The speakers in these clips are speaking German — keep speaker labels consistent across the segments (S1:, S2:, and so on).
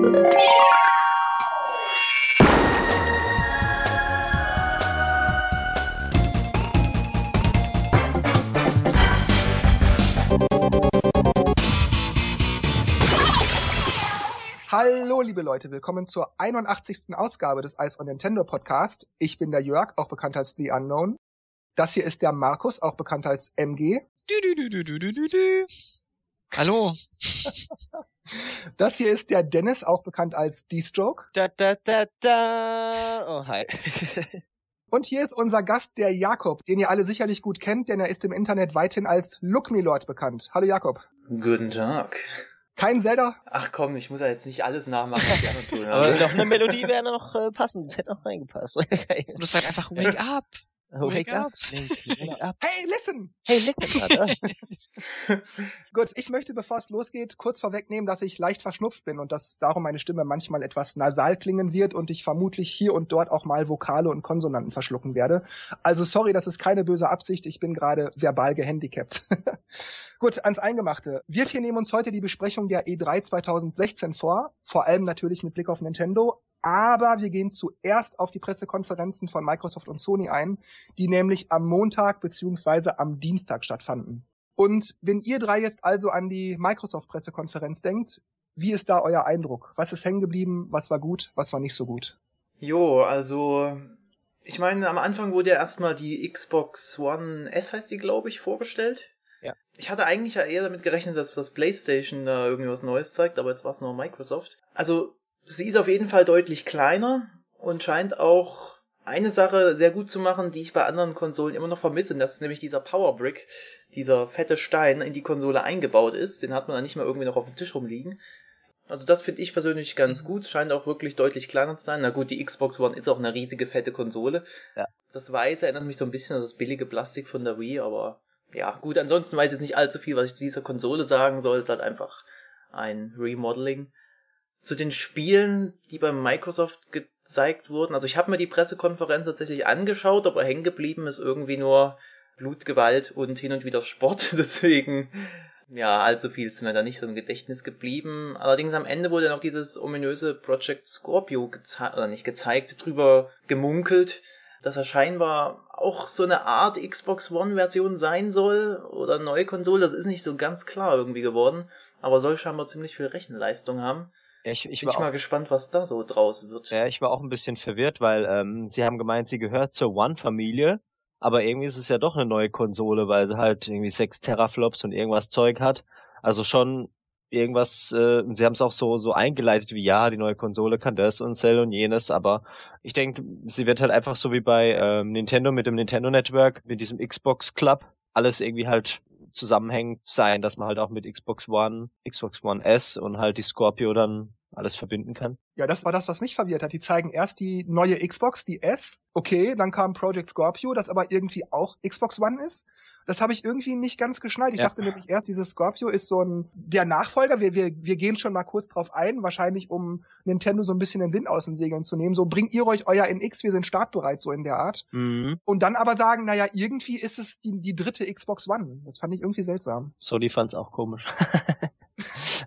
S1: Hallo, liebe Leute, willkommen zur 81. Ausgabe des Ice on Nintendo Podcast. Ich bin der Jörg, auch bekannt als The Unknown. Das hier ist der Markus, auch bekannt als MG.
S2: Du, du, du, du, du, du, du, du. Hallo.
S1: Das hier ist der Dennis, auch bekannt als D-Stroke.
S3: Da, da, da, da. Oh, hi.
S1: Und hier ist unser Gast, der Jakob, den ihr alle sicherlich gut kennt, denn er ist im Internet weithin als Look Me Lord bekannt. Hallo Jakob.
S4: Guten Tag.
S1: Kein Zelda?
S4: Ach komm, ich muss ja jetzt nicht alles nachmachen, was die anderen tun.
S3: Aber noch eine Melodie wäre noch äh, passend, hätte noch reingepasst.
S2: Und es ist halt einfach Wake Up.
S3: Wake,
S2: Wake
S3: up. Wake up.
S1: Hey, listen!
S3: Hey, listen.
S1: Gut, ich möchte, bevor es losgeht, kurz vorwegnehmen, dass ich leicht verschnupft bin und dass darum meine Stimme manchmal etwas nasal klingen wird und ich vermutlich hier und dort auch mal Vokale und Konsonanten verschlucken werde. Also sorry, das ist keine böse Absicht, ich bin gerade verbal gehandicapt. Gut, ans Eingemachte. Wir vier nehmen uns heute die Besprechung der E3 2016 vor, vor allem natürlich mit Blick auf Nintendo, aber wir gehen zuerst auf die Pressekonferenzen von Microsoft und Sony ein, die nämlich am Montag beziehungsweise am Dienstag stattfanden. Und wenn ihr drei jetzt also an die Microsoft-Pressekonferenz denkt, wie ist da euer Eindruck? Was ist hängen geblieben? Was war gut? Was war nicht so gut?
S4: Jo, also ich meine, am Anfang wurde ja erstmal die Xbox One S heißt die, glaube ich, vorgestellt.
S3: Ja.
S4: Ich hatte eigentlich ja eher damit gerechnet, dass das PlayStation da irgendwie was Neues zeigt, aber jetzt war es nur Microsoft. Also sie ist auf jeden Fall deutlich kleiner und scheint auch eine Sache sehr gut zu machen, die ich bei anderen Konsolen immer noch vermisse. Und das ist nämlich dieser Power Brick, dieser fette Stein in die Konsole eingebaut ist. Den hat man dann nicht mehr irgendwie noch auf dem Tisch rumliegen. Also das finde ich persönlich ganz gut. Scheint auch wirklich deutlich kleiner zu sein. Na gut, die Xbox One ist auch eine riesige fette Konsole.
S3: Ja.
S4: Das Weiße erinnert mich so ein bisschen an das billige Plastik von der Wii, aber ja, gut, ansonsten weiß ich jetzt nicht allzu viel, was ich zu dieser Konsole sagen soll. Es ist halt einfach ein Remodeling. Zu den Spielen, die bei Microsoft gezeigt wurden. Also ich habe mir die Pressekonferenz tatsächlich angeschaut, aber hängen geblieben ist irgendwie nur Blut, Gewalt und hin und wieder Sport. Deswegen, ja, allzu viel ist mir da nicht so im Gedächtnis geblieben. Allerdings am Ende wurde noch dieses ominöse Project Scorpio gezeigt, oder nicht gezeigt, drüber gemunkelt, dass er scheinbar auch so eine Art Xbox One Version sein soll oder neue Konsole. Das ist nicht so ganz klar irgendwie geworden, aber soll scheinbar ziemlich viel Rechenleistung haben.
S3: Ja, ich, ich
S4: Bin
S3: war
S4: ich mal
S3: auch,
S4: gespannt, was da so draus wird.
S3: ja, ich war auch ein bisschen verwirrt, weil ähm, sie haben gemeint, sie gehört zur One-Familie, aber irgendwie ist es ja doch eine neue Konsole, weil sie halt irgendwie sechs Teraflops und irgendwas Zeug hat. Also schon irgendwas, äh, sie haben es auch so so eingeleitet wie ja, die neue Konsole kann das und Cell und jenes, aber ich denke, sie wird halt einfach so wie bei ähm, Nintendo mit dem Nintendo Network, mit diesem Xbox Club, alles irgendwie halt zusammenhängend sein, dass man halt auch mit Xbox One, Xbox One S und halt die Scorpio dann alles verbinden kann.
S1: Ja, das war das, was mich verwirrt hat. Die zeigen erst die neue Xbox, die S, okay, dann kam Project Scorpio, das aber irgendwie auch Xbox One ist. Das habe ich irgendwie nicht ganz geschnallt. Ich
S3: Ja.
S1: dachte nämlich erst, dieses Scorpio ist so ein der Nachfolger. Wir, wir, wir gehen schon mal kurz drauf ein, wahrscheinlich um Nintendo so ein bisschen den Wind aus den Segeln zu nehmen. So bringt ihr euch euer NX, wir sind startbereit, so in der Art.
S3: Mhm.
S1: Und dann aber sagen, naja, irgendwie ist es die, die dritte Xbox One. Das fand ich irgendwie seltsam.
S3: Sony fand's auch komisch.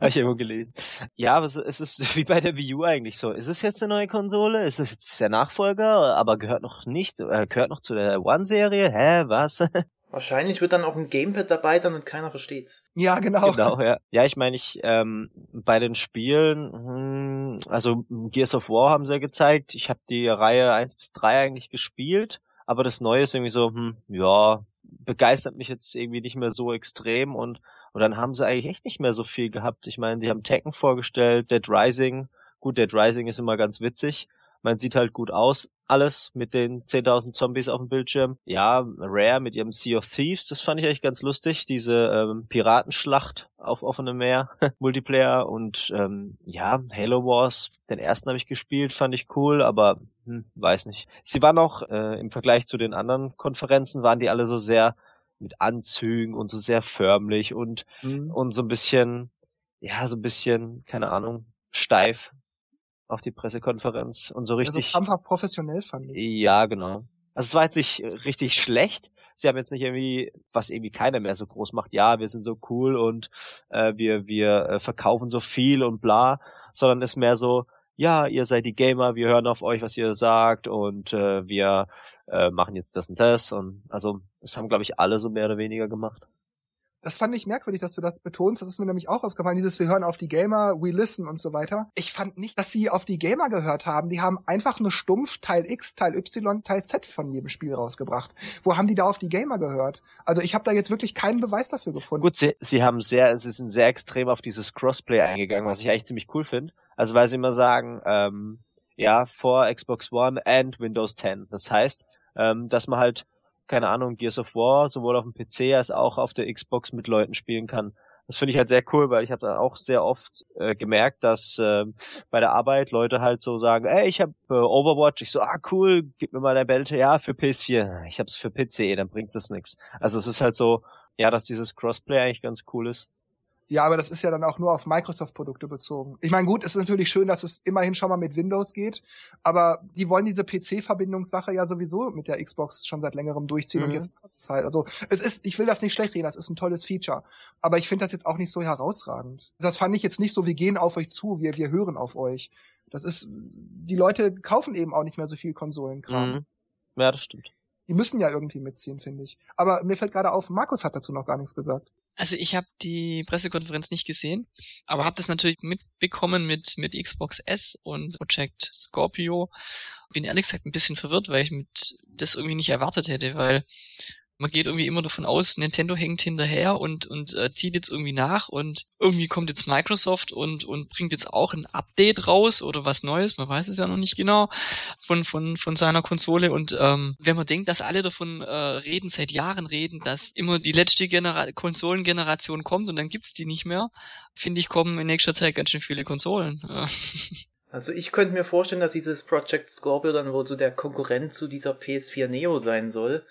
S3: Habe ich irgendwo gelesen. Ja, aber es ist wie bei der Wii U eigentlich so. Ist es jetzt eine neue Konsole? Ist es jetzt der Nachfolger, aber gehört noch nicht, äh, gehört noch zu der One-Serie? Hä, was?
S4: Wahrscheinlich wird dann auch ein Gamepad dabei sein und keiner versteht's.
S1: Ja, genau.
S3: genau, ja. Ja, ich meine, ich ähm, bei den Spielen, hm, also Gears of War haben sie ja gezeigt. Ich habe die Reihe 1 bis 3 eigentlich gespielt, aber das Neue ist irgendwie so, hm, ja, begeistert mich jetzt irgendwie nicht mehr so extrem und und dann haben sie eigentlich echt nicht mehr so viel gehabt. Ich meine, die haben Tekken vorgestellt, Dead Rising. Gut, Dead Rising ist immer ganz witzig. Man sieht halt gut aus, alles mit den 10.000 Zombies auf dem Bildschirm. Ja, Rare mit ihrem Sea of Thieves, das fand ich eigentlich ganz lustig. Diese ähm, Piratenschlacht auf offenem Meer, Multiplayer und ähm, ja, Halo Wars. Den ersten habe ich gespielt, fand ich cool, aber hm, weiß nicht. Sie waren auch äh, im Vergleich zu den anderen Konferenzen, waren die alle so sehr mit Anzügen und so sehr förmlich und
S1: Mhm.
S3: und so ein bisschen, ja, so ein bisschen, keine Ahnung, steif auf die Pressekonferenz und so
S1: Also
S3: richtig.
S1: krampfhaft professionell fand ich.
S3: ja, genau. Also es war jetzt nicht äh, richtig schlecht. Sie haben jetzt nicht irgendwie, was irgendwie keiner mehr so groß macht, ja, wir sind so cool und äh, wir, wir äh, verkaufen so viel und bla, sondern ist mehr so, ja, ihr seid die Gamer, wir hören auf euch, was ihr sagt und äh, wir äh, machen jetzt das und das und also das haben glaube ich alle so mehr oder weniger gemacht.
S1: Das fand ich merkwürdig, dass du das betonst. Das ist mir nämlich auch aufgefallen. Dieses, wir hören auf die Gamer, we listen und so weiter. Ich fand nicht, dass sie auf die Gamer gehört haben. Die haben einfach nur stumpf Teil X, Teil Y, Teil Z von jedem Spiel rausgebracht. Wo haben die da auf die Gamer gehört? Also ich habe da jetzt wirklich keinen Beweis dafür gefunden.
S3: Gut, sie, sie haben sehr, sie sind sehr extrem auf dieses Crossplay eingegangen, was ich eigentlich ziemlich cool finde. Also weil sie immer sagen, ähm, ja, vor Xbox One and Windows 10. Das heißt, ähm, dass man halt keine Ahnung, Gears of War sowohl auf dem PC als auch auf der Xbox mit Leuten spielen kann. Das finde ich halt sehr cool, weil ich habe da auch sehr oft äh, gemerkt, dass äh, bei der Arbeit Leute halt so sagen, ey, ich habe äh, Overwatch, ich so, ah cool, gib mir mal dein Battle, ja, für PS4, ich hab's für PC, dann bringt das nix. Also es ist halt so, ja, dass dieses Crossplay eigentlich ganz cool ist.
S1: Ja, aber das ist ja dann auch nur auf Microsoft-Produkte bezogen. Ich meine, gut, es ist natürlich schön, dass es immerhin schon mal mit Windows geht, aber die wollen diese PC-Verbindungssache ja sowieso mit der Xbox schon seit längerem durchziehen mhm. und jetzt ist es halt. Also es ist, ich will das nicht schlecht reden, das ist ein tolles Feature, aber ich finde das jetzt auch nicht so herausragend. Das fand ich jetzt nicht so, wir gehen auf euch zu, wir, wir hören auf euch. Das ist, die Leute kaufen eben auch nicht mehr so viel Konsolenkram.
S3: Mhm. Ja, das stimmt.
S1: Die müssen ja irgendwie mitziehen, finde ich. Aber mir fällt gerade auf, Markus hat dazu noch gar nichts gesagt.
S2: Also ich habe die Pressekonferenz nicht gesehen, aber habe das natürlich mitbekommen mit mit Xbox S und Project Scorpio. Bin ehrlich gesagt ein bisschen verwirrt, weil ich mit das irgendwie nicht erwartet hätte, weil man geht irgendwie immer davon aus, Nintendo hängt hinterher und, und äh, zieht jetzt irgendwie nach und irgendwie kommt jetzt Microsoft und, und bringt jetzt auch ein Update raus oder was Neues, man weiß es ja noch nicht genau, von, von, von seiner Konsole. Und ähm, wenn man denkt, dass alle davon äh, reden, seit Jahren reden, dass immer die letzte Genera Konsolengeneration kommt und dann gibt's die nicht mehr, finde ich, kommen in nächster Zeit ganz schön viele Konsolen.
S4: Also ich könnte mir vorstellen, dass dieses Project Scorpio dann wohl so der Konkurrent zu dieser PS4 Neo sein soll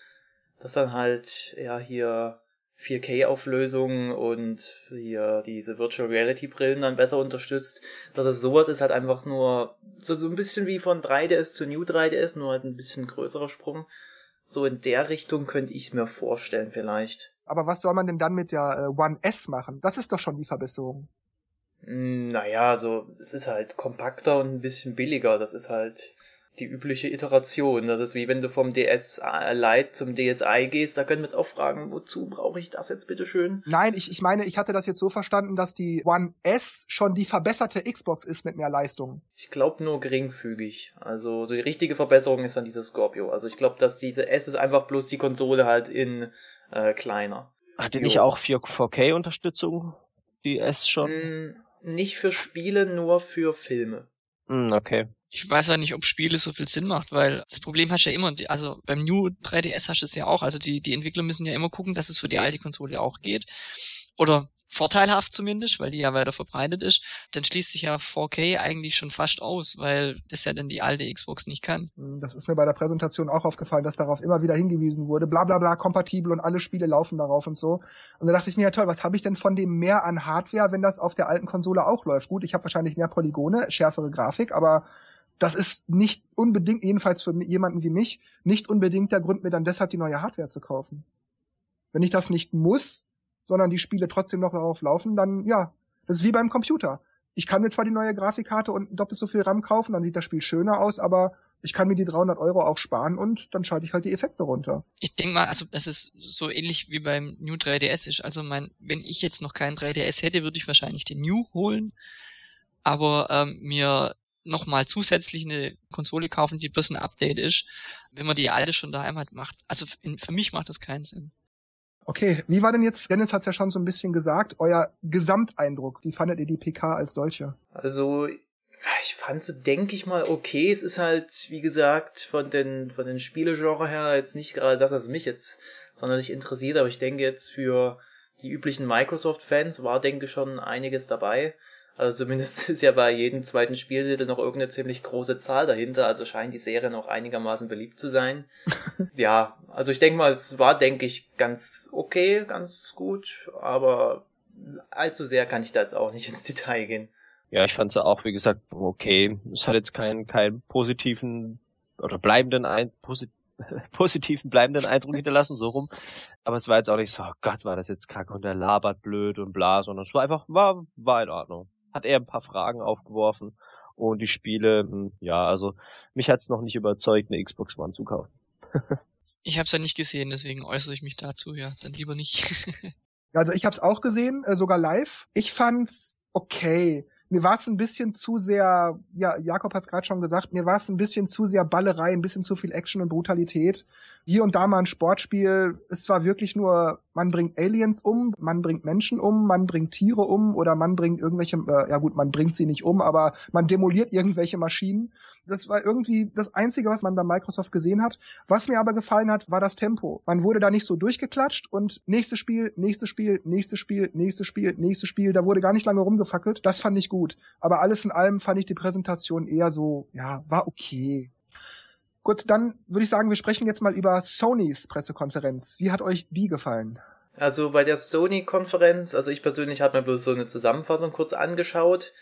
S4: dass dann halt ja hier 4K-Auflösung und hier diese Virtual Reality Brillen dann besser unterstützt. Dass es sowas ist halt einfach nur so, so ein bisschen wie von 3DS zu New 3DS, nur halt ein bisschen größerer Sprung. So in der Richtung könnte ich mir vorstellen vielleicht.
S1: Aber was soll man denn dann mit der äh, One S machen? Das ist doch schon die Verbesserung.
S4: Hm, naja, so, es ist halt kompakter und ein bisschen billiger. Das ist halt, die übliche Iteration. Das ist wie wenn du vom DS Lite zum DSi gehst, da können wir jetzt auch fragen, wozu brauche ich das jetzt bitte schön?
S1: Nein, ich, ich meine, ich hatte das jetzt so verstanden, dass die One S schon die verbesserte Xbox ist mit mehr Leistung.
S4: Ich glaube nur geringfügig. Also so die richtige Verbesserung ist dann diese Scorpio. Also ich glaube, dass diese S ist einfach bloß die Konsole halt in äh, kleiner.
S3: Hat die nicht auch 4K-Unterstützung? Die S schon?
S4: Mm, nicht für Spiele, nur für Filme.
S3: Mm, okay
S2: ich weiß ja nicht, ob Spiele so viel Sinn macht, weil das Problem hast du ja immer, also beim New 3DS hast du es ja auch, also die, die Entwickler müssen ja immer gucken, dass es für die alte Konsole auch geht. Oder vorteilhaft zumindest, weil die ja weiter verbreitet ist, dann schließt sich ja 4K eigentlich schon fast aus, weil das ja dann die alte Xbox nicht kann.
S1: Hm, das ist mir bei der Präsentation auch aufgefallen, dass darauf immer wieder hingewiesen wurde, bla bla bla, kompatibel und alle Spiele laufen darauf und so. Und da dachte ich mir, ja toll, was habe ich denn von dem mehr an Hardware, wenn das auf der alten Konsole auch läuft? Gut, ich habe wahrscheinlich mehr Polygone, schärfere Grafik, aber das ist nicht unbedingt, jedenfalls für jemanden wie mich, nicht unbedingt der Grund, mir dann deshalb die neue Hardware zu kaufen. Wenn ich das nicht muss, sondern die Spiele trotzdem noch darauf laufen, dann ja, das ist wie beim Computer. Ich kann mir zwar die neue Grafikkarte und doppelt so viel RAM kaufen, dann sieht das Spiel schöner aus, aber ich kann mir die 300 Euro auch sparen und dann schalte ich halt die Effekte runter.
S2: Ich denke mal, also das ist so ähnlich wie beim New 3DS ist. Also mein, wenn ich jetzt noch keinen 3DS hätte, würde ich wahrscheinlich den New holen. Aber ähm, mir nochmal zusätzlich eine Konsole kaufen, die bloß ein Update ist, wenn man die alte schon daheim hat, macht. Also für mich macht das keinen Sinn.
S1: Okay, wie war denn jetzt, Dennis hat es ja schon so ein bisschen gesagt, euer Gesamteindruck? Wie fandet ihr die PK als solche?
S4: Also, ich fand sie, denke ich mal, okay. Es ist halt, wie gesagt, von den, von den Spielegenre her jetzt nicht gerade das, was mich jetzt sonderlich interessiert, aber ich denke jetzt für die üblichen Microsoft-Fans war, denke ich, schon einiges dabei. Also zumindest ist ja bei jedem zweiten Spieltitel noch irgendeine ziemlich große Zahl dahinter, also scheint die Serie noch einigermaßen beliebt zu sein. ja, also ich denke mal, es war, denke ich, ganz okay, ganz gut, aber allzu sehr kann ich da jetzt auch nicht ins Detail gehen.
S3: Ja, ich fand es auch, wie gesagt, okay. Es hat jetzt keinen, keinen positiven oder bleibenden ein, posit positiven bleibenden Eindruck hinterlassen, so rum. Aber es war jetzt auch nicht so, oh Gott, war das jetzt kacke und der labert blöd und bla, sondern es war einfach, war, war in Ordnung. Hat er ein paar Fragen aufgeworfen. Und die Spiele, hm, ja, also mich hat's noch nicht überzeugt, eine Xbox One zu kaufen.
S2: ich habe es ja nicht gesehen, deswegen äußere ich mich dazu, ja, dann lieber nicht.
S1: Also ich habe es auch gesehen, äh, sogar live. Ich fand's okay. Mir war es ein bisschen zu sehr, ja, Jakob hat es gerade schon gesagt, mir war es ein bisschen zu sehr Ballerei, ein bisschen zu viel Action und Brutalität. Hier und da mal ein Sportspiel. Es war wirklich nur, man bringt Aliens um, man bringt Menschen um, man bringt Tiere um oder man bringt irgendwelche, äh, ja gut, man bringt sie nicht um, aber man demoliert irgendwelche Maschinen. Das war irgendwie das Einzige, was man bei Microsoft gesehen hat. Was mir aber gefallen hat, war das Tempo. Man wurde da nicht so durchgeklatscht und nächstes Spiel, nächstes Spiel, nächstes Spiel, nächstes Spiel, nächstes Spiel. Da wurde gar nicht lange rumgefackelt. Das fand ich gut gut. Aber alles in allem fand ich die Präsentation eher so, ja, war okay. Gut, dann würde ich sagen, wir sprechen jetzt mal über Sonys Pressekonferenz. Wie hat euch die gefallen?
S4: Also bei der Sony-Konferenz, also ich persönlich habe mir bloß so eine Zusammenfassung kurz angeschaut.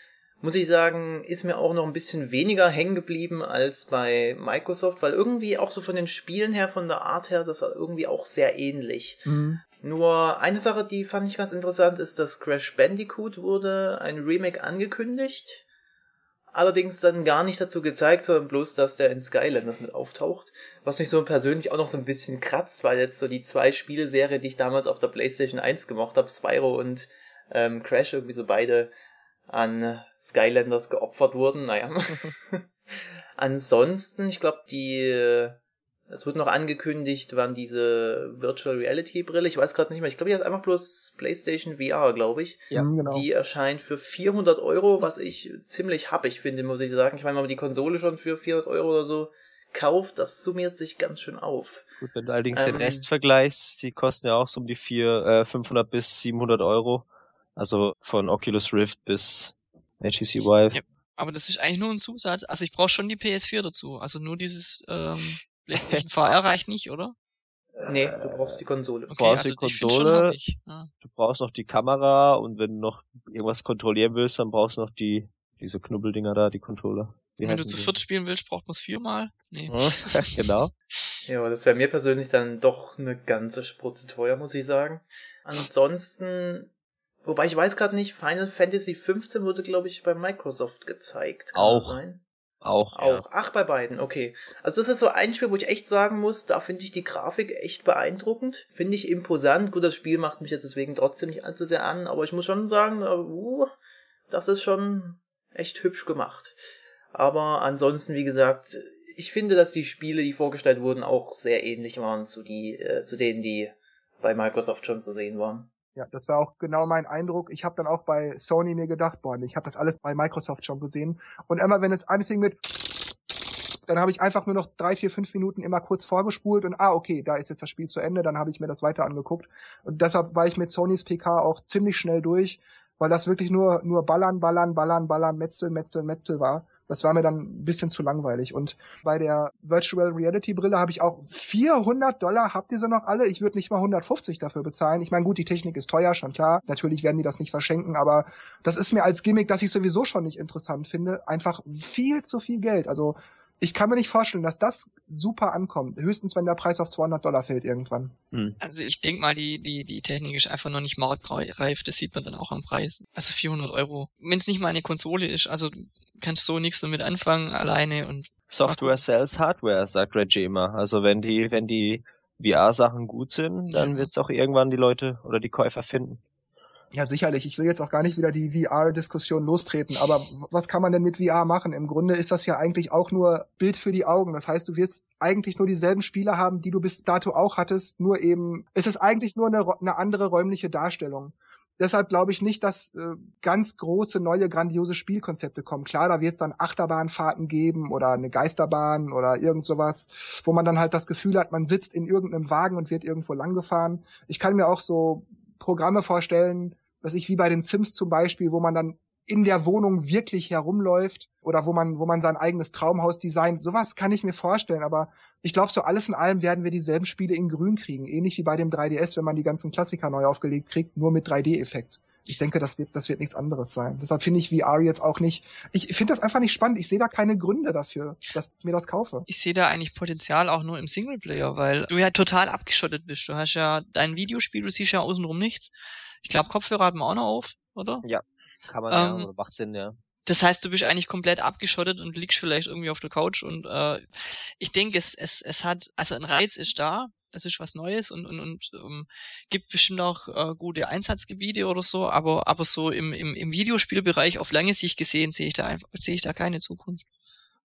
S4: Muss ich sagen, ist mir auch noch ein bisschen weniger hängen geblieben als bei Microsoft, weil irgendwie auch so von den Spielen her, von der Art her, das war irgendwie auch sehr ähnlich. Mhm. Nur eine Sache, die fand ich ganz interessant, ist, dass Crash Bandicoot wurde ein Remake angekündigt. Allerdings dann gar nicht dazu gezeigt, sondern bloß, dass der in Skylanders mit auftaucht. Was mich so persönlich auch noch so ein bisschen kratzt, weil jetzt so die zwei Spieleserie, die ich damals auf der PlayStation 1 gemacht habe, Spyro und ähm, Crash, irgendwie so beide an Skylanders geopfert wurden. Naja. Ansonsten, ich glaube, die es wird noch angekündigt, wann diese Virtual Reality Brille, ich weiß gerade nicht mehr, ich glaube, die ist einfach bloß PlayStation VR, glaube ich. Ja, mhm, genau. Die erscheint für 400 Euro, was ich ziemlich happig finde, muss ich sagen. Ich meine, wenn man die Konsole schon für 400 Euro oder so kauft, das summiert sich ganz schön auf.
S3: Gut, wenn du allerdings ähm, den Rest vergleichst, die kosten ja auch so um die 4, äh, 500 bis 700 Euro. Also von Oculus Rift bis HTC Vive. Ja,
S2: aber das ist eigentlich nur ein Zusatz. Also ich brauche schon die PS4 dazu. Also nur dieses ähm, PlayStation VR reicht nicht, oder?
S4: Nee, du brauchst die Konsole.
S3: Du brauchst also die Konsole, ja. du brauchst noch die Kamera und wenn du noch irgendwas kontrollieren willst, dann brauchst du noch die, diese Knubbeldinger da, die Controller.
S2: Wie wenn du zu viert spielen willst, braucht man es viermal? Nee.
S3: genau.
S4: Ja, aber das wäre mir persönlich dann doch eine ganze Spritze teuer, muss ich sagen. Ansonsten, wobei ich weiß gerade nicht, Final Fantasy 15 wurde, glaube ich, bei Microsoft gezeigt.
S3: Kann Auch. Auch.
S4: Auch. Ja. Ach, bei beiden, okay. Also das ist so ein Spiel, wo ich echt sagen muss, da finde ich die Grafik echt beeindruckend. Finde ich imposant. Gut, das Spiel macht mich jetzt deswegen trotzdem nicht allzu sehr an, aber ich muss schon sagen, uh, das ist schon echt hübsch gemacht. Aber ansonsten, wie gesagt, ich finde, dass die Spiele, die vorgestellt wurden, auch sehr ähnlich waren zu, die, äh, zu denen, die bei Microsoft schon zu sehen waren.
S1: Ja, das war auch genau mein Eindruck. Ich habe dann auch bei Sony mir gedacht, boah, ich habe das alles bei Microsoft schon gesehen. Und immer wenn es anfing mit, dann habe ich einfach nur noch drei, vier, fünf Minuten immer kurz vorgespult und ah, okay, da ist jetzt das Spiel zu Ende. Dann habe ich mir das weiter angeguckt. Und deshalb war ich mit Sonys PK auch ziemlich schnell durch, weil das wirklich nur nur ballern, ballern, ballern, ballern, Metzel, Metzel, Metzel war. Das war mir dann ein bisschen zu langweilig. Und bei der Virtual Reality Brille habe ich auch 400 Dollar. Habt ihr sie noch alle? Ich würde nicht mal 150 dafür bezahlen. Ich meine, gut, die Technik ist teuer, schon klar. Natürlich werden die das nicht verschenken, aber das ist mir als Gimmick, das ich sowieso schon nicht interessant finde, einfach viel zu viel Geld. Also ich kann mir nicht vorstellen, dass das super ankommt. Höchstens, wenn der Preis auf 200 Dollar fällt irgendwann.
S2: Hm. Also ich denke mal, die, die, die Technik ist einfach noch nicht marktreif. Das sieht man dann auch am Preis. Also 400 Euro. Wenn es nicht mal eine Konsole ist, also kannst so nichts damit anfangen alleine und
S3: Software sells Hardware, sagt Reggie immer. Also wenn die, wenn die VR-Sachen gut sind, dann ja. wird es auch irgendwann die Leute oder die Käufer finden.
S1: Ja, sicherlich. Ich will jetzt auch gar nicht wieder die VR-Diskussion lostreten, aber was kann man denn mit VR machen? Im Grunde ist das ja eigentlich auch nur Bild für die Augen. Das heißt, du wirst eigentlich nur dieselben Spiele haben, die du bis dato auch hattest, nur eben, es ist eigentlich nur eine, eine andere räumliche Darstellung. Deshalb glaube ich nicht, dass äh, ganz große, neue, grandiose Spielkonzepte kommen. Klar, da wird es dann Achterbahnfahrten geben oder eine Geisterbahn oder irgend sowas, wo man dann halt das Gefühl hat, man sitzt in irgendeinem Wagen und wird irgendwo langgefahren. Ich kann mir auch so Programme vorstellen, was ich wie bei den Sims zum Beispiel, wo man dann in der Wohnung wirklich herumläuft oder wo man, wo man sein eigenes Traumhaus designt. Sowas kann ich mir vorstellen, aber ich glaube, so alles in allem werden wir dieselben Spiele in grün kriegen. Ähnlich wie bei dem 3DS, wenn man die ganzen Klassiker neu aufgelegt kriegt, nur mit 3D-Effekt. Ich denke, das wird, das wird nichts anderes sein. Deshalb finde ich VR jetzt auch nicht, ich finde das einfach nicht spannend. Ich sehe da keine Gründe dafür, dass ich mir das kaufe.
S2: Ich sehe da eigentlich Potenzial auch nur im Singleplayer, weil du ja total abgeschottet bist. Du hast ja dein Videospiel, du siehst ja außenrum nichts. Ich glaube, Kopfhörer hat man auch noch auf, oder?
S3: Ja. Kann man ähm, ja, macht Sinn, ja.
S2: Das heißt, du bist eigentlich komplett abgeschottet und liegst vielleicht irgendwie auf der Couch und äh, ich denke, es, es, es hat, also ein Reiz ist da, es ist was Neues und, und, und ähm, gibt bestimmt auch äh, gute Einsatzgebiete oder so, aber, aber so im, im, im Videospielbereich auf lange Sicht gesehen sehe ich da einfach, sehe ich da keine Zukunft.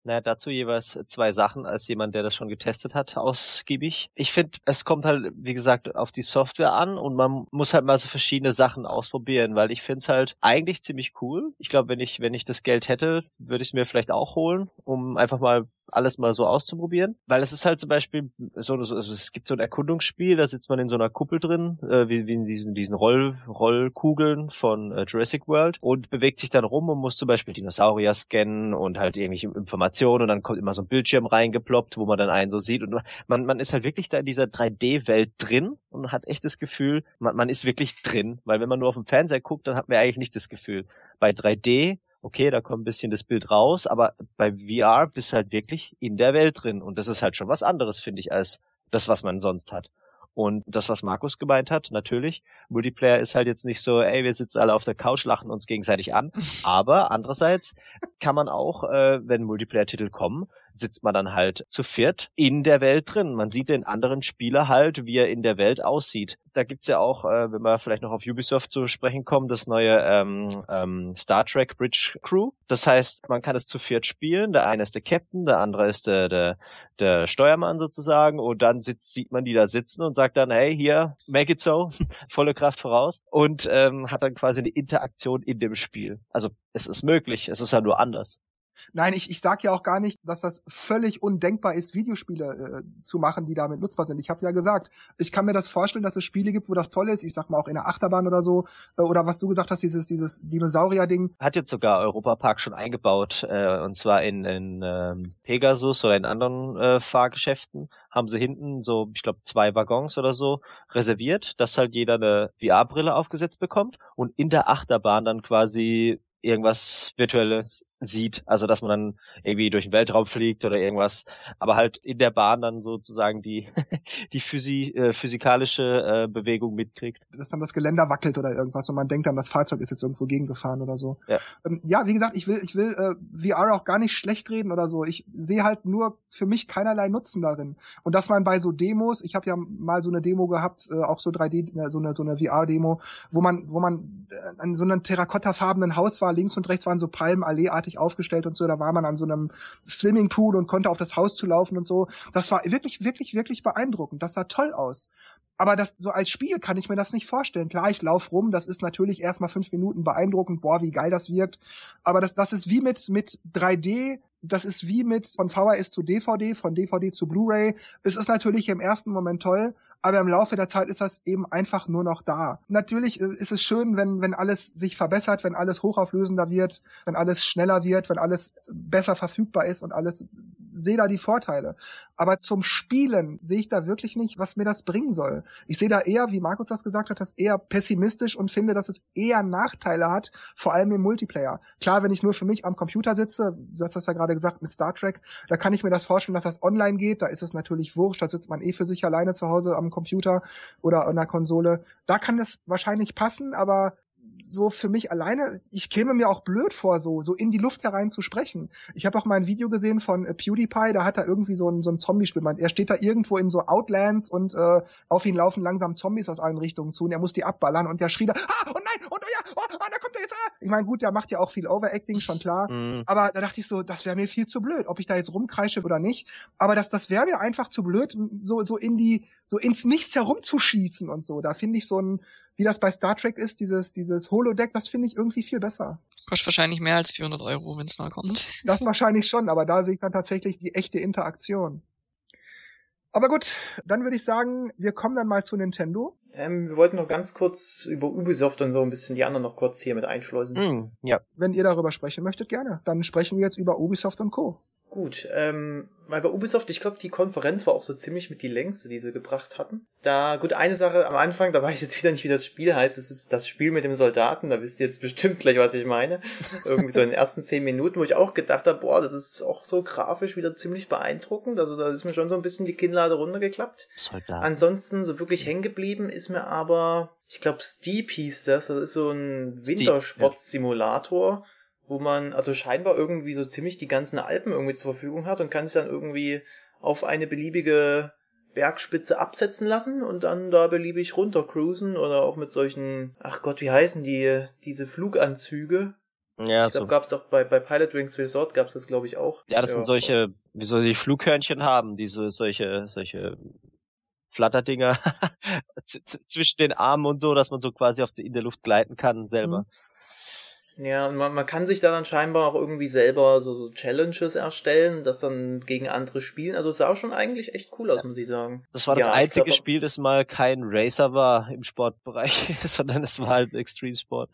S3: Naja, dazu jeweils zwei Sachen als jemand, der das schon getestet hat, ausgiebig. Ich finde, es kommt halt, wie gesagt, auf die Software an und man muss halt mal so verschiedene Sachen ausprobieren, weil ich finde es halt eigentlich ziemlich cool. Ich glaube, wenn ich, wenn ich das Geld hätte, würde ich es mir vielleicht auch holen, um einfach mal alles mal so auszuprobieren. Weil es ist halt zum Beispiel so, also es gibt so ein Erkundungsspiel, da sitzt man in so einer Kuppel drin, äh, wie, wie in diesen, diesen Roll, Rollkugeln von äh, Jurassic World und bewegt sich dann rum und muss zum Beispiel Dinosaurier scannen und halt irgendwelche Informationen und dann kommt immer so ein Bildschirm reingeploppt, wo man dann einen so sieht und man, man ist halt wirklich da in dieser 3D-Welt drin und hat echt das Gefühl, man, man ist wirklich drin, weil wenn man nur auf dem Fernseher guckt, dann hat man eigentlich nicht das Gefühl. Bei 3D okay, da kommt ein bisschen das Bild raus, aber bei VR bist halt wirklich in der Welt drin und das ist halt schon was anderes, finde ich, als das, was man sonst hat. Und das, was Markus gemeint hat, natürlich, Multiplayer ist halt jetzt nicht so, ey, wir sitzen alle auf der Couch, lachen uns gegenseitig an. Aber andererseits kann man auch, äh, wenn Multiplayer-Titel kommen, sitzt man dann halt zu viert in der Welt drin. Man sieht den anderen Spieler halt, wie er in der Welt aussieht. Da gibt's ja auch, äh, wenn wir vielleicht noch auf Ubisoft zu sprechen kommen, das neue ähm, ähm, Star Trek Bridge Crew. Das heißt, man kann es zu viert spielen. Der eine ist der Captain, der andere ist der, der, der Steuermann sozusagen. Und dann sitzt, sieht man die da sitzen und sagt dann, hey, hier, make it so, volle Kraft voraus. Und ähm, hat dann quasi eine Interaktion in dem Spiel. Also es ist möglich, es ist ja nur anders.
S1: Nein, ich, ich sage ja auch gar nicht, dass das völlig undenkbar ist, Videospiele äh, zu machen, die damit nutzbar sind. Ich habe ja gesagt, ich kann mir das vorstellen, dass es Spiele gibt, wo das toll ist. Ich sag mal auch in der Achterbahn oder so. Äh, oder was du gesagt hast, dieses, dieses Dinosaurier-Ding.
S3: Hat jetzt sogar Europapark schon eingebaut. Äh, und zwar in, in ähm, Pegasus oder in anderen äh, Fahrgeschäften haben sie hinten so, ich glaube, zwei Waggons oder so reserviert, dass halt jeder eine VR-Brille aufgesetzt bekommt und in der Achterbahn dann quasi irgendwas Virtuelles sieht. Also dass man dann irgendwie durch den Weltraum fliegt oder irgendwas, aber halt in der Bahn dann sozusagen die, die Physi, äh, physikalische äh, Bewegung mitkriegt.
S1: Dass dann das Geländer wackelt oder irgendwas und man denkt dann, das Fahrzeug ist jetzt irgendwo gegengefahren oder so.
S3: Ja,
S1: ähm, ja wie gesagt, ich will, ich will äh, VR auch gar nicht schlecht reden oder so. Ich sehe halt nur für mich keinerlei Nutzen darin. Und dass man bei so Demos, ich habe ja mal so eine Demo gehabt, äh, auch so 3D, äh, so eine, so eine VR-Demo, wo man, wo man äh, an so einem terrakottafarbenen Haus war, links und rechts waren so Palmenalleeartig sich aufgestellt und so. Da war man an so einem Swimmingpool und konnte auf das Haus zu laufen und so. Das war wirklich, wirklich, wirklich beeindruckend. Das sah toll aus. Aber das so als Spiel kann ich mir das nicht vorstellen. Klar, ich lauf rum, das ist natürlich erstmal fünf Minuten beeindruckend, boah, wie geil das wirkt. Aber das, das ist wie mit, mit 3D das ist wie mit von VHS zu DVD, von DVD zu Blu-ray. Es ist natürlich im ersten Moment toll, aber im Laufe der Zeit ist das eben einfach nur noch da. Natürlich äh, ist es schön, wenn, wenn alles sich verbessert, wenn alles hochauflösender wird, wenn alles schneller wird, wenn alles besser verfügbar ist und alles, sehe da die Vorteile. Aber zum Spielen sehe ich da wirklich nicht, was mir das bringen soll. Ich sehe da eher, wie Markus das gesagt hat, das eher pessimistisch und finde, dass es eher Nachteile hat, vor allem im Multiplayer. Klar, wenn ich nur für mich am Computer sitze, du hast das ja gerade gesagt mit Star Trek, da kann ich mir das vorstellen, dass das online geht, da ist es natürlich wurscht, da sitzt man eh für sich alleine zu Hause am Computer oder an der Konsole. Da kann das wahrscheinlich passen, aber so für mich alleine, ich käme mir auch blöd vor, so, so in die Luft herein zu sprechen. Ich habe auch mal ein Video gesehen von äh, PewDiePie, da hat er irgendwie so ein, so ein Zombie-Spiel. Er steht da irgendwo in so Outlands und äh, auf ihn laufen langsam Zombies aus allen Richtungen zu und er muss die abballern und der schrie da, ah, oh nein, und oh ja, oh, oh da kommt er jetzt, ah. Ich meine, gut, der macht ja auch viel Overacting, schon klar. Mhm. Aber da dachte ich so, das wäre mir viel zu blöd, ob ich da jetzt rumkreische oder nicht. Aber das, das wäre mir einfach zu blöd, so, so in die, so ins Nichts herumzuschießen und so. Da finde ich so ein, wie das bei Star Trek ist, dieses, dieses Holodeck, das finde ich irgendwie viel besser.
S2: Kostet wahrscheinlich mehr als 400 Euro, wenn es mal kommt.
S1: Das wahrscheinlich schon, aber da sehe ich dann tatsächlich die echte Interaktion. Aber gut, dann würde ich sagen, wir kommen dann mal zu Nintendo.
S4: Ähm, wir wollten noch ganz kurz über Ubisoft und so ein bisschen die anderen noch kurz hier mit einschleusen.
S3: Mm, ja.
S1: Wenn ihr darüber sprechen möchtet, gerne. Dann sprechen wir jetzt über Ubisoft und Co.
S4: Gut, ähm, weil bei Ubisoft, ich glaube, die Konferenz war auch so ziemlich mit die längste, die sie gebracht hatten. Da, gut, eine Sache am Anfang, da weiß ich jetzt wieder nicht, wie das Spiel heißt. Es ist das Spiel mit dem Soldaten, da wisst ihr jetzt bestimmt gleich, was ich meine. Irgendwie so in den ersten zehn Minuten, wo ich auch gedacht habe, boah, das ist auch so grafisch wieder ziemlich beeindruckend. Also da ist mir schon so ein bisschen die Kinnlade runtergeklappt.
S3: Soldaten.
S4: Ansonsten, so wirklich hängen geblieben ist mir aber, ich glaube, Steep hieß das. Das ist so ein Wintersportsimulator wo man also scheinbar irgendwie so ziemlich die ganzen Alpen irgendwie zur Verfügung hat und kann sich dann irgendwie auf eine beliebige Bergspitze absetzen lassen und dann da beliebig runtercruisen oder auch mit solchen, ach Gott, wie heißen die, diese Fluganzüge?
S3: Ja,
S4: Ich glaube,
S3: so.
S4: gab's auch bei, bei Pilot Wings Resort gab's das, glaube ich, auch.
S3: Ja, das sind solche, wie soll die Flughörnchen haben, diese, solche, solche Flatterdinger zwischen den Armen und so, dass man so quasi auf die, in der Luft gleiten kann selber.
S4: Ja, und man, man kann sich da dann scheinbar auch irgendwie selber so, so Challenges erstellen, das dann gegen andere spielen. Also es sah schon eigentlich echt cool aus, muss ich sagen.
S3: Das war das
S4: Ja,
S3: einzige
S4: glaub-
S3: Spiel, das mal kein Racer war im Sportbereich, sondern es war halt Extreme Sport.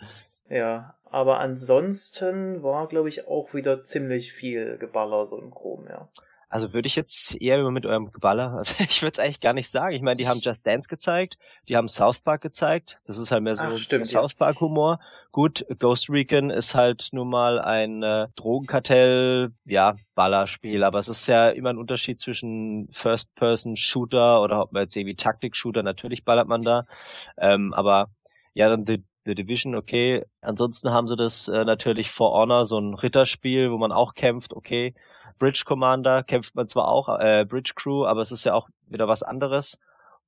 S4: Ja, aber ansonsten war, glaube ich, auch wieder ziemlich viel Geballer so im Chrom, ja.
S3: Also würde ich jetzt eher immer mit eurem Geballer, also ich würde es eigentlich gar nicht sagen. Ich meine, die haben Just Dance gezeigt, die haben South Park gezeigt. Das ist halt mehr so
S4: Ach, stimmt.
S3: South Park Humor. Gut, Ghost Recon ist halt nun mal ein äh, Drogenkartell, ja, Ballerspiel, aber es ist ja immer ein Unterschied zwischen First-Person-Shooter oder ob man jetzt irgendwie Taktik-Shooter, natürlich ballert man da. Ähm, aber ja, dann The, The Division, okay. Ansonsten haben sie das äh, natürlich For Honor, so ein Ritterspiel, wo man auch kämpft, okay. Bridge Commander kämpft man zwar auch, äh, Bridge Crew, aber es ist ja auch wieder was anderes.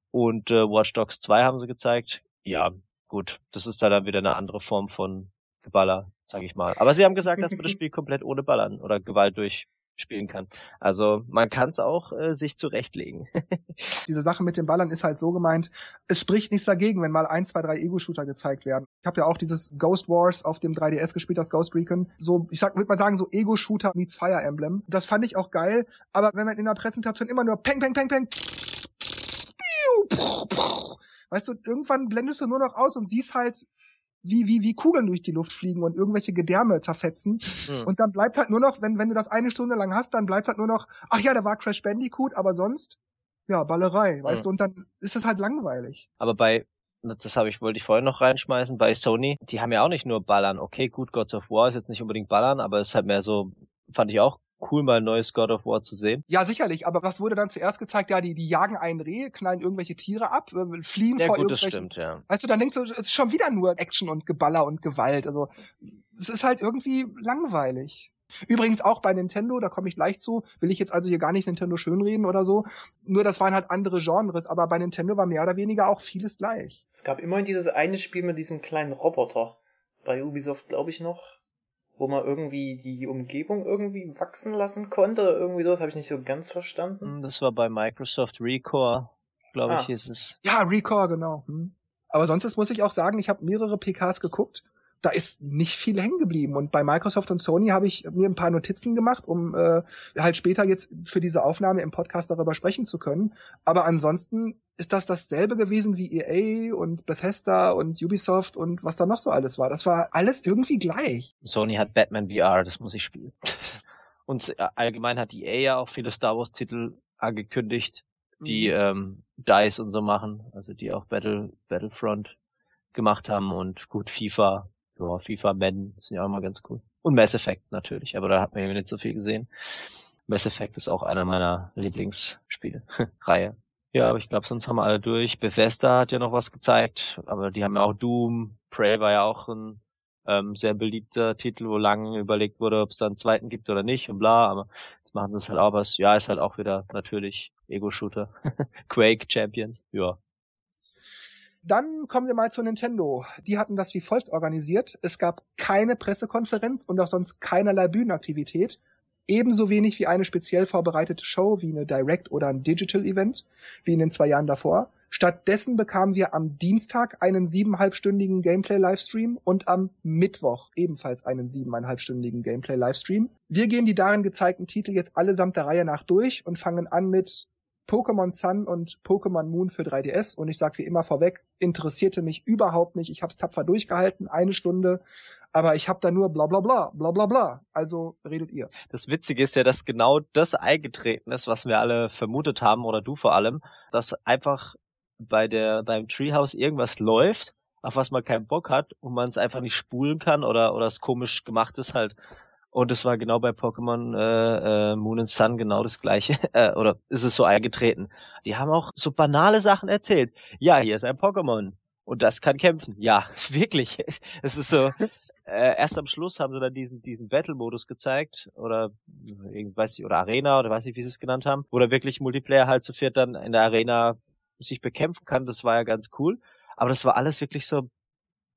S3: Und äh, Watch Dogs 2 haben sie gezeigt. Ja, gut, das ist da dann wieder eine andere Form von Geballer, sag ich mal. Aber sie haben gesagt, dass man das Spiel komplett ohne Ballern oder Gewalt durchspielen kann. Also man kann es auch äh, sich zurechtlegen.
S1: Diese Sache mit den Ballern ist halt so gemeint, es spricht nichts dagegen, wenn mal ein, zwei, drei Ego-Shooter gezeigt werden. Ich habe ja auch dieses Ghost Wars auf dem 3DS gespielt, das Ghost Recon. So, ich sag, würde mal sagen, so Ego-Shooter meets Fire Emblem. Das fand ich auch geil, aber wenn man in der Präsentation immer nur peng, peng, peng, peng, weißt du, irgendwann blendest du nur noch aus und siehst halt, wie, wie, wie Kugeln durch die Luft fliegen und irgendwelche Gedärme zerfetzen.
S3: Hm.
S1: Und dann bleibt halt nur noch, wenn, wenn du das eine Stunde lang hast, dann bleibt halt nur noch, ach ja, da war Crash Bandicoot, aber sonst, ja, Ballerei, weißt
S3: Ja.
S1: du, und dann ist es halt langweilig.
S3: Aber bei, das habe ich, wollte ich vorhin noch reinschmeißen, bei Sony, die haben ja auch nicht nur Ballern. Okay, gut, Gods of War ist jetzt nicht unbedingt Ballern, aber es ist halt mehr so, fand ich auch cool, mal ein neues God of War zu sehen.
S1: Ja, sicherlich, aber was wurde dann zuerst gezeigt? Ja, die, die jagen ein Reh, knallen irgendwelche Tiere ab, äh, fliehen
S3: Ja
S1: vor
S3: gut, das
S1: irgendwelchen.
S3: stimmt, ja.
S1: Weißt du, dann denkst du, es ist schon wieder nur Action und Geballer und Gewalt. Also es ist halt irgendwie langweilig. Übrigens auch bei Nintendo, da komme ich gleich zu, will ich jetzt also hier gar nicht Nintendo schönreden oder so. Nur das waren halt andere Genres, aber bei Nintendo war mehr oder weniger auch vieles gleich.
S4: Es gab immerhin dieses eine Spiel mit diesem kleinen Roboter. Bei Ubisoft, glaube ich, noch. Wo man irgendwie die Umgebung irgendwie wachsen lassen konnte. Oder irgendwie sowas habe ich nicht so ganz verstanden.
S3: Hm, Das war bei Microsoft Recore, glaube
S4: Ah.
S3: ich, ist es.
S1: Ja, Recore, genau. Hm. Aber sonst muss ich auch sagen, ich habe mehrere PKs geguckt. Da ist nicht viel hängen geblieben. Und bei Microsoft und Sony habe ich mir ein paar Notizen gemacht, um äh, halt später jetzt für diese Aufnahme im Podcast darüber sprechen zu können. Aber ansonsten ist das dasselbe gewesen wie EA und Bethesda und Ubisoft und was da noch so alles war. Das war alles irgendwie gleich.
S3: Sony hat Batman VR, das muss ich spielen. Und äh, allgemein hat EA ja auch viele Star Wars Titel angekündigt, die
S1: Mhm.
S3: ähm, DICE und so machen, also die auch Battle, Battlefront gemacht haben und gut FIFA, ja, FIFA, Madden sind ja auch mal ganz cool. Und Mass Effect natürlich, aber da hat man ja nicht so viel gesehen. Mass Effect ist auch einer meiner Lieblingsspiele, Reihe. Ja, aber ich glaube, sonst haben wir alle durch. Bethesda hat ja noch was gezeigt, aber die haben ja auch Doom, Prey war ja auch ein ähm, sehr beliebter Titel, wo lange überlegt wurde, ob es da einen zweiten gibt oder nicht und bla, aber jetzt machen sie es halt auch was. Ja, ist halt auch wieder natürlich Ego-Shooter. Quake Champions, ja.
S1: Dann kommen wir mal zu Nintendo. Die hatten das wie folgt organisiert. Es gab keine Pressekonferenz und auch sonst keinerlei Bühnenaktivität. Ebenso wenig wie eine speziell vorbereitete Show, wie eine Direct oder ein Digital Event, wie in den zwei Jahren davor. Stattdessen bekamen wir am Dienstag einen siebeneinhalbstündigen Gameplay-Livestream und am Mittwoch ebenfalls einen siebeneinhalbstündigen Gameplay-Livestream. Wir gehen die darin gezeigten Titel jetzt allesamt der Reihe nach durch und fangen an mit Pokémon Sun und Pokémon Moon für 3DS und ich sag wie immer vorweg, interessierte mich überhaupt nicht. Ich habe es tapfer durchgehalten, eine Stunde, aber ich habe da nur bla bla bla, bla bla bla. Also redet ihr.
S3: Das Witzige ist ja, dass genau das eingetreten ist, was wir alle vermutet haben, oder du vor allem, dass einfach bei der beim Treehouse irgendwas läuft, auf was man keinen Bock hat und man es einfach nicht spulen kann oder oder es komisch gemacht ist halt. Und es war genau bei Pokémon äh, äh, Moon and Sun genau das gleiche. äh, oder ist es so eingetreten? Die haben auch so banale Sachen erzählt. Ja, hier ist ein Pokémon. Und das kann kämpfen. Ja, wirklich. Es ist so. Äh, erst am Schluss haben sie dann diesen diesen Battle-Modus gezeigt oder weiß ich oder Arena oder weiß ich wie sie es genannt haben, wo da wirklich Multiplayer halt zu viert dann in der Arena sich bekämpfen kann. Das war ja ganz cool. Aber das war alles wirklich so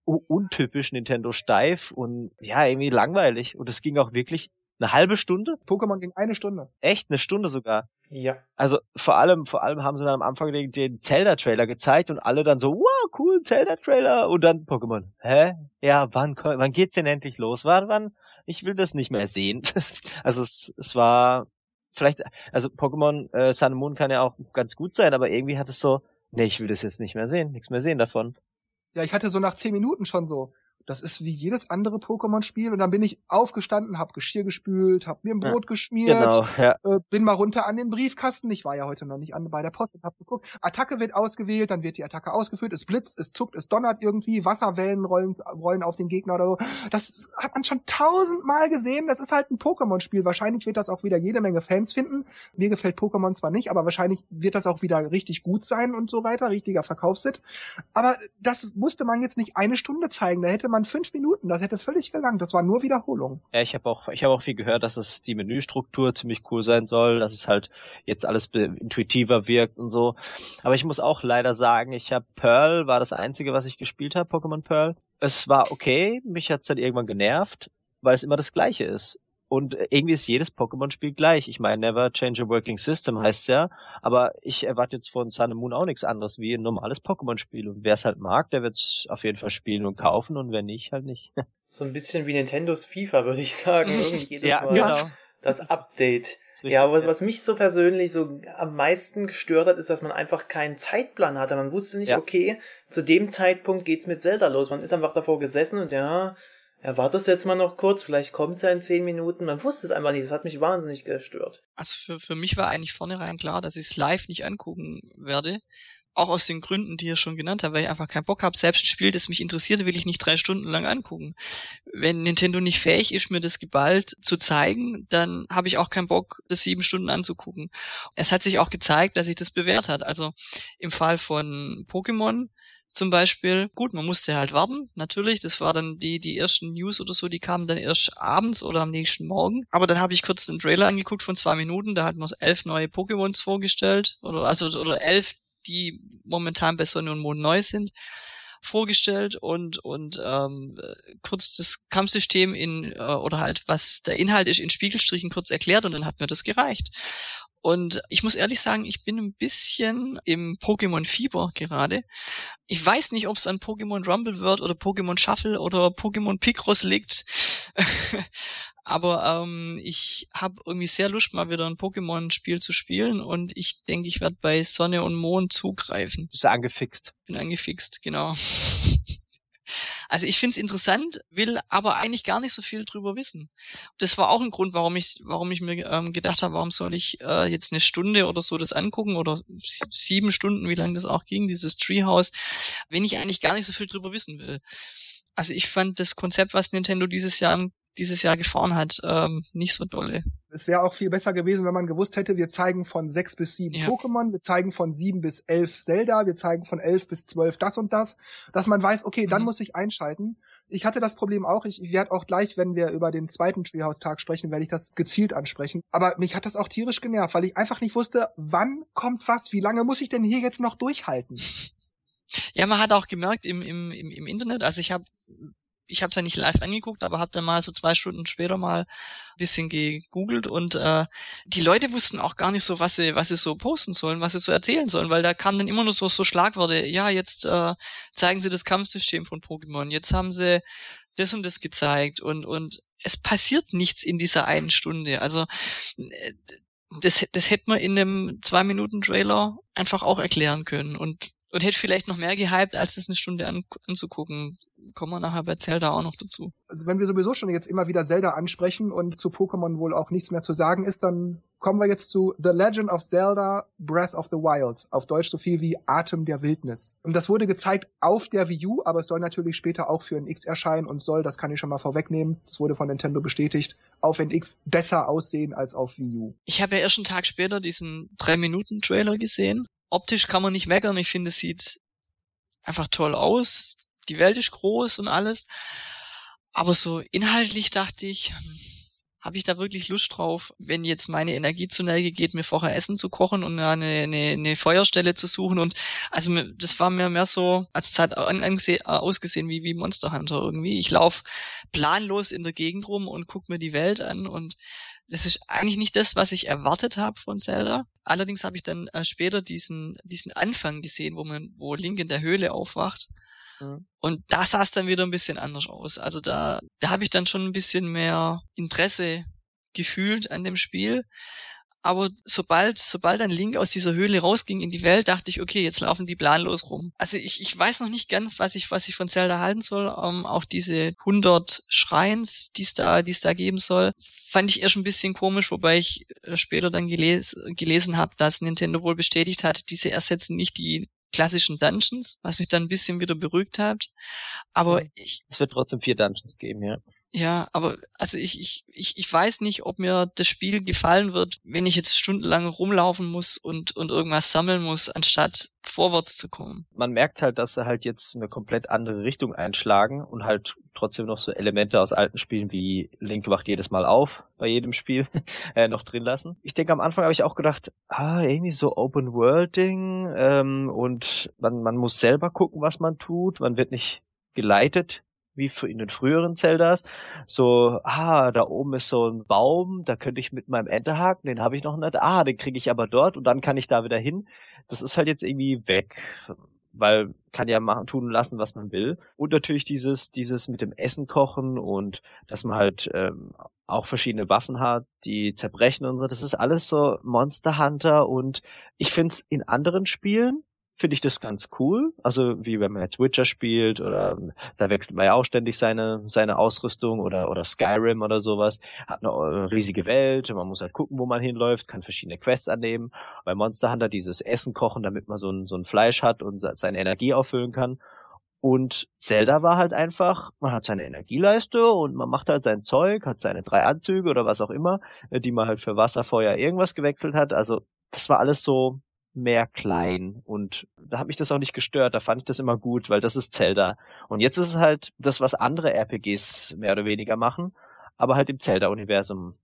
S3: untypisch Nintendo steif und ja, irgendwie langweilig. Und es ging auch wirklich eine halbe Stunde?
S1: Pokémon ging eine Stunde.
S3: Echt? Eine Stunde sogar?
S4: Ja.
S3: Also vor allem, vor allem haben sie dann am Anfang den, den Zelda-Trailer gezeigt und alle dann so, wow, cool, Zelda-Trailer und dann Pokémon. Hä? Ja, wann, wann geht's denn endlich los? Wann, wann? Ich will das nicht mehr sehen. also es, es war vielleicht, also Pokémon äh, Sun and Moon kann ja auch ganz gut sein, aber irgendwie hat es so, nee, ich will das jetzt nicht mehr sehen, nichts mehr sehen davon.
S1: Ja, ich hatte so nach zehn Minuten schon so, das ist wie jedes andere Pokémon-Spiel. Und dann bin ich aufgestanden, hab Geschirr gespült, hab mir ein Brot ja, geschmiert, genau, ja. äh, bin mal runter an den Briefkasten. Ich war ja heute noch nicht an, bei der Post und hab geguckt. Attacke wird ausgewählt, dann wird die Attacke ausgeführt. Es blitzt, es zuckt, es donnert irgendwie, Wasserwellen rollen, rollen auf den Gegner oder so. Das hat man schon tausendmal gesehen. Das ist halt ein Pokémon-Spiel. Wahrscheinlich wird das auch wieder jede Menge Fans finden. Mir gefällt Pokémon zwar nicht, aber wahrscheinlich wird das auch wieder richtig gut sein und so weiter, richtiger Verkaufssit. Aber das musste man jetzt nicht eine Stunde zeigen. Da hätte man fünf Minuten, das hätte völlig gelangt. Das war nur Wiederholung.
S3: Ja, ich habe auch, ich habe auch viel gehört, dass es die Menüstruktur ziemlich cool sein soll, dass es halt jetzt alles intuitiver wirkt und so. Aber ich muss auch leider sagen, ich habe Pearl war das einzige, was ich gespielt habe, Pokémon Pearl. Es war okay, mich hat's dann irgendwann genervt, weil es immer das Gleiche ist. Und irgendwie ist jedes Pokémon-Spiel gleich. Ich meine, never change a working system heißt ja. Aber ich erwarte jetzt von Sun and Moon auch nichts anderes wie ein normales Pokémon-Spiel. Und wer es halt mag, der wird es auf jeden Fall spielen und kaufen. Und wer nicht, halt nicht.
S4: So ein bisschen wie Nintendos FIFA, würde ich sagen. Irgendwie jedes ja, Mal. genau. Das, das Update. Das ja, aber was mich so persönlich so am meisten gestört hat, ist, dass man einfach keinen Zeitplan hatte. Man wusste nicht, ja. okay, zu dem Zeitpunkt geht's mit Zelda los. Man ist einfach davor gesessen und ja, ja, warte das jetzt mal noch kurz, vielleicht kommt es ja in zehn Minuten. Man wusste es einfach nicht, das hat mich wahnsinnig gestört.
S2: Also für, für mich war eigentlich vornherein klar, dass ich es live nicht angucken werde. Auch aus den Gründen, die ihr schon genannt habt, weil ich einfach keinen Bock habe. Selbst ein Spiel, das mich interessiert, will ich nicht drei Stunden lang angucken. Wenn Nintendo nicht fähig ist, mir das geballt zu zeigen, dann habe ich auch keinen Bock, das sieben Stunden anzugucken. Es hat sich auch gezeigt, dass sich das bewährt hat. Also im Fall von Pokémon zum Beispiel. Gut, man musste halt warten, natürlich. Das war dann die, die ersten News oder so, die kamen dann erst abends oder am nächsten Morgen. Aber dann habe ich kurz den Trailer angeguckt von zwei Minuten, da hat man elf neue Pokémons vorgestellt. Oder also oder elf, die momentan bei Sonne und Mond neu sind vorgestellt und und ähm, kurz das Kampfsystem in äh, oder halt was der Inhalt ist in Spiegelstrichen kurz erklärt und dann hat mir das gereicht. Und ich muss ehrlich sagen, ich bin ein bisschen im Pokémon-Fieber gerade. Ich weiß nicht, ob es an Pokémon Rumble wird oder Pokémon Shuffle oder Pokémon Picross liegt. Aber ähm, ich habe irgendwie sehr Lust, mal wieder ein Pokémon-Spiel zu spielen und ich denke, ich werde bei Sonne und Mond zugreifen.
S3: Bist du angefixt?
S2: Bin angefixt, genau. Also ich finde es interessant, will aber eigentlich gar nicht so viel drüber wissen. Das war auch ein Grund, warum ich, warum ich mir ähm, gedacht habe, warum soll ich äh, jetzt eine Stunde oder so das angucken oder sieben Stunden, wie lange das auch ging, dieses Treehouse, wenn ich eigentlich gar nicht so viel drüber wissen will. Also ich fand das Konzept, was Nintendo dieses Jahr dieses Jahr gefahren hat, ähm, nicht so dolle.
S1: Es wäre auch viel besser gewesen, wenn man gewusst hätte, wir zeigen von sechs bis sieben ja. Pokémon, wir zeigen von sieben bis elf Zelda, wir zeigen von elf bis zwölf das und das, dass man weiß, okay, dann mhm. muss ich einschalten. Ich hatte das Problem auch, ich werde auch gleich, wenn wir über den zweiten Treehouse-Tag sprechen, werde ich das gezielt ansprechen. Aber mich hat das auch tierisch genervt, weil ich einfach nicht wusste, wann kommt was, wie lange muss ich denn hier jetzt noch durchhalten?
S2: Ja, man hat auch gemerkt im, im, im, im Internet, also ich habe ich habe es ja nicht live angeguckt, aber habe dann mal so zwei Stunden später mal ein bisschen gegoogelt und äh, die Leute wussten auch gar nicht so, was sie, was sie so posten sollen, was sie so erzählen sollen, weil da kamen dann immer nur so, so Schlagworte, ja, jetzt äh, zeigen sie das Kampfsystem von Pokémon, jetzt haben sie das und das gezeigt und, und es passiert nichts in dieser einen Stunde. Also äh, das, das hätte man in einem Zwei-Minuten-Trailer einfach auch erklären können und, und hätte vielleicht noch mehr gehypt, als es eine Stunde an, anzugucken. Kommen wir nachher bei Zelda auch noch dazu.
S1: Also wenn wir sowieso schon jetzt immer wieder Zelda ansprechen und zu Pokémon wohl auch nichts mehr zu sagen ist, dann kommen wir jetzt zu The Legend of Zelda Breath of the Wild. Auf Deutsch so viel wie Atem der Wildnis. Und das wurde gezeigt auf der Wii U, aber es soll natürlich später auch für NX erscheinen und soll, das kann ich schon mal vorwegnehmen, das wurde von Nintendo bestätigt, auf NX besser aussehen als auf Wii U.
S2: Ich habe ja erst einen Tag später diesen 3-Minuten-Trailer gesehen. Optisch kann man nicht meckern. Ich finde, es sieht einfach toll aus. Die Welt ist groß und alles. Aber so inhaltlich dachte ich, hm, habe ich da wirklich Lust drauf, wenn jetzt meine Energie zu Neige geht, mir vorher Essen zu kochen und eine, eine, eine Feuerstelle zu suchen und also das war mir mehr so, als es hat ausgesehen wie, wie Monster Hunter irgendwie. Ich laufe planlos in der Gegend rum und guck mir die Welt an und das ist eigentlich nicht das, was ich erwartet habe von Zelda. Allerdings habe ich dann äh, später diesen, diesen Anfang gesehen, wo man, wo Link in der Höhle aufwacht Mhm. Und da sah es dann wieder ein bisschen anders aus. Also da, da habe ich dann schon ein bisschen mehr Interesse gefühlt an dem Spiel. Aber sobald, sobald ein Link aus dieser Höhle rausging in die Welt, dachte ich, okay, jetzt laufen die planlos rum. Also ich, ich weiß noch nicht ganz, was ich, was ich von Zelda halten soll. Ähm, auch diese 100 Schreins, die es da, die es da geben soll, fand ich erst ein bisschen komisch, wobei ich äh, später dann geles gelesen habe, dass Nintendo wohl bestätigt hat, diese ersetzen nicht die klassischen Dungeons, was mich dann ein bisschen wieder beruhigt hat. Aber ich.
S3: Es wird trotzdem vier Dungeons geben, ja.
S2: Ja, aber also ich, ich, ich, ich weiß nicht, ob mir das Spiel gefallen wird, wenn ich jetzt stundenlang rumlaufen muss und, und irgendwas sammeln muss, anstatt vorwärts zu kommen.
S3: Man merkt halt, dass sie halt jetzt eine komplett andere Richtung einschlagen und halt trotzdem noch so Elemente aus alten Spielen wie Link wacht jedes Mal auf bei jedem Spiel äh, noch drin lassen. Ich denke, am Anfang habe ich auch gedacht, ah, irgendwie so Open World Ding ähm, und man, man muss selber gucken, was man tut. Man wird nicht geleitet wie in den früheren Zeldas. So, ah, da oben ist so ein Baum, da könnte ich mit meinem Enterhaken, den habe ich noch nicht. Ah, den kriege ich aber dort und dann kann ich da wieder hin. Das ist halt jetzt irgendwie weg, weil kann ja machen, tun lassen, was man will. Und natürlich dieses, dieses mit dem Essen kochen und dass man halt ähm, auch verschiedene Waffen hat, die zerbrechen und so. Das ist alles so Monster Hunter und ich finde es in anderen Spielen finde ich das ganz cool. Also wie wenn man jetzt Witcher spielt oder da wechselt man ja auch ständig seine seine Ausrüstung oder oder Skyrim oder sowas. Hat eine äh, riesige Welt, man muss halt gucken, wo man hinläuft, kann verschiedene Quests annehmen. Bei Monster Hunter dieses Essen kochen, damit man so ein so ein Fleisch hat und seine Energie auffüllen kann. Und Zelda war halt einfach, man hat seine Energieleiste und man macht halt sein Zeug, hat seine drei Anzüge oder was auch immer, äh, die man halt für Wasser, Feuer, irgendwas gewechselt hat. Also das war alles so mehr klein und da hat mich das auch nicht gestört, da fand ich das immer gut, weil das ist Zelda. Und jetzt ist es halt das, was andere RPGs mehr oder weniger machen, aber halt im Zelda-Universum.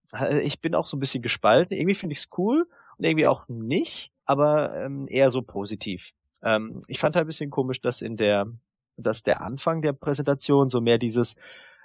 S3: Ich bin auch so ein bisschen gespalten, irgendwie finde ich es cool und irgendwie auch nicht, aber ähm, eher so positiv. Ähm, ich fand halt ein bisschen komisch, dass in der, dass der Anfang der Präsentation so mehr dieses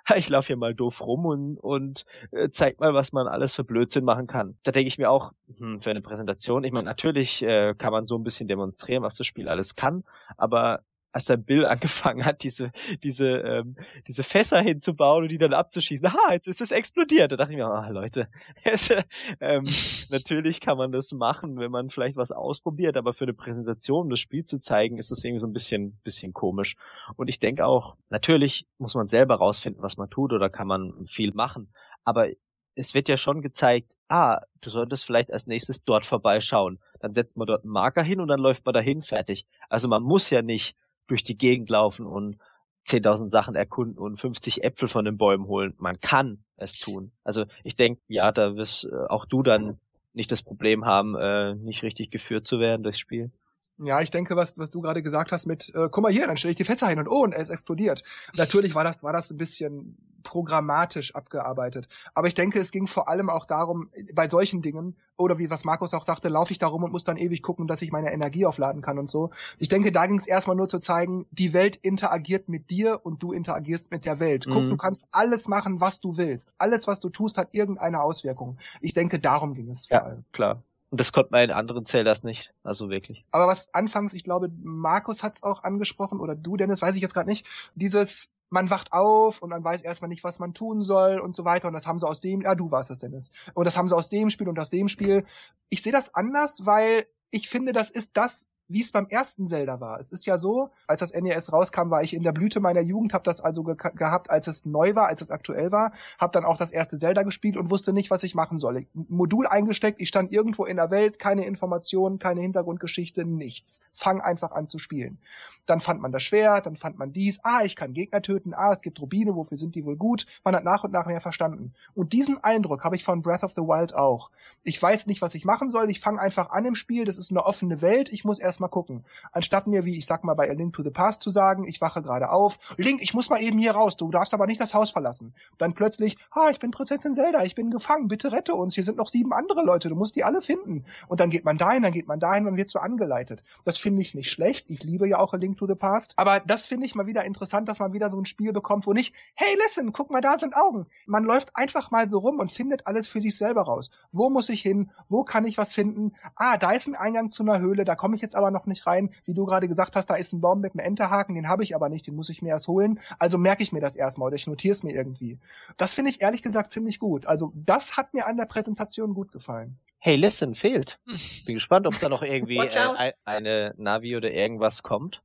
S3: ich laufe hier mal doof rum und, und äh, zeig mal, was man alles für Blödsinn machen kann. Da denke ich mir auch, hm, für eine Präsentation, ich meine, natürlich äh, kann man so ein bisschen demonstrieren, was das Spiel alles kann, aber als der Bill angefangen hat, diese, diese, ähm, diese Fässer hinzubauen und die dann abzuschießen. Aha, jetzt ist es explodiert. Da dachte ich mir, ah, Leute, ähm, natürlich kann man das machen, wenn man vielleicht was ausprobiert, aber für eine Präsentation, um das Spiel zu zeigen, ist das irgendwie so ein bisschen, bisschen komisch. Und ich denke auch, natürlich muss man selber rausfinden, was man tut oder kann man viel machen. Aber es wird ja schon gezeigt, ah, du solltest vielleicht als nächstes dort vorbeischauen. Dann setzt man dort einen Marker hin und dann läuft man dahin fertig. Also man muss ja nicht durch die Gegend laufen und 10.000 Sachen erkunden und 50 Äpfel von den Bäumen holen. Man kann es tun. Also ich denke, ja, da wirst äh, auch du dann nicht das Problem haben, äh, nicht richtig geführt zu werden durchs Spiel.
S1: Ja, ich denke, was, was du gerade gesagt hast mit, äh, guck mal hier, dann stelle ich die Fässer hin und oh, und es explodiert. Natürlich war das, war das ein bisschen programmatisch abgearbeitet. Aber ich denke, es ging vor allem auch darum, bei solchen Dingen, oder wie was Markus auch sagte, laufe ich da rum und muss dann ewig gucken, dass ich meine Energie aufladen kann und so. Ich denke, da ging es erstmal nur zu zeigen, die Welt interagiert mit dir und du interagierst mit der Welt. Guck, mhm. du kannst alles machen, was du willst. Alles, was du tust, hat irgendeine Auswirkung. Ich denke, darum ging es
S3: vor ja, allem. Klar. Und das konnte man in anderen Zeldas nicht. Also wirklich.
S1: Aber was anfangs, ich glaube, Markus hat es auch angesprochen, oder du, Dennis, weiß ich jetzt gerade nicht, dieses man wacht auf und man weiß erstmal nicht, was man tun soll und so weiter. Und das haben sie aus dem, ja, du warst es, Dennis. Und das haben sie aus dem Spiel und aus dem Spiel. Ich sehe das anders, weil ich finde, das ist das, wie es beim ersten Zelda war. Es ist ja so, als das NES rauskam, war ich in der Blüte meiner Jugend, habe das also ge gehabt, als es neu war, als es aktuell war, habe dann auch das erste Zelda gespielt und wusste nicht, was ich machen soll. Modul eingesteckt, ich stand irgendwo in der Welt, keine Informationen, keine Hintergrundgeschichte, nichts. Fang einfach an zu spielen. Dann fand man das Schwert, dann fand man dies, ah, ich kann Gegner töten, ah, es gibt Rubine, wofür sind die wohl gut? Man hat nach und nach mehr verstanden. Und diesen Eindruck habe ich von Breath of the Wild auch. Ich weiß nicht, was ich machen soll, ich fange einfach an im Spiel, das ist eine offene Welt, ich muss erstmal gucken. Anstatt mir, wie ich sag mal bei A Link to the Past zu sagen, ich wache gerade auf, Link, ich muss mal eben hier raus, du darfst aber nicht das Haus verlassen. Dann plötzlich, ah, ich bin Prinzessin Zelda, ich bin gefangen, bitte rette uns, hier sind noch sieben andere Leute, du musst die alle finden. Und dann geht man dahin, dann geht man dahin, man wird so angeleitet. Das finde ich nicht schlecht, ich liebe ja auch A Link to the Past, aber das finde ich mal wieder interessant, dass man wieder so ein Spiel bekommt, wo nicht, hey, listen, guck mal, da sind Augen. Man läuft einfach mal so rum und findet alles für sich selber raus. Wo muss ich hin? Wo kann ich was finden? Ah, da ist ein Eingang zu einer Höhle, da komme ich jetzt aber noch nicht rein. Wie du gerade gesagt hast, da ist ein Baum mit einem Enterhaken, den habe ich aber nicht, den muss ich mir erst holen. Also merke ich mir das erstmal oder ich notiere es mir irgendwie. Das finde ich ehrlich gesagt ziemlich gut. Also das hat mir an der Präsentation gut gefallen.
S3: Hey, listen, fehlt. Bin gespannt, ob da noch irgendwie äh, eine Navi oder irgendwas kommt.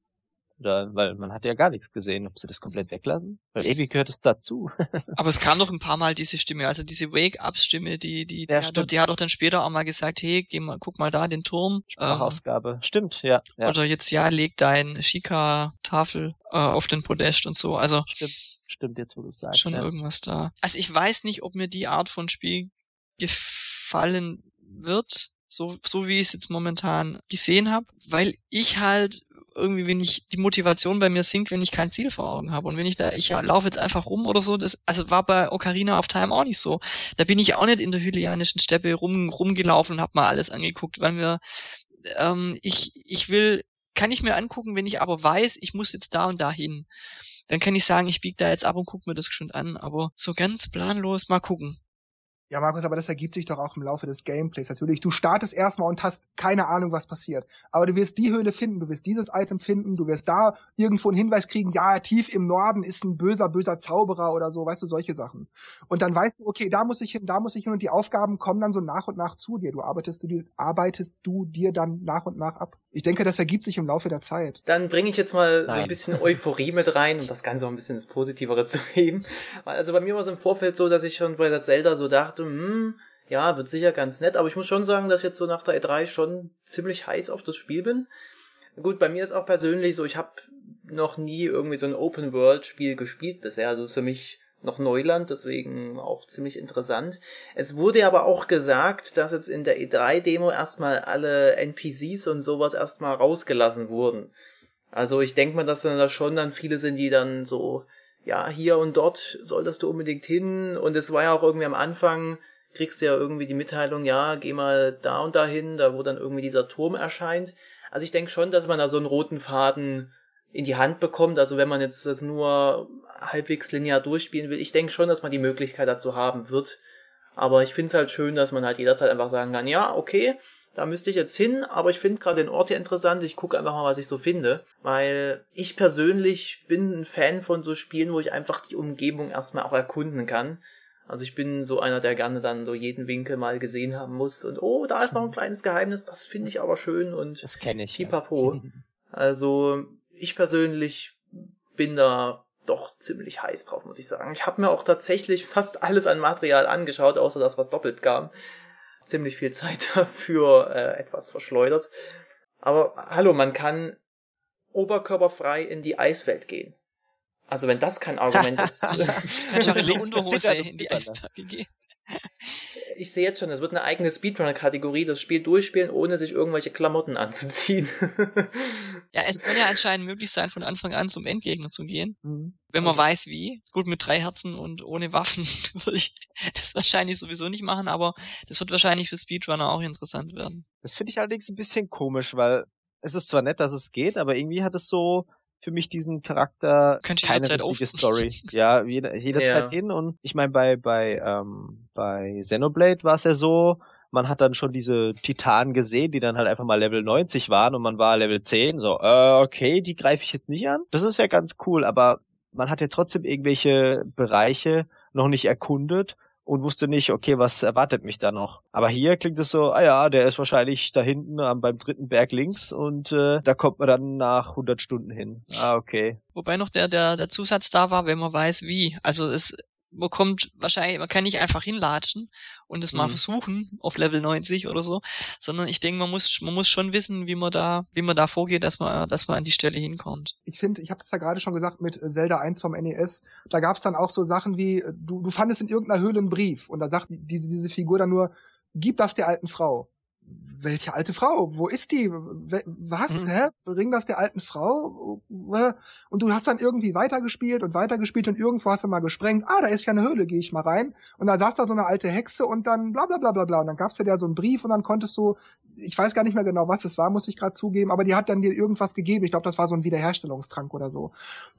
S3: Oder, weil man hat ja gar nichts gesehen, ob sie das komplett weglassen. Weil irgendwie gehört es dazu.
S2: Aber es kam noch ein paar Mal diese Stimme, also diese Wake-up-Stimme, die, die, die, ja, hat doch, die hat doch dann später auch mal gesagt, hey, geh mal, guck mal da den Turm.
S3: Sprachausgabe. Ähm, stimmt, ja, ja.
S2: Oder jetzt, ja, leg dein Shika-Tafel äh, auf den Podest und so. Also.
S3: Stimmt, stimmt, jetzt wo du sagst.
S2: Schon ja. irgendwas da. Also ich weiß nicht, ob mir die Art von Spiel gefallen wird so, so wie ich es jetzt momentan gesehen habe, weil ich halt irgendwie, wenn ich die Motivation bei mir sinkt, wenn ich kein Ziel vor Augen habe. Und wenn ich da, ich laufe jetzt einfach rum oder so, das, also war bei Ocarina of Time auch nicht so. Da bin ich auch nicht in der hylianischen Steppe rum, rumgelaufen und hab mal alles angeguckt, weil mir, ähm, ich, ich will, kann ich mir angucken, wenn ich aber weiß, ich muss jetzt da und da hin. Dann kann ich sagen, ich biege da jetzt ab und guck mir das schon an, aber so ganz planlos mal gucken.
S1: Ja, Markus, aber das ergibt sich doch auch im Laufe des Gameplays natürlich. Du startest erstmal und hast keine Ahnung, was passiert. Aber du wirst die Höhle finden, du wirst dieses Item finden, du wirst da irgendwo einen Hinweis kriegen, ja, tief im Norden ist ein böser, böser Zauberer oder so, weißt du, solche Sachen. Und dann weißt du, okay, da muss ich hin, da muss ich hin und die Aufgaben kommen dann so nach und nach zu dir. Du arbeitest du, dir, arbeitest du dir dann nach und nach ab. Ich denke, das ergibt sich im Laufe der Zeit.
S4: Dann bringe ich jetzt mal Nein. so ein bisschen Euphorie mit rein, um das Ganze auch ein bisschen ins Positivere zu heben. Also bei mir war es im Vorfeld so, dass ich schon bei der Zelda so dachte, hm, ja, wird sicher ganz nett, aber ich muss schon sagen, dass ich jetzt so nach der E3 schon ziemlich heiß auf das Spiel bin. Gut, bei mir ist auch persönlich so, ich habe noch nie irgendwie so ein Open-World-Spiel gespielt bisher. Also ist für mich noch Neuland, deswegen auch ziemlich interessant. Es wurde aber auch gesagt, dass jetzt in der E3-Demo erstmal alle NPCs und sowas erstmal rausgelassen wurden. Also ich denke mal, dass dann da schon dann viele sind, die dann so, ja, hier und dort solltest du unbedingt hin. Und es war ja auch irgendwie am Anfang, kriegst du ja irgendwie die Mitteilung, ja, geh mal da und da hin, da wo dann irgendwie dieser Turm erscheint. Also ich denke schon, dass man da so einen roten Faden in die Hand bekommt. Also wenn man jetzt das nur halbwegs linear durchspielen will, ich denke schon, dass man die Möglichkeit dazu haben wird. Aber ich finde es halt schön, dass man halt jederzeit einfach sagen kann, ja, okay, da müsste ich jetzt hin, aber ich finde gerade den Ort hier interessant, ich gucke einfach mal, was ich so finde. Weil ich persönlich bin ein Fan von so Spielen, wo ich einfach die Umgebung erstmal auch erkunden kann. Also ich bin so einer, der gerne dann so jeden Winkel mal gesehen haben muss und oh, da ist noch ein kleines Geheimnis, das finde ich aber schön und
S3: das kenne ich.
S4: Pipapo. Ja. Also ich persönlich bin da doch ziemlich heiß drauf, muss ich sagen. Ich habe mir auch tatsächlich fast alles an Material angeschaut, außer das, was doppelt kam. Ziemlich viel Zeit dafür äh, etwas verschleudert. Aber hallo, man kann oberkörperfrei in die Eiswelt gehen. Also wenn das kein Argument ist.
S2: Die Unterhose in die Eiswelt gehen
S4: ich sehe jetzt schon, es wird eine eigene Speedrunner-Kategorie, das Spiel durchspielen, ohne sich irgendwelche Klamotten anzuziehen.
S2: ja, es soll ja anscheinend möglich sein, von Anfang an zum Endgegner zu gehen. Mhm. Wenn man okay. weiß wie. Gut, mit drei Herzen und ohne Waffen würde ich das wahrscheinlich sowieso nicht machen, aber das wird wahrscheinlich für Speedrunner auch interessant werden.
S3: Das finde ich allerdings ein bisschen komisch, weil es ist zwar nett, dass es geht, aber irgendwie hat es so für mich diesen Charakter
S2: Könnt keine richtige
S3: Story. ja, jeder, jederzeit ja. hin und ich meine bei bei ähm, bei Xenoblade war es ja so, man hat dann schon diese Titanen gesehen, die dann halt einfach mal Level 90 waren und man war Level 10, so, äh, okay, die greife ich jetzt nicht an. Das ist ja ganz cool, aber man hat ja trotzdem irgendwelche Bereiche noch nicht erkundet und wusste nicht, okay, was erwartet mich da noch. Aber hier klingt es so, ah ja, der ist wahrscheinlich da hinten beim dritten Berg links und äh, da kommt man dann nach 100 Stunden hin. Ah, okay.
S2: Wobei noch der, der, der Zusatz da war, wenn man weiß, wie. Also es man kommt wahrscheinlich, man kann nicht einfach hinlatschen und es mal mhm. versuchen auf Level 90 oder so, sondern ich denke, man muss, man muss schon wissen, wie man da, wie man da vorgeht, dass man, dass man an die Stelle hinkommt.
S1: Ich finde, ich habe es ja gerade schon gesagt mit Zelda 1 vom NES, da gab es dann auch so Sachen wie, du, du fandest in irgendeiner Höhle einen Brief und da sagt diese, diese Figur dann nur, gib das der alten Frau welche alte Frau? Wo ist die? Was? Mhm. Hä? Bring das der alten Frau? Und du hast dann irgendwie weitergespielt und weitergespielt und irgendwo hast du mal gesprengt. Ah, da ist ja eine Höhle, gehe ich mal rein. Und dann saß da so eine alte Hexe und dann bla bla bla bla bla. Und dann gab's dir da so einen Brief und dann konntest du, ich weiß gar nicht mehr genau, was es war, muss ich gerade zugeben, aber die hat dann dir irgendwas gegeben. Ich glaube, das war so ein Wiederherstellungstrank oder so.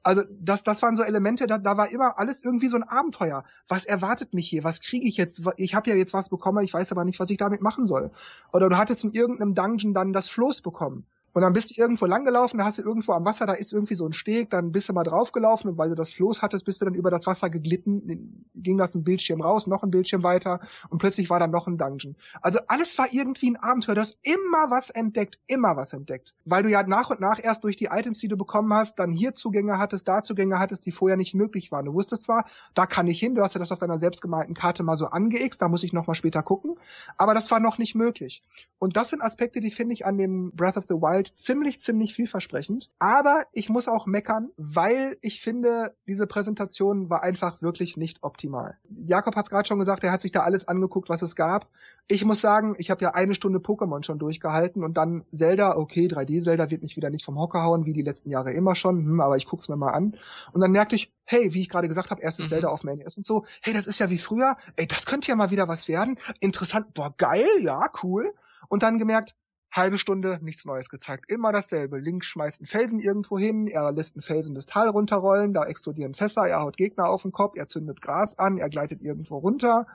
S1: Also das, das waren so Elemente, da, da war immer alles irgendwie so ein Abenteuer. Was erwartet mich hier? Was kriege ich jetzt? Ich habe ja jetzt was bekommen, ich weiß aber nicht, was ich damit machen soll. Oder du hattest in irgendeinem Dungeon dann das Floß bekommen. Und dann bist du irgendwo langgelaufen, da hast du irgendwo am Wasser, da ist irgendwie so ein Steg, dann bist du mal draufgelaufen und weil du das Floß hattest, bist du dann über das Wasser geglitten, ging das ein Bildschirm raus, noch ein Bildschirm weiter und plötzlich war dann noch ein Dungeon. Also alles war irgendwie ein Abenteuer, du hast immer was entdeckt, immer was entdeckt. Weil du ja nach und nach erst durch die Items, die du bekommen hast, dann hier Zugänge hattest, da Zugänge hattest, die vorher nicht möglich waren. Du wusstest zwar, da kann ich hin, du hast ja das auf deiner selbstgemalten Karte mal so angeixt, da muss ich noch mal später gucken, aber das war noch nicht möglich. Und das sind Aspekte, die finde ich an dem Breath of the Wild ziemlich, ziemlich ziemlich vielversprechend. Aber ich muss auch meckern, weil ich finde, diese Präsentation war einfach wirklich nicht optimal. Jakob hat es gerade schon gesagt, er hat sich da alles angeguckt, was es gab. Ich muss sagen, ich habe ja eine Stunde Pokémon schon durchgehalten und dann Zelda, okay, 3D-Zelda wird mich wieder nicht vom Hocker hauen, wie die letzten Jahre immer schon, hm, aber ich guck's mir mal an. Und dann merkte ich, hey, wie ich gerade gesagt habe, erstes mhm. Zelda auf dem NES und so, hey, das ist ja wie früher, ey, das könnte ja mal wieder was werden. Interessant, boah, geil, ja, cool. Und dann gemerkt, Halbe Stunde, nichts Neues gezeigt. Immer dasselbe. Link schmeißt einen Felsen irgendwo hin, er lässt einen Felsen das Tal runterrollen, da explodieren Fässer, er haut Gegner auf den Kopf, er zündet Gras an, er gleitet irgendwo runter.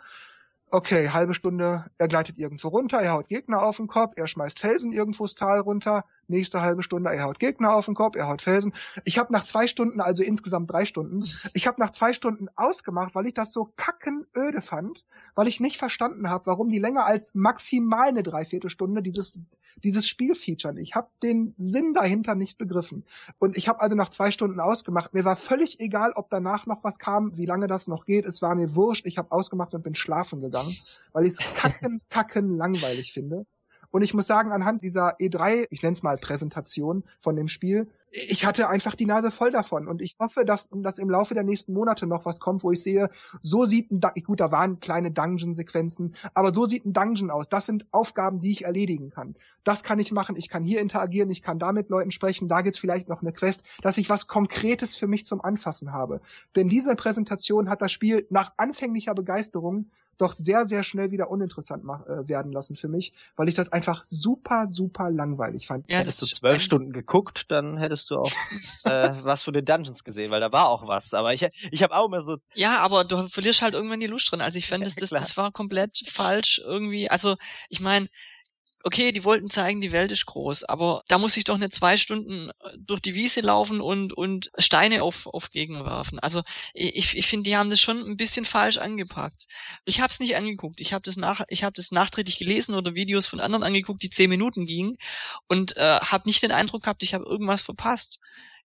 S1: Okay, halbe Stunde, er gleitet irgendwo runter, er haut Gegner auf den Kopf, er schmeißt Felsen irgendwo das Tal runter, nächste halbe Stunde, er haut Gegner auf den Kopf, er haut Felsen. Ich habe nach zwei Stunden, also insgesamt drei Stunden, ich habe nach zwei Stunden ausgemacht, weil ich das so kackenöde fand, weil ich nicht verstanden habe, warum die länger als maximal eine Dreiviertelstunde dieses, dieses Spiel featuren. Ich habe den Sinn dahinter nicht begriffen. Und ich habe also nach zwei Stunden ausgemacht. Mir war völlig egal, ob danach noch was kam, wie lange das noch geht. Es war mir wurscht. Ich habe ausgemacht und bin schlafen gegangen, weil ich es kacken, kacken langweilig finde. Und ich muss sagen, anhand dieser E3, ich nenne es mal Präsentation von dem Spiel, ich hatte einfach die Nase voll davon. Und ich hoffe, dass, dass im Laufe der nächsten Monate noch was kommt, wo ich sehe, so sieht ein, Dungeon, gut, da waren kleine Dungeon-Sequenzen, aber so sieht ein Dungeon aus. Das sind Aufgaben, die ich erledigen kann. Das kann ich machen. Ich kann hier interagieren, ich kann da mit Leuten sprechen, da gibt's vielleicht noch eine Quest, dass ich was Konkretes für mich zum Anfassen habe. Denn diese Präsentation hat das Spiel nach anfänglicher Begeisterung doch sehr, sehr schnell wieder uninteressant mach, äh, werden lassen für mich, weil ich das einfach super, super langweilig fand.
S3: Ja, hättest du zwölf Stunden geguckt, dann hättest du auch äh, was von den Dungeons gesehen, weil da war auch was. Aber ich, ich habe auch immer so.
S2: Ja, aber du verlierst halt irgendwann die Lust drin. Also ich fand, das, das, das war komplett falsch irgendwie. Also ich meine, okay, die wollten zeigen, die Welt ist groß, aber da muss ich doch nicht zwei Stunden äh, durch die Wiese laufen und, und Steine auf, auf Gegner werfen. Also ich, ich finde, die haben das schon ein bisschen falsch angepackt. Ich habe es nicht angeguckt. Ich habe das nach, ich habe das nachträglich gelesen oder Videos von anderen angeguckt, die zehn Minuten gingen und äh, habe nicht den Eindruck gehabt, ich habe irgendwas verpasst.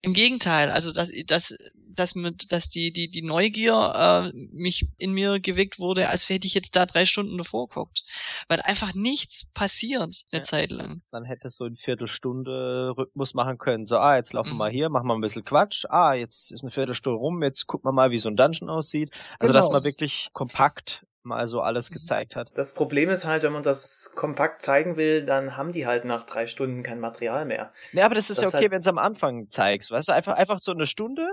S2: Im Gegenteil, also dass, dass, dass, mit, dass die, die, die Neugier äh, mich in mir geweckt wurde, als hätte ich jetzt da drei Stunden davor geguckt. Weil einfach nichts passiert eine ja. Zeit lang.
S3: Dann hätte so ein Viertelstunde Rhythmus machen können. So, ah, jetzt laufen mhm. wir hier, machen wir ein bisschen Quatsch. Ah, jetzt ist eine Viertelstunde rum, jetzt gucken wir mal, wie so ein Dungeon aussieht. Also, genau. dass man wirklich kompakt mal so alles mhm. gezeigt hat.
S4: Das Problem ist halt, wenn man das kompakt zeigen will, dann haben die halt nach drei Stunden kein Material mehr.
S3: Ja, aber das ist das ja okay, halt wenn es am Anfang zeigst, weißt du, einfach, einfach so eine Stunde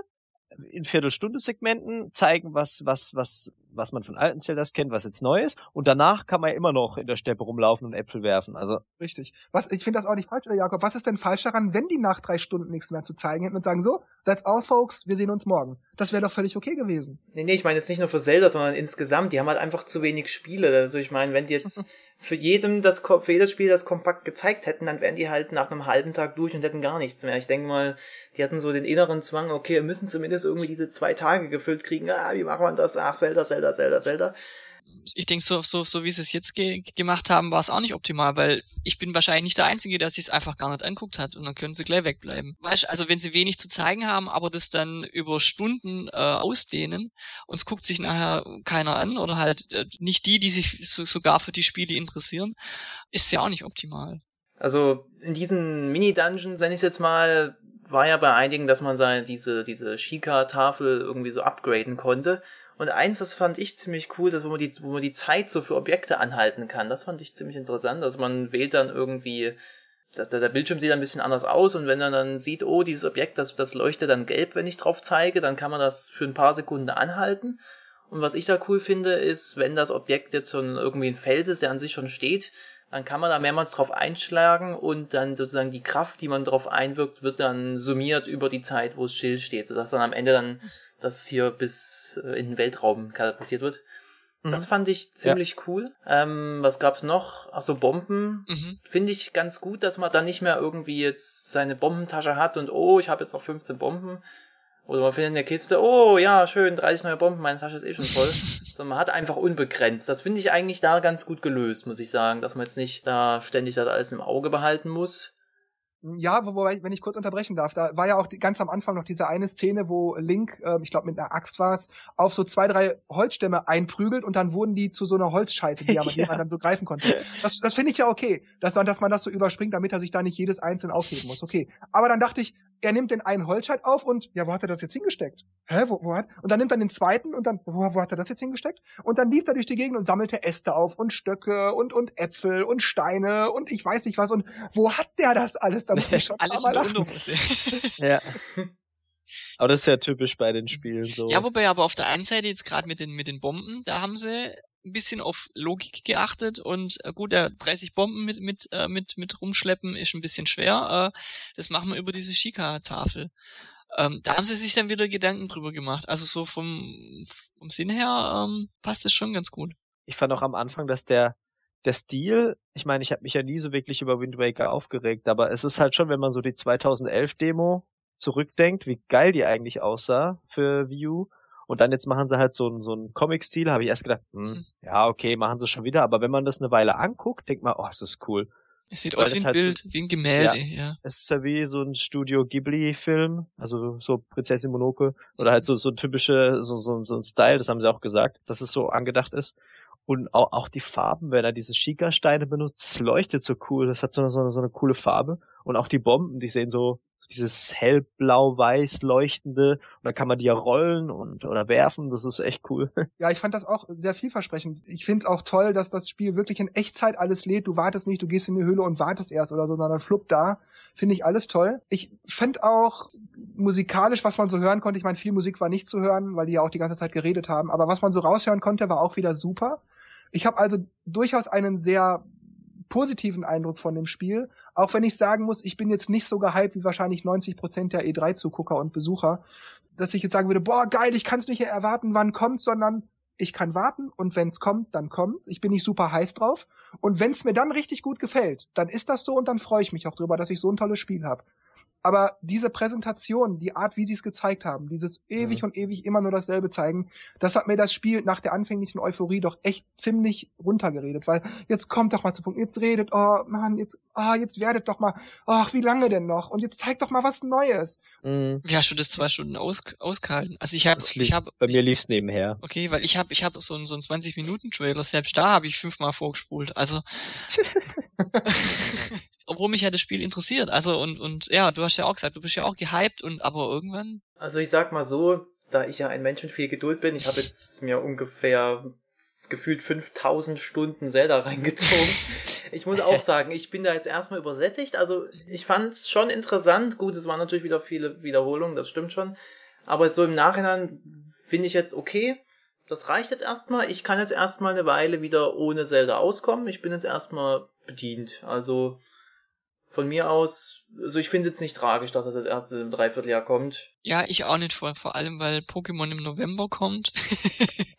S3: in Viertelstunde-Segmenten zeigen, was, was, was, was man von alten Zeldas kennt, was jetzt neu ist. Und danach kann man ja immer noch in der Steppe rumlaufen und Äpfel werfen. Also
S1: Richtig. Was, ich finde das auch nicht falsch, oder Jakob. Was ist denn falsch daran, wenn die nach drei Stunden nichts mehr zu zeigen hätten und sagen, so, that's all folks, wir sehen uns morgen. Das wäre doch völlig okay gewesen.
S4: Nee, nee, ich meine jetzt nicht nur für Zelda, sondern insgesamt. Die haben halt einfach zu wenig Spiele. Also ich meine, wenn die jetzt für jedem das für jedes Spiel das kompakt gezeigt hätten, dann wären die halt nach einem halben Tag durch und hätten gar nichts mehr. Ich denke mal, die hatten so den inneren Zwang, okay, wir müssen zumindest irgendwie diese zwei Tage gefüllt kriegen. Ah, wie machen wir das? Ach, Zelda, Zelda, Zelda, Zelda
S2: ich denke, so, so, so wie sie es jetzt ge gemacht haben, war es auch nicht optimal, weil ich bin wahrscheinlich nicht der Einzige, der sich es einfach gar nicht anguckt hat und dann können sie gleich wegbleiben. Weißt also wenn sie wenig zu zeigen haben, aber das dann über Stunden äh, ausdehnen und es guckt sich nachher keiner an oder halt äh, nicht die, die sich so, sogar für die Spiele interessieren, ist ja auch nicht optimal.
S4: Also in diesen Mini-Dungeons, nenne ich jetzt mal, war ja bei einigen, dass man seine diese, diese Shika-Tafel irgendwie so upgraden konnte. Und eins, das fand ich ziemlich cool, dass wo man die, wo man die Zeit so für Objekte anhalten kann. Das fand ich ziemlich interessant. Also man wählt dann irgendwie, dass der, der Bildschirm sieht ein bisschen anders aus und wenn er dann sieht, oh, dieses Objekt, das, das leuchtet dann gelb, wenn ich drauf zeige, dann kann man das für ein paar Sekunden anhalten. Und was ich da cool finde, ist, wenn das Objekt jetzt ein, irgendwie ein Fels ist, der an sich schon steht, dann kann man da mehrmals drauf einschlagen und dann sozusagen die Kraft, die man drauf einwirkt, wird dann summiert über die Zeit, wo es still steht, sodass dann am Ende dann das hier bis äh, in den Weltraum katapultiert wird. Mhm. Das fand ich ziemlich ja. cool. Ähm, was gab's noch? Achso, Bomben. Mhm. Finde ich ganz gut, dass man da nicht mehr irgendwie jetzt seine Bombentasche hat und oh, ich habe jetzt noch 15 Bomben. Oder man findet in der Kiste, oh ja, schön, 30 neue Bomben, meine Tasche ist eh schon voll. Sondern man hat einfach unbegrenzt. Das finde ich eigentlich da ganz gut gelöst, muss ich sagen, dass man jetzt nicht da ständig das alles im Auge behalten muss.
S1: Ja, wobei, wenn ich kurz unterbrechen darf, da war ja auch die, ganz am Anfang noch diese eine Szene, wo Link, äh, ich glaube mit einer Axt war es, auf so zwei, drei Holzstämme einprügelt und dann wurden die zu so einer Holzscheite, die, ja. die man dann so greifen konnte. Das, das finde ich ja okay, dass, dann, dass man das so überspringt, damit er sich da nicht jedes einzeln aufheben muss. Okay. Aber dann dachte ich, er nimmt den einen Holzscheit auf und, ja, wo hat er das jetzt hingesteckt? Hä, wo, wo hat? Und dann nimmt er den zweiten und dann, wo, wo hat er das jetzt hingesteckt? Und dann lief er durch die Gegend und sammelte Äste auf und Stöcke und, und Äpfel und Steine und ich weiß nicht was und wo hat der das alles? Da musste ich schon
S2: alles
S1: mal
S2: lachen.
S3: ja. Aber das ist ja typisch bei den Spielen so.
S2: Ja, wobei aber auf der einen Seite jetzt gerade mit den, mit den Bomben, da haben sie ein bisschen auf Logik geachtet und äh, gut, der 30 Bomben mit mit äh, mit mit rumschleppen ist ein bisschen schwer. Äh, das machen wir über diese Shika-Tafel. Ähm, da haben sie sich dann wieder Gedanken drüber gemacht. Also so vom vom Sinn her ähm, passt es schon ganz gut.
S3: Ich fand auch am Anfang, dass der der Stil, ich meine, ich habe mich ja nie so wirklich über Wind Waker aufgeregt, aber es ist halt schon, wenn man so die 2011 Demo zurückdenkt, wie geil die eigentlich aussah für View. Und dann jetzt machen sie halt so ein, so ein Comic-Stil, habe ich erst gedacht, hm, hm, ja, okay, machen sie schon wieder. Aber wenn man das eine Weile anguckt, denkt man, oh, es ist cool.
S2: Es sieht aus wie ein halt Bild, so, wie ein Gemälde, ja, ja.
S3: Es ist ja wie so ein Studio Ghibli-Film, also so Prinzessin Monoke, oder halt so, so ein typische, so, so, so ein Style, das haben sie auch gesagt, dass es so angedacht ist. Und auch, auch die Farben, wenn er diese Schika-Steine benutzt, es leuchtet so cool. Das hat so, so, so eine coole Farbe. Und auch die Bomben, die sehen so dieses hellblau-weiß leuchtende und dann kann man die ja rollen und oder werfen, das ist echt cool.
S1: Ja, ich fand das auch sehr vielversprechend. Ich finde es auch toll, dass das Spiel wirklich in Echtzeit alles lädt. Du wartest nicht, du gehst in die Höhle und wartest erst oder so, sondern flupp da. Finde ich alles toll. Ich finde auch musikalisch, was man so hören konnte, ich meine, viel Musik war nicht zu hören, weil die ja auch die ganze Zeit geredet haben, aber was man so raushören konnte, war auch wieder super. Ich habe also durchaus einen sehr positiven Eindruck von dem Spiel, auch wenn ich sagen muss, ich bin jetzt nicht so gehypt wie wahrscheinlich 90 Prozent der E3-Zugucker und Besucher, dass ich jetzt sagen würde, boah, geil, ich kann es nicht erwarten, wann kommt, sondern ich kann warten und wenn es kommt, dann kommt's. Ich bin nicht super heiß drauf. Und wenn es mir dann richtig gut gefällt, dann ist das so und dann freue ich mich auch drüber, dass ich so ein tolles Spiel habe. Aber diese Präsentation, die Art, wie sie es gezeigt haben, dieses ewig mhm. und ewig immer nur dasselbe zeigen, das hat mir das Spiel nach der anfänglichen Euphorie doch echt ziemlich runtergeredet, weil jetzt kommt doch mal zu Punkt, jetzt redet, oh Mann, jetzt, ah, oh, jetzt werdet doch mal, ach, wie lange denn noch? Und jetzt zeigt doch mal was Neues.
S2: Mhm. Wie hast du das zwei Stunden aus, ausgehalten? Also ich habe, ich habe,
S3: bei mir lief's nebenher.
S2: Okay, weil ich habe, ich habe so einen so einen 20 Minuten Trailer selbst da habe ich fünfmal vorgespult. Also obwohl mich ja das Spiel interessiert. Also und und ja, du hast ja auch gesagt, du bist ja auch gehypt und aber irgendwann.
S4: Also ich sag mal so, da ich ja ein Mensch mit viel Geduld bin, ich habe jetzt mir ungefähr gefühlt 5000 Stunden Zelda reingezogen. Ich muss auch sagen, ich bin da jetzt erstmal übersättigt. Also ich fand es schon interessant. Gut, es waren natürlich wieder viele Wiederholungen, das stimmt schon. Aber so im Nachhinein finde ich jetzt okay. Das reicht jetzt erstmal. Ich kann jetzt erstmal eine Weile wieder ohne Zelda auskommen. Ich bin jetzt erstmal bedient. Also von mir aus, also ich finde es jetzt nicht tragisch, dass das jetzt erst im Dreivierteljahr kommt.
S2: Ja, ich auch nicht, vor, vor allem, weil Pokémon im November kommt.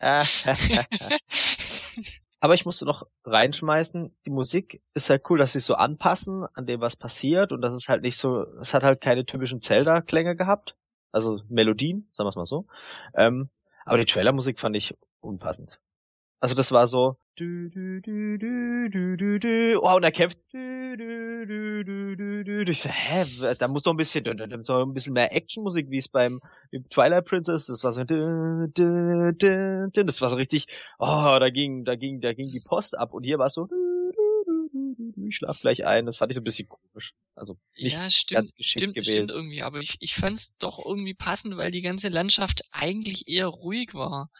S3: Aber ich musste noch reinschmeißen, die Musik ist halt cool, dass sie so anpassen an dem, was passiert und das ist halt nicht so, es hat halt keine typischen Zelda-Klänge gehabt. Also Melodien, sagen wir es mal so. Ähm, aber die Trailer-Musik fand ich unpassend. Also das war so du, du, du, du, du, du, du. Oh, und er kämpft du, du, du, Ich so, hä, da muss doch ein bisschen so ein bisschen mehr Actionmusik, wie es beim Twilight Princess, das war so das war so richtig, oh, da ging da ging da ging die Post ab und hier war es so ich schlaf gleich ein, das fand ich so ein bisschen komisch. Also nicht
S2: ja, stimmt,
S3: ganz geschickt
S2: stimmt,
S3: gewählt.
S2: stimmt irgendwie, aber ich, ich fand's doch irgendwie passend, weil die ganze Landschaft eigentlich eher ruhig war.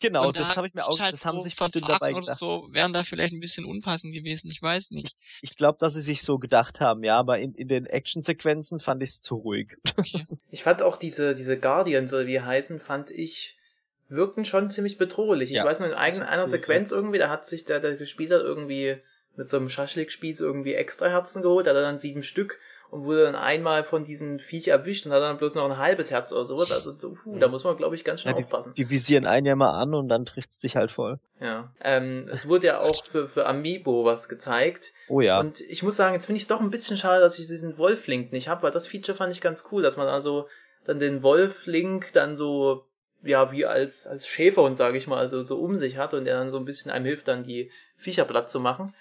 S3: Genau,
S2: Und
S3: das
S2: da
S3: habe ich mir auch,
S2: halt
S3: das haben
S2: so
S3: sich bestimmt dabei
S2: oder
S3: gedacht.
S2: so wären da vielleicht ein bisschen unpassend gewesen, ich weiß nicht.
S3: Ich glaube, dass sie sich so gedacht haben, ja, aber in, in den Actionsequenzen fand ich es zu ruhig.
S4: Ich fand auch diese, diese Guardians, oder wie heißen, fand ich, wirkten schon ziemlich bedrohlich. Ich
S3: Ja,
S4: weiß noch, in einer, einer Sequenz irgendwie, da hat sich der, der hat, irgendwie mit so einem Schaschlikspieß irgendwie extra Herzen geholt, da hat er dann sieben Stück und wurde dann einmal von diesem Viech erwischt und hat dann bloß noch ein halbes Herz oder sowas. Also, so, puh, da muss man, glaube ich, ganz schön
S3: Ja,
S4: aufpassen.
S3: Die visieren einen ja mal an und dann trifft's dich halt voll.
S4: Ja. Ähm, es wurde ja auch für, für Amiibo was gezeigt.
S3: Oh ja.
S4: Und ich muss sagen, jetzt finde ich es doch ein bisschen schade, dass ich diesen Wolf-Link nicht habe, weil das Feature fand ich ganz cool, dass man also dann den Wolf-Link dann so, ja, wie als, als Schäferhund, sage ich mal, also so um sich hat und der dann so ein bisschen einem hilft, dann die Viecher platt zu machen.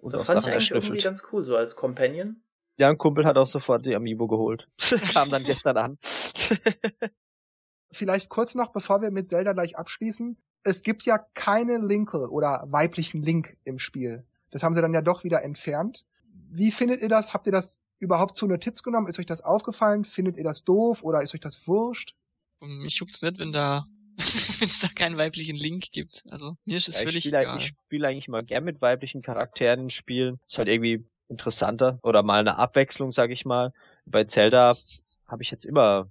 S3: und
S4: das fand ich
S3: Sachen
S4: eigentlich irgendwie ganz cool, so als Companion.
S3: Ja, ein Kumpel hat auch sofort die Amiibo geholt. Kam dann gestern an.
S1: Vielleicht kurz noch, bevor wir mit Zelda gleich abschließen. Es gibt ja keine Linke oder weiblichen Link im Spiel. Das haben sie dann ja doch wieder entfernt. Wie findet ihr das? Habt ihr das überhaupt zur Notiz genommen? Ist euch das aufgefallen? Findet ihr das doof oder ist euch das wurscht?
S2: Mich juckt's nicht, wenn da, wenn es da keinen weiblichen Link gibt. Also mir ist es
S3: Ja, ich
S2: völlig
S3: spiele
S2: egal.
S3: eigentlich, ich spiele eigentlich mal gern mit weiblichen Charakteren in Spielen. Ist halt irgendwie interessanter oder mal eine Abwechslung, sag ich mal. Bei Zelda habe ich jetzt immer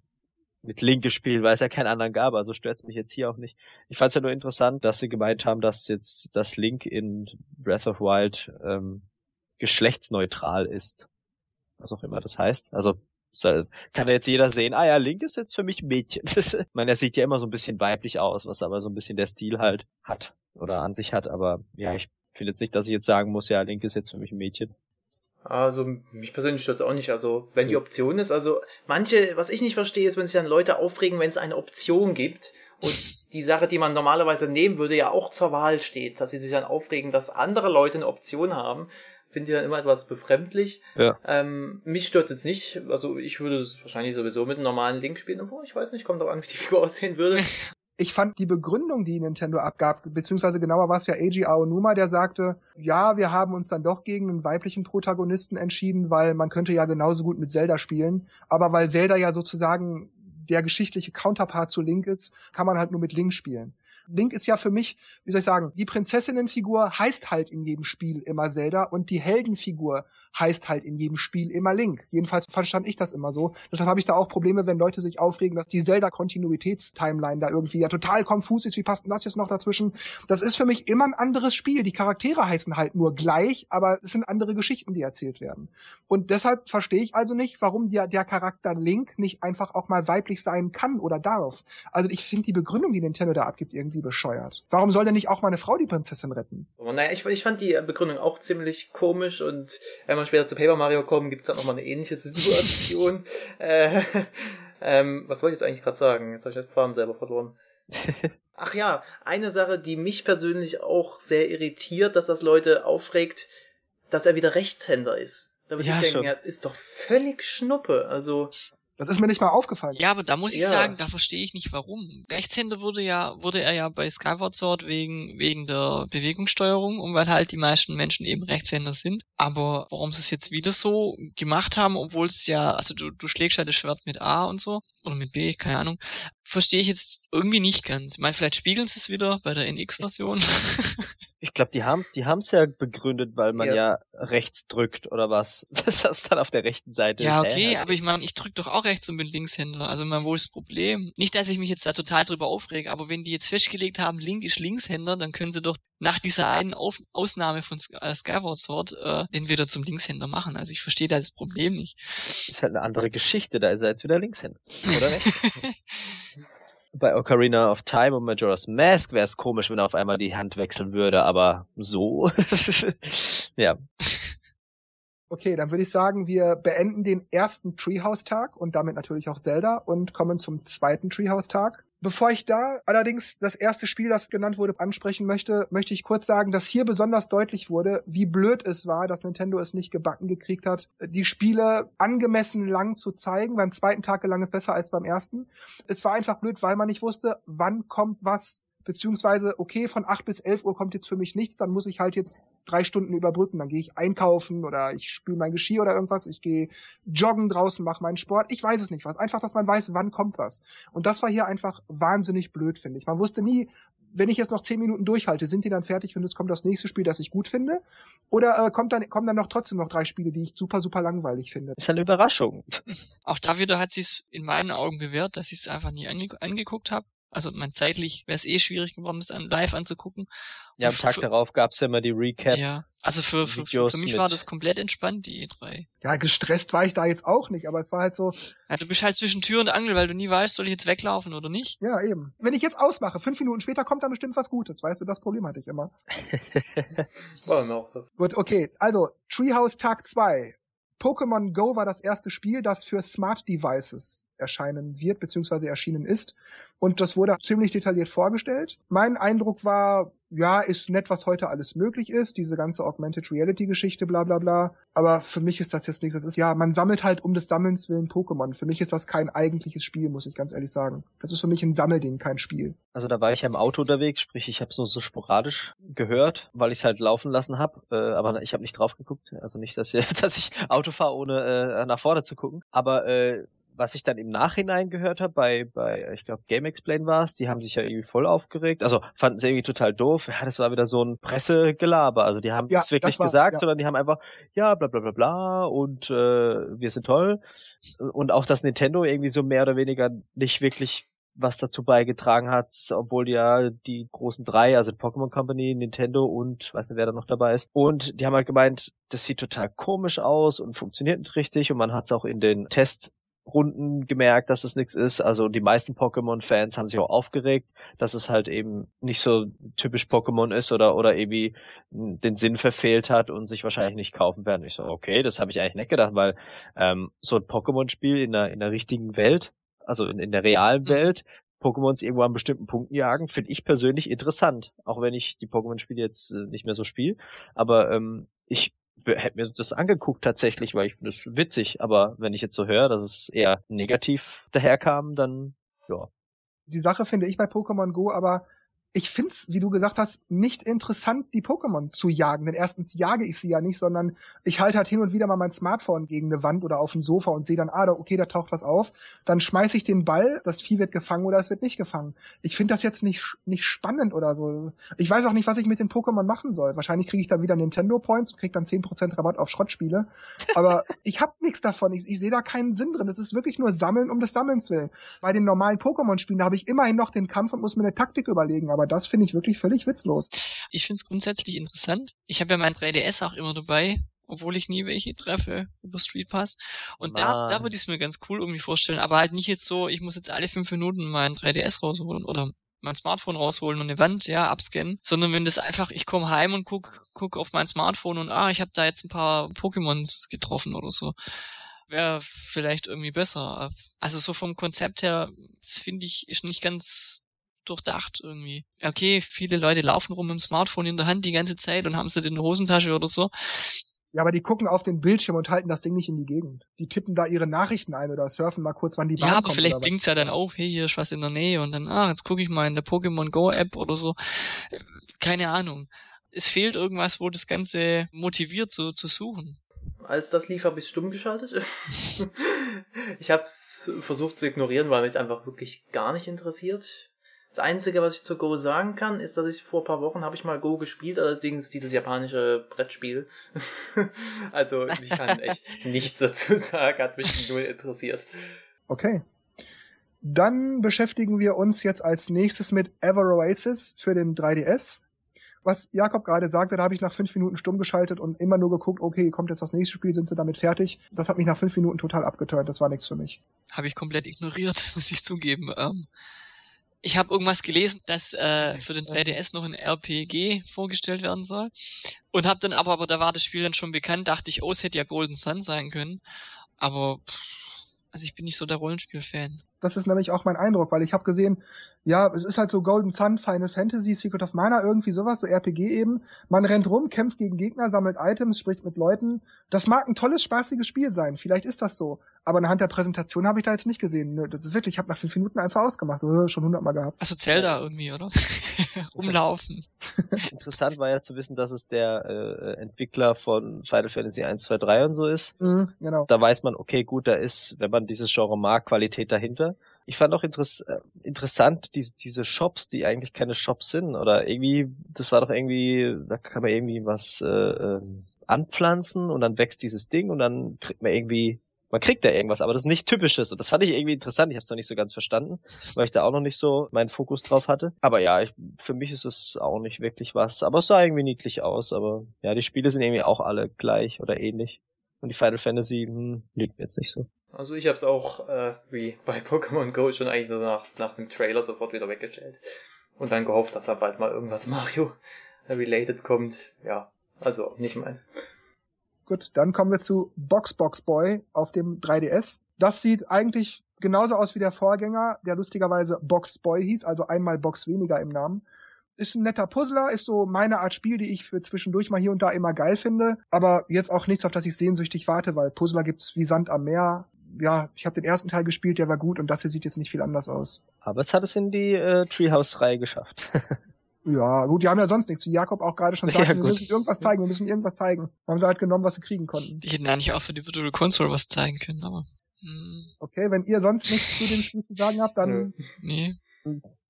S3: mit Link gespielt, weil es ja keinen anderen gab, also stört's mich jetzt hier auch nicht. Ich fand's ja nur interessant, dass sie gemeint haben, dass jetzt das Link in Breath of Wild ähm, geschlechtsneutral ist. Was auch immer das heißt. Also kann ja jetzt jeder sehen, ah ja, Link ist jetzt für mich Mädchen. ich meine, er sieht ja immer so ein bisschen weiblich aus, was aber so ein bisschen der Stil halt hat oder an sich hat, aber ja, ich finde jetzt nicht, dass ich jetzt sagen muss, ja, Link ist jetzt für mich ein Mädchen.
S4: Also, mich persönlich stört auch nicht. Also, wenn die Option ist, also, manche, was ich nicht verstehe, ist, wenn sich dann Leute aufregen, wenn es eine Option gibt und die Sache, die man normalerweise nehmen würde, ja auch zur Wahl steht, dass sie sich dann aufregen, dass andere Leute eine Option haben. Finde ich dann immer etwas befremdlich.
S3: Ja.
S4: Ähm, mich stört jetzt nicht. Also, ich würde es wahrscheinlich sowieso mit einem normalen Link spielen, obwohl ich weiß nicht, kommt doch an, wie die Figur aussehen würde.
S1: Ich fand die Begründung, die Nintendo abgab, beziehungsweise genauer war es ja Eiji Aonuma, der sagte, ja, wir haben uns dann doch gegen einen weiblichen Protagonisten entschieden, weil man könnte ja genauso gut mit Zelda spielen. Aber weil Zelda ja sozusagen der geschichtliche Counterpart zu Link ist, kann man halt nur mit Link spielen. Link ist ja für mich, wie soll ich sagen, die Prinzessinnenfigur heißt halt in jedem Spiel immer Zelda und die Heldenfigur heißt halt in jedem Spiel immer Link. Jedenfalls verstand ich das immer so. Deshalb habe ich da auch Probleme, wenn Leute sich aufregen, dass die Zelda-Kontinuitätstimeline da irgendwie ja total konfus ist. Wie passt denn das jetzt noch dazwischen? Das ist für mich immer ein anderes Spiel. Die Charaktere heißen halt nur gleich, aber es sind andere Geschichten, die erzählt werden. Und deshalb verstehe ich also nicht, warum der, der Charakter Link nicht einfach auch mal weiblich sein kann oder darf. Also ich finde die Begründung, die Nintendo da abgibt, irgendwie bescheuert. Warum soll denn nicht auch mal eine Frau die Prinzessin retten?
S4: Aber naja, ich, ich fand die Begründung auch ziemlich komisch und wenn wir später zu Paper Mario kommen, gibt es dann nochmal eine ähnliche Situation. äh, ähm, was wollte ich jetzt eigentlich gerade sagen? Jetzt habe ich den Faden selber verloren. Ach ja, eine Sache, die mich persönlich auch sehr irritiert, dass das Leute aufregt, dass er wieder Rechtshänder ist. Da würde
S3: Ja,
S4: ich denken,
S3: schon.
S4: ja, ist doch völlig Schnuppe. Also,
S1: Das ist mir nicht mal aufgefallen.
S2: Ja, aber da muss ich
S4: Ja.
S2: sagen, da verstehe ich nicht warum. Rechtshänder wurde ja, wurde er ja bei Skyward Sword wegen, wegen der Bewegungssteuerung und weil halt die meisten Menschen eben Rechtshänder sind. Aber warum sie es jetzt wieder so gemacht haben, obwohl es ja, also du, du schlägst ja das Schwert mit A und so, oder mit B, keine Ahnung, verstehe ich jetzt irgendwie nicht ganz. Ich meine, vielleicht spiegeln sie es wieder bei der NX-Version.
S3: Ich glaube, die haben die haben's ja begründet, weil man
S4: Ja.
S3: ja. rechts drückt oder was. Das ist dann auf der rechten Seite
S2: Ja,
S3: ist.
S2: okay,
S3: Hä?
S2: aber ich meine, ich drück doch auch rechts und bin Linkshänder. Also mal, wo ist das Problem? Nicht, dass ich mich jetzt da total drüber aufrege, aber wenn die jetzt festgelegt haben, Link ist Linkshänder, dann können sie doch nach dieser einen Auf Ausnahme von äh, Skyward Sword äh, den wieder zum Linkshänder machen. Also ich verstehe da das Problem nicht.
S3: ist halt eine andere Geschichte. Da ist er jetzt wieder Linkshänder oder rechts. bei Ocarina of Time und Majora's Mask wäre es komisch, wenn er auf einmal die Hand wechseln würde, aber so. ja.
S1: Okay, dann würde ich sagen, wir beenden den ersten Treehouse-Tag und damit natürlich auch Zelda und kommen zum zweiten Treehouse-Tag. Bevor ich da allerdings das erste Spiel, das genannt wurde, ansprechen möchte, möchte ich kurz sagen, dass hier besonders deutlich wurde, wie blöd es war, dass Nintendo es nicht gebacken gekriegt hat, die Spiele angemessen lang zu zeigen. Beim zweiten Tag gelang es besser als beim ersten. Es war einfach blöd, weil man nicht wusste, wann kommt was beziehungsweise, okay, von 8 bis 11 Uhr kommt jetzt für mich nichts, dann muss ich halt jetzt drei Stunden überbrücken. Dann gehe ich einkaufen oder ich spüle mein Geschirr oder irgendwas, ich gehe joggen draußen, mache meinen Sport. Ich weiß es nicht was. Einfach, dass man weiß, wann kommt was. Und das war hier einfach wahnsinnig blöd, finde ich. Man wusste nie, wenn ich jetzt noch zehn Minuten durchhalte, sind die dann fertig und es kommt das nächste Spiel, das ich gut finde? Oder äh, kommt dann, kommen dann noch trotzdem noch drei Spiele, die ich super, super langweilig finde?
S3: ist eine Überraschung.
S2: Auch da wieder hat sie es in meinen Augen bewährt, dass ich es einfach nie ange angeguckt habe. Also man zeitlich wäre es eh schwierig geworden, das an, live anzugucken.
S3: Ja, am
S2: Für-
S3: Tag
S2: für-
S3: darauf gab's ja immer die Recap.
S2: Ja, also für, für, für, für mich
S3: mit-
S2: war das komplett entspannt, die E3.
S1: Ja, gestresst war ich da jetzt auch nicht, aber es war halt so,
S2: Ja, du bist halt zwischen Tür und Angel, weil du nie weißt, soll ich jetzt weglaufen oder nicht.
S1: ja eben. Wenn ich jetzt ausmache, fünf Minuten später kommt dann bestimmt was Gutes, weißt du, das Problem hatte ich immer.
S4: War mir auch so.
S1: Gut, okay. Also, Treehouse Tag 2. Pokémon Go war das erste Spiel, das für Smart Devices erscheinen wird, beziehungsweise erschienen ist. Und das wurde ziemlich detailliert vorgestellt. Mein Eindruck war, ja, ist nett, was heute alles möglich ist, diese ganze Augmented Reality Geschichte, bla bla bla. Aber für mich ist das jetzt nichts. Das ist, ja, man sammelt halt um des Sammelns willen Pokémon. Für mich ist das kein eigentliches Spiel, muss ich ganz ehrlich sagen. Das ist für mich ein Sammelding, kein Spiel.
S3: Also da war ich ja im Auto unterwegs, sprich ich habe es nur so sporadisch gehört, weil ich es halt laufen lassen habe, äh, aber ich habe nicht drauf geguckt. Also nicht, dass, dass ich Auto fahre, ohne äh, nach vorne zu gucken. Aber äh, was ich dann im Nachhinein gehört habe, bei, bei, ich glaube, Game Explain war es, die haben sich ja irgendwie voll aufgeregt. Also fanden sie irgendwie total doof. Ja, das war wieder so ein Pressegelaber. Also die haben
S1: Ja,
S3: nichts wirklich gesagt,
S1: ja.
S3: sondern die haben einfach, ja, bla bla bla bla und äh, wir sind toll. Und auch, dass Nintendo irgendwie so mehr oder weniger nicht wirklich was dazu beigetragen hat, obwohl ja die großen drei, also die Pokémon Company, Nintendo und weiß nicht, wer da noch dabei ist. Und die haben halt gemeint, das sieht total komisch aus und funktioniert nicht richtig und man hat es auch in den Testrunden gemerkt, dass es nichts ist. Also die meisten Pokémon-Fans haben sich auch aufgeregt, dass es halt eben nicht so typisch Pokémon ist oder oder irgendwie den Sinn verfehlt hat und sich wahrscheinlich nicht kaufen werden. Ich so, okay, das habe ich eigentlich nicht gedacht, weil ähm, so ein Pokémon-Spiel in der in der richtigen Welt also in, in der realen
S2: Mhm.
S3: Welt, Pokémons irgendwo an bestimmten Punkten jagen, finde ich persönlich interessant. Auch wenn ich die Pokémon-Spiele jetzt äh, nicht mehr so spiele. Aber ähm, ich hätte mir das angeguckt tatsächlich, weil ich finde es witzig. Aber wenn ich jetzt so höre, dass es eher negativ daherkam, dann ja.
S1: die Sache finde ich bei Pokémon Go, aber ich find's, wie du gesagt hast, nicht interessant, die Pokémon zu jagen. Denn erstens jage ich sie ja nicht, sondern ich halte halt hin und wieder mal mein Smartphone gegen eine Wand oder auf ein Sofa und sehe dann, ah, da, okay, da taucht was auf. Dann schmeiße ich den Ball, das Vieh wird gefangen oder es wird nicht gefangen. Ich finde das jetzt nicht, nicht spannend oder so. Ich weiß auch nicht, was ich mit den Pokémon machen soll. Wahrscheinlich kriege ich dann wieder Nintendo Points und kriege dann 10% Rabatt auf Schrottspiele. Aber ich habe nichts davon. Ich, ich sehe da keinen Sinn drin. Es ist wirklich nur Sammeln um des Sammelns willen. Bei den normalen Pokémon-Spielen habe ich immerhin noch den Kampf und muss mir eine Taktik überlegen, aber das finde ich wirklich völlig witzlos.
S2: Ich finde es grundsätzlich interessant. Ich habe ja mein 3DS auch immer dabei, obwohl ich nie welche treffe über Street Pass. Und da, da
S3: Mann.
S2: würde ich es mir ganz cool irgendwie vorstellen. Aber halt nicht jetzt so, ich muss jetzt alle fünf Minuten mein 3DS rausholen oder mein Smartphone rausholen und eine Wand, ja, abscannen, sondern wenn das einfach, ich komme heim und guck, guck auf mein Smartphone und ah, ich habe da jetzt ein paar Pokémons getroffen oder so. Wäre vielleicht irgendwie besser. Also so vom Konzept her, das finde ich, ist nicht ganz durchdacht irgendwie. Okay, viele Leute laufen rum mit dem Smartphone in der Hand die ganze Zeit und haben es in der Hosentasche oder so.
S1: Ja, aber die gucken auf den Bildschirm und halten das Ding nicht in die Gegend. Die tippen da ihre Nachrichten ein oder surfen mal kurz, wann die Bahn
S2: Ja, aber
S1: kommt.
S2: vielleicht blinkt's ja dann auf, hey, hier ist was in der Nähe und dann, ah, jetzt gucke ich mal in der Pokémon Go App oder so. Keine Ahnung. Es fehlt irgendwas, wo das Ganze motiviert so zu suchen.
S4: Als das lief, habe ich stumm geschaltet. ich habe es versucht zu ignorieren, weil mich es einfach wirklich gar nicht interessiert. Das Einzige, was ich zu Go sagen kann, ist, dass ich vor ein paar Wochen habe ich mal Go gespielt, allerdings dieses japanische Brettspiel. also ich kann echt nichts dazu sagen, hat mich null interessiert.
S1: Okay. Dann beschäftigen wir uns jetzt als nächstes mit Ever Oasis für den 3DS. Was Jakob gerade sagte, da habe ich nach fünf Minuten stumm geschaltet und immer nur geguckt, okay, kommt jetzt das nächste Spiel, sind sie damit fertig. Das hat mich nach fünf Minuten total abgeturnt, das war nichts für mich.
S2: Habe ich komplett ignoriert, muss ich zugeben. Ähm, ich habe irgendwas gelesen, dass äh, für den 3DS noch ein RPG vorgestellt werden soll. Und habe dann aber, aber da war das Spiel dann schon bekannt, dachte ich, oh, es hätte ja Golden Sun sein können. Aber also ich bin nicht so der Rollenspiel-Fan.
S1: Das ist nämlich auch mein Eindruck, weil ich habe gesehen, ja, es ist halt so Golden Sun, Final Fantasy, Secret of Mana, irgendwie sowas, so RPG eben. Man rennt rum, kämpft gegen Gegner, sammelt Items, spricht mit Leuten. Das mag ein tolles, spaßiges Spiel sein. Vielleicht ist das so. Aber anhand der Präsentation habe ich da jetzt nicht gesehen. Das ist wirklich, ich habe nach fünf Minuten einfach ausgemacht. So schon hundertmal gehabt.
S2: Also Zelda irgendwie, oder? Rumlaufen.
S3: Interessant war ja zu wissen, dass es der äh, Entwickler von Final Fantasy 1, 2, 3 und so ist.
S1: Mhm, genau.
S3: Da weiß man, okay, gut, da ist, wenn man dieses Genre mag, Qualität dahinter. Ich fand auch interess äh, interessant, diese, diese Shops, die eigentlich keine Shops sind. Oder irgendwie, das war doch irgendwie, da kann man irgendwie was äh, äh, anpflanzen und dann wächst dieses Ding und dann kriegt man irgendwie man kriegt da irgendwas, aber das ist nicht typisches. Und das fand ich irgendwie interessant. Ich habe es noch nicht so ganz verstanden, weil ich da auch noch nicht so meinen Fokus drauf hatte. Aber ja, ich, für mich ist es auch nicht wirklich was. Aber es sah irgendwie niedlich aus. Aber ja, die Spiele sind irgendwie auch alle gleich oder ähnlich. Und die Final Fantasy hm, liegt mir jetzt nicht so.
S4: Also ich habe es auch äh, wie bei Pokémon Go schon eigentlich so nach, nach dem Trailer sofort wieder weggestellt. Und dann gehofft, dass da bald mal irgendwas Mario related kommt. Ja, also nicht meins.
S1: Gut, dann kommen wir zu Box Box Boy auf dem 3DS. Das sieht eigentlich genauso aus wie der Vorgänger, der lustigerweise Box Boy hieß, also einmal Box weniger im Namen. Ist ein netter Puzzler, ist so meine Art Spiel, die ich für zwischendurch mal hier und da immer geil finde, aber jetzt auch nichts, auf das ich sehnsüchtig warte, weil Puzzler gibt's wie Sand am Meer. Ja, ich habe den ersten Teil gespielt, der war gut und das hier sieht jetzt nicht viel anders aus.
S3: Aber es hat es in die äh, Treehouse-Reihe geschafft.
S1: Ja, gut, die haben ja sonst nichts, wie Jakob auch gerade schon sagte, ja, wir müssen irgendwas zeigen, wir müssen irgendwas zeigen. Haben sie halt genommen, was sie kriegen konnten.
S2: Die hätten eigentlich auch für die Virtual Console was zeigen können, aber.
S1: Hm. Okay, wenn ihr sonst nichts zu dem Spiel zu sagen habt, dann.
S2: Nee.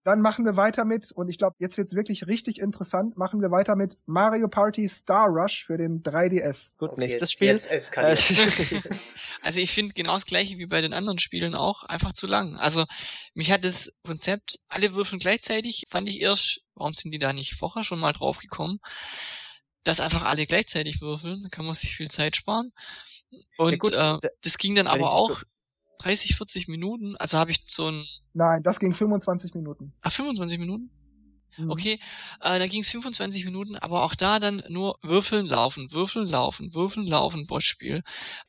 S1: Dann machen wir weiter mit, und ich glaube, jetzt wird's wirklich richtig interessant, machen wir weiter mit Mario Party Star Rush für den 3DS.
S3: Gut, okay, nächstes Spiel.
S4: Jetzt
S2: also ich finde genau das gleiche wie bei den anderen Spielen auch, einfach zu lang. Also mich hat das Konzept, alle würfeln gleichzeitig, fand ich erst, warum sind die da nicht vorher schon mal drauf gekommen? Dass einfach alle gleichzeitig würfeln, da kann man sich viel Zeit sparen. Und ja gut, äh, das ging dann aber auch 30, 40 Minuten. Also habe ich so ein.
S1: Nein, das ging 25 Minuten.
S2: Ah, 25 Minuten? Mhm. Okay, äh, dann ging es 25 Minuten, aber auch da dann nur Würfeln, Laufen, Würfeln, Laufen, Würfeln, Laufen, Bossspiel.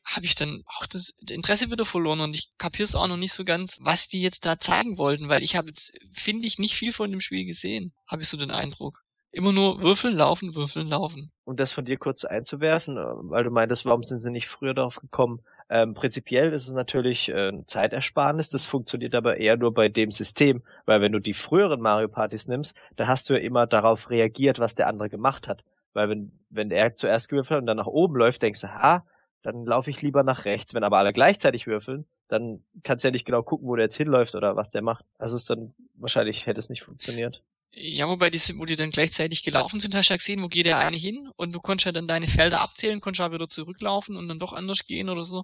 S2: Habe ich dann auch das Interesse wieder verloren und ich kapiere es auch noch nicht so ganz, was die jetzt da zeigen wollten, weil ich habe jetzt, finde ich, nicht viel von dem Spiel gesehen, habe ich so den Eindruck. Immer nur Würfeln, Laufen, Würfeln, Laufen.
S3: Um das von dir kurz einzuwerfen, äh, weil du meintest, warum sind sie nicht früher darauf gekommen? Ähm, prinzipiell ist es natürlich äh, Zeitersparnis, das funktioniert aber eher nur bei dem System, weil wenn du die früheren Mario Partys nimmst, da hast du ja immer darauf reagiert, was der andere gemacht hat. Weil wenn, wenn er zuerst gewürfelt hat und dann nach oben läuft, denkst du, ha, dann laufe ich lieber nach rechts. Wenn aber alle gleichzeitig würfeln, dann kannst du ja nicht genau gucken, wo der jetzt hinläuft oder was der macht. Also ist dann wahrscheinlich hätte es nicht funktioniert.
S2: Ja, wobei die, wo die dann gleichzeitig gelaufen sind, hast du ja gesehen, wo geht der eine hin und du konntest ja dann deine Felder abzählen, konntest ja wieder zurücklaufen und dann doch anders gehen oder so.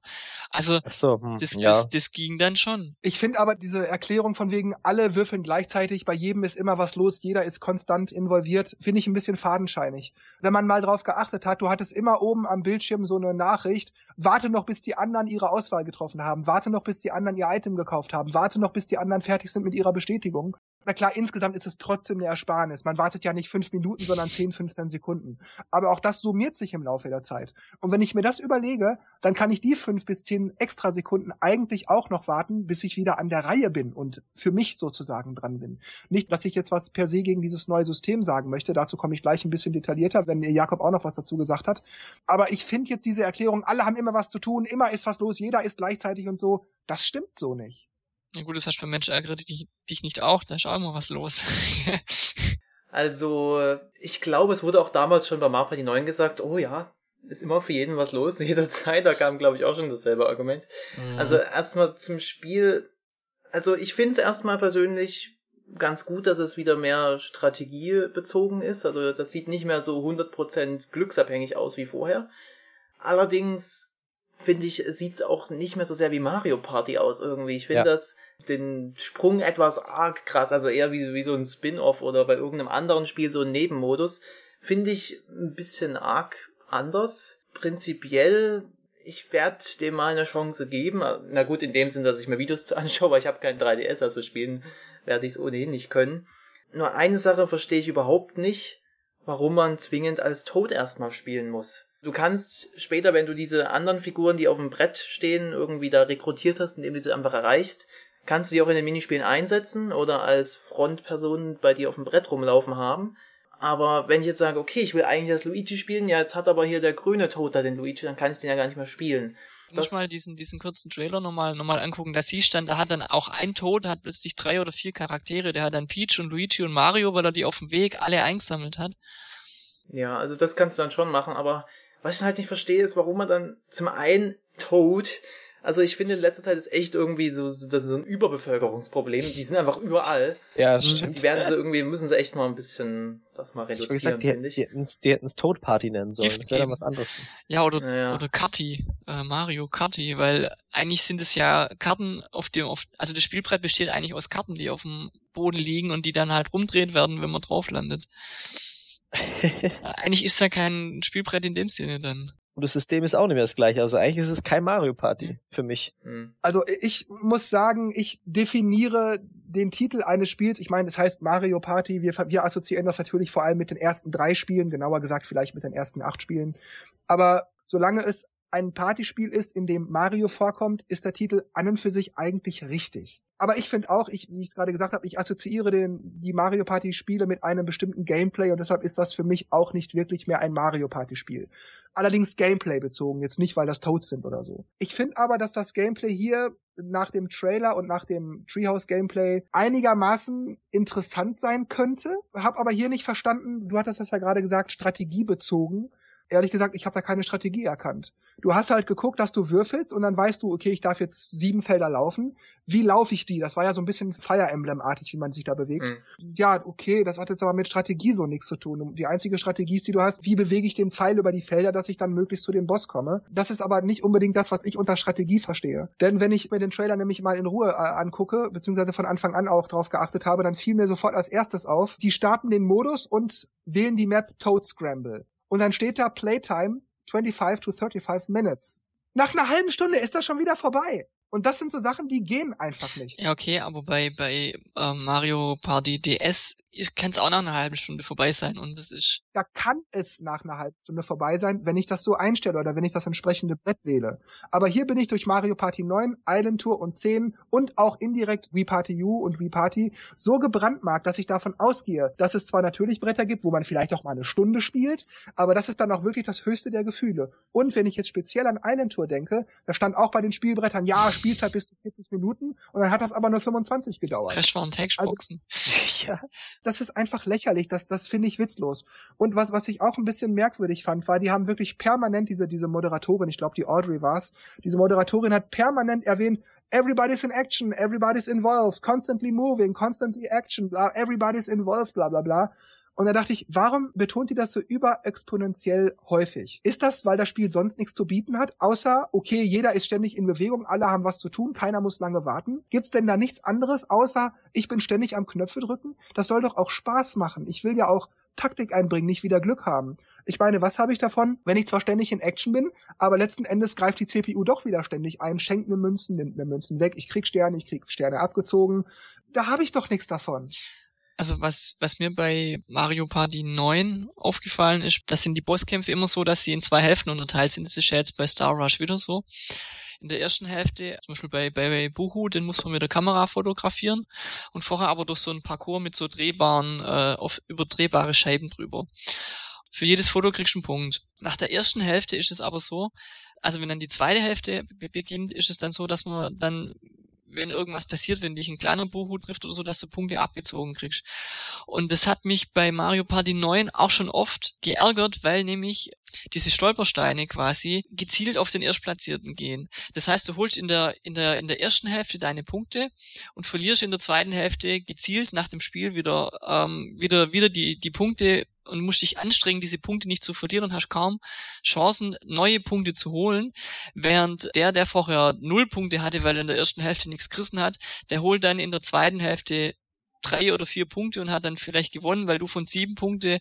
S2: Also
S3: so, hm,
S2: das,
S3: ja.
S2: das, das ging dann schon.
S1: Ich finde aber diese Erklärung von wegen, alle würfeln gleichzeitig, bei jedem ist immer was los, jeder ist konstant involviert, finde ich ein bisschen fadenscheinig. Wenn man mal drauf geachtet hat, du hattest immer oben am Bildschirm so eine Nachricht, warte noch, bis die anderen ihre Auswahl getroffen haben, warte noch, bis die anderen ihr Item gekauft haben, warte noch, bis die anderen fertig sind mit ihrer Bestätigung. Na klar, insgesamt ist es trotzdem eine Ersparnis. Man wartet ja nicht fünf Minuten, sondern zehn, 15 Sekunden. Aber auch das summiert sich im Laufe der Zeit. Und wenn ich mir das überlege, dann kann ich die fünf bis zehn extra Sekunden eigentlich auch noch warten, bis ich wieder an der Reihe bin und für mich sozusagen dran bin. Nicht, dass ich jetzt was per se gegen dieses neue System sagen möchte. Dazu komme ich gleich ein bisschen detaillierter, wenn Jakob auch noch was dazu gesagt hat. Aber ich finde jetzt diese Erklärung, alle haben immer was zu tun, immer ist was los, jeder ist gleichzeitig und so, das stimmt so nicht.
S2: Ja gut, das hast du für Menschen ärgert dich, dich nicht auch, da ist auch immer was los.
S4: also, ich glaube, es wurde auch damals schon bei Mario Party 9 gesagt, oh ja, ist immer für jeden was los, jederzeit, da kam, glaube ich, auch schon dasselbe Argument. Mhm. Also erstmal zum Spiel, also ich finde es erstmal persönlich ganz gut, dass es wieder mehr Strategie bezogen ist. Also das sieht nicht mehr so 100% glücksabhängig aus wie vorher. Allerdings finde ich, sieht's auch nicht mehr so sehr wie Mario Party aus irgendwie. Ich finde ja. das den Sprung etwas arg krass, also eher wie, wie so ein Spin-off oder bei irgendeinem anderen Spiel so ein Nebenmodus. Finde ich ein bisschen arg anders. Prinzipiell ich werde dem mal eine Chance geben. Na gut, in dem Sinn, dass ich mir Videos zu anschaue, weil ich habe kein 3DS, also spielen werde ich es ohnehin nicht können. Nur eine Sache verstehe ich überhaupt nicht, warum man zwingend als Toad erstmal spielen muss. Du kannst später, wenn du diese anderen Figuren, die auf dem Brett stehen, irgendwie da rekrutiert hast, indem du sie einfach erreichst, kannst du die auch in den Minispielen einsetzen oder als Frontperson bei dir auf dem Brett rumlaufen haben. Aber wenn ich jetzt sage, okay, ich will eigentlich das Luigi spielen, ja, jetzt hat aber hier der grüne Tod da den Luigi, dann kann ich den ja gar nicht mehr spielen.
S2: Muss mal diesen, diesen kurzen Trailer nochmal noch mal angucken. Da siehst dann, da hat dann auch ein Tod, hat plötzlich drei oder vier Charaktere. Der hat dann Peach und Luigi und Mario, weil er die auf dem Weg alle eingesammelt hat.
S4: Ja, also das kannst du dann schon machen, aber was ich halt nicht verstehe, ist, warum man dann zum einen Toad also ich finde in letzter Zeit ist echt irgendwie so, so, so ein Überbevölkerungsproblem. Die sind einfach überall.
S3: Ja, stimmt.
S4: Die werden sie irgendwie, müssen sie echt mal ein bisschen das mal reduzieren,
S3: finde ich. Die hätten es Toad Party nennen sollen. Das wäre dann was anderes.
S2: Ja, oder, ja. oder Karti, äh, Mario Karti, weil eigentlich sind es ja Karten auf dem, auf, also das Spielbrett besteht eigentlich aus Karten, die auf dem Boden liegen und die dann halt rumdreht werden, wenn man drauf landet. Eigentlich ist ja kein Spielbrett in dem Sinne dann.
S3: Und das System ist auch nicht mehr das gleiche. Also eigentlich ist es kein Mario Party für mich.
S1: Hm. Also ich muss sagen, ich definiere den Titel eines Spiels. Ich meine, es heißt Mario Party. Wir, wir assoziieren das natürlich vor allem mit den ersten drei Spielen, genauer gesagt vielleicht mit den ersten acht Spielen. Aber solange es ein Partyspiel ist, in dem Mario vorkommt, ist der Titel an und für sich eigentlich richtig. Aber ich finde auch, ich, wie ich es gerade gesagt habe, ich assoziiere den, die Mario Party Spiele mit einem bestimmten Gameplay und deshalb ist das für mich auch nicht wirklich mehr ein Mario Party Spiel. Allerdings Gameplay bezogen, jetzt nicht, weil das Toads sind oder so. Ich finde aber, dass das Gameplay hier nach dem Trailer und nach dem Treehouse Gameplay einigermaßen interessant sein könnte. Hab aber hier nicht verstanden, du hattest das ja gerade gesagt, strategiebezogen ehrlich gesagt, ich habe da keine Strategie erkannt. Du hast halt geguckt, dass du würfelst und dann weißt du, okay, ich darf jetzt sieben Felder laufen. Wie laufe ich die? Das war ja so ein bisschen Fire Emblem-artig, wie man sich da bewegt. Mhm. Ja, okay, das hat jetzt aber mit Strategie so nichts zu tun. Die einzige Strategie ist, die du hast, wie bewege ich den Pfeil über die Felder, dass ich dann möglichst zu dem Boss komme. Das ist aber nicht unbedingt das, was ich unter Strategie verstehe. Denn wenn ich mir den Trailer nämlich mal in Ruhe äh, angucke, beziehungsweise von Anfang an auch drauf geachtet habe, dann fiel mir sofort als erstes auf, die starten den Modus und wählen die Map Toad Scramble. Und dann steht da Playtime 25 to 35 Minutes. Nach einer halben Stunde ist das schon wieder vorbei. Und das sind so Sachen, die gehen einfach nicht.
S2: Ja, okay, aber bei, bei äh, Mario Party DS kann es auch nach einer halben Stunde vorbei sein und das ist.
S1: Da kann es nach einer halben Stunde vorbei sein, wenn ich das so einstelle oder wenn ich das entsprechende Brett wähle. Aber hier bin ich durch Mario Party 9, Island Tour und 10 und auch indirekt Wii Party U und Wii Party so gebrandmarkt, dass ich davon ausgehe, dass es zwar natürlich Bretter gibt, wo man vielleicht auch mal eine Stunde spielt, aber das ist dann auch wirklich das höchste der Gefühle. Und wenn ich jetzt speziell an Island Tour denke, da stand auch bei den Spielbrettern, ja, Spielzeit bis zu 40 Minuten und dann hat das aber nur 25 gedauert.
S2: Crash und Textboxen.
S1: Also, ja das ist einfach lächerlich. Das, das finde ich witzlos. Und was, was ich auch ein bisschen merkwürdig fand, war, die haben wirklich permanent diese, diese Moderatorin, ich glaube, die Audrey war's, diese Moderatorin hat permanent erwähnt, everybody's in action, everybody's involved, constantly moving, constantly action, everybody's involved, bla, bla, bla. Und da dachte ich, warum betont die das so überexponentiell häufig? Ist das, weil das Spiel sonst nichts zu bieten hat, außer, okay, jeder ist ständig in Bewegung, alle haben was zu tun, keiner muss lange warten? Gibt's denn da nichts anderes, außer ich bin ständig am Knöpfe drücken? Das soll doch auch Spaß machen. Ich will ja auch Taktik einbringen, nicht wieder Glück haben. Ich meine, was habe ich davon, wenn ich zwar ständig in Action bin, aber letzten Endes greift die CPU doch wieder ständig ein, schenkt mir Münzen, nimmt mir Münzen weg, ich krieg Sterne, ich krieg Sterne abgezogen. Da habe ich doch nichts davon.
S2: Also was, was mir bei Mario Party 9 aufgefallen ist, das sind die Bosskämpfe immer so, dass sie in zwei Hälften unterteilt sind. Das ist ja jetzt bei Star Rush wieder so. In der ersten Hälfte, zum Beispiel bei, bei Buhu, den muss man mit der Kamera fotografieren und vorher aber durch so ein Parcours mit so drehbaren, äh, auf überdrehbare Scheiben drüber. Für jedes Foto kriegst du einen Punkt. Nach der ersten Hälfte ist es aber so, also wenn dann die zweite Hälfte beginnt, ist es dann so, dass man dann wenn irgendwas passiert, wenn dich ein kleiner Buhu trifft oder so, dass du Punkte abgezogen kriegst. Und das hat mich bei Mario Party 9 auch schon oft geärgert, weil nämlich diese Stolpersteine quasi gezielt auf den Erstplatzierten gehen. Das heißt, du holst in der, in der, in der ersten Hälfte deine Punkte und verlierst in der zweiten Hälfte gezielt nach dem Spiel wieder, ähm, wieder, wieder die, die Punkte und musst dich anstrengen, diese Punkte nicht zu verlieren und hast kaum Chancen, neue Punkte zu holen, während der, der vorher null Punkte hatte, weil er in der ersten Hälfte nichts gerissen hat, der holt dann in der zweiten Hälfte drei oder vier Punkte und hat dann vielleicht gewonnen, weil du von sieben Punkte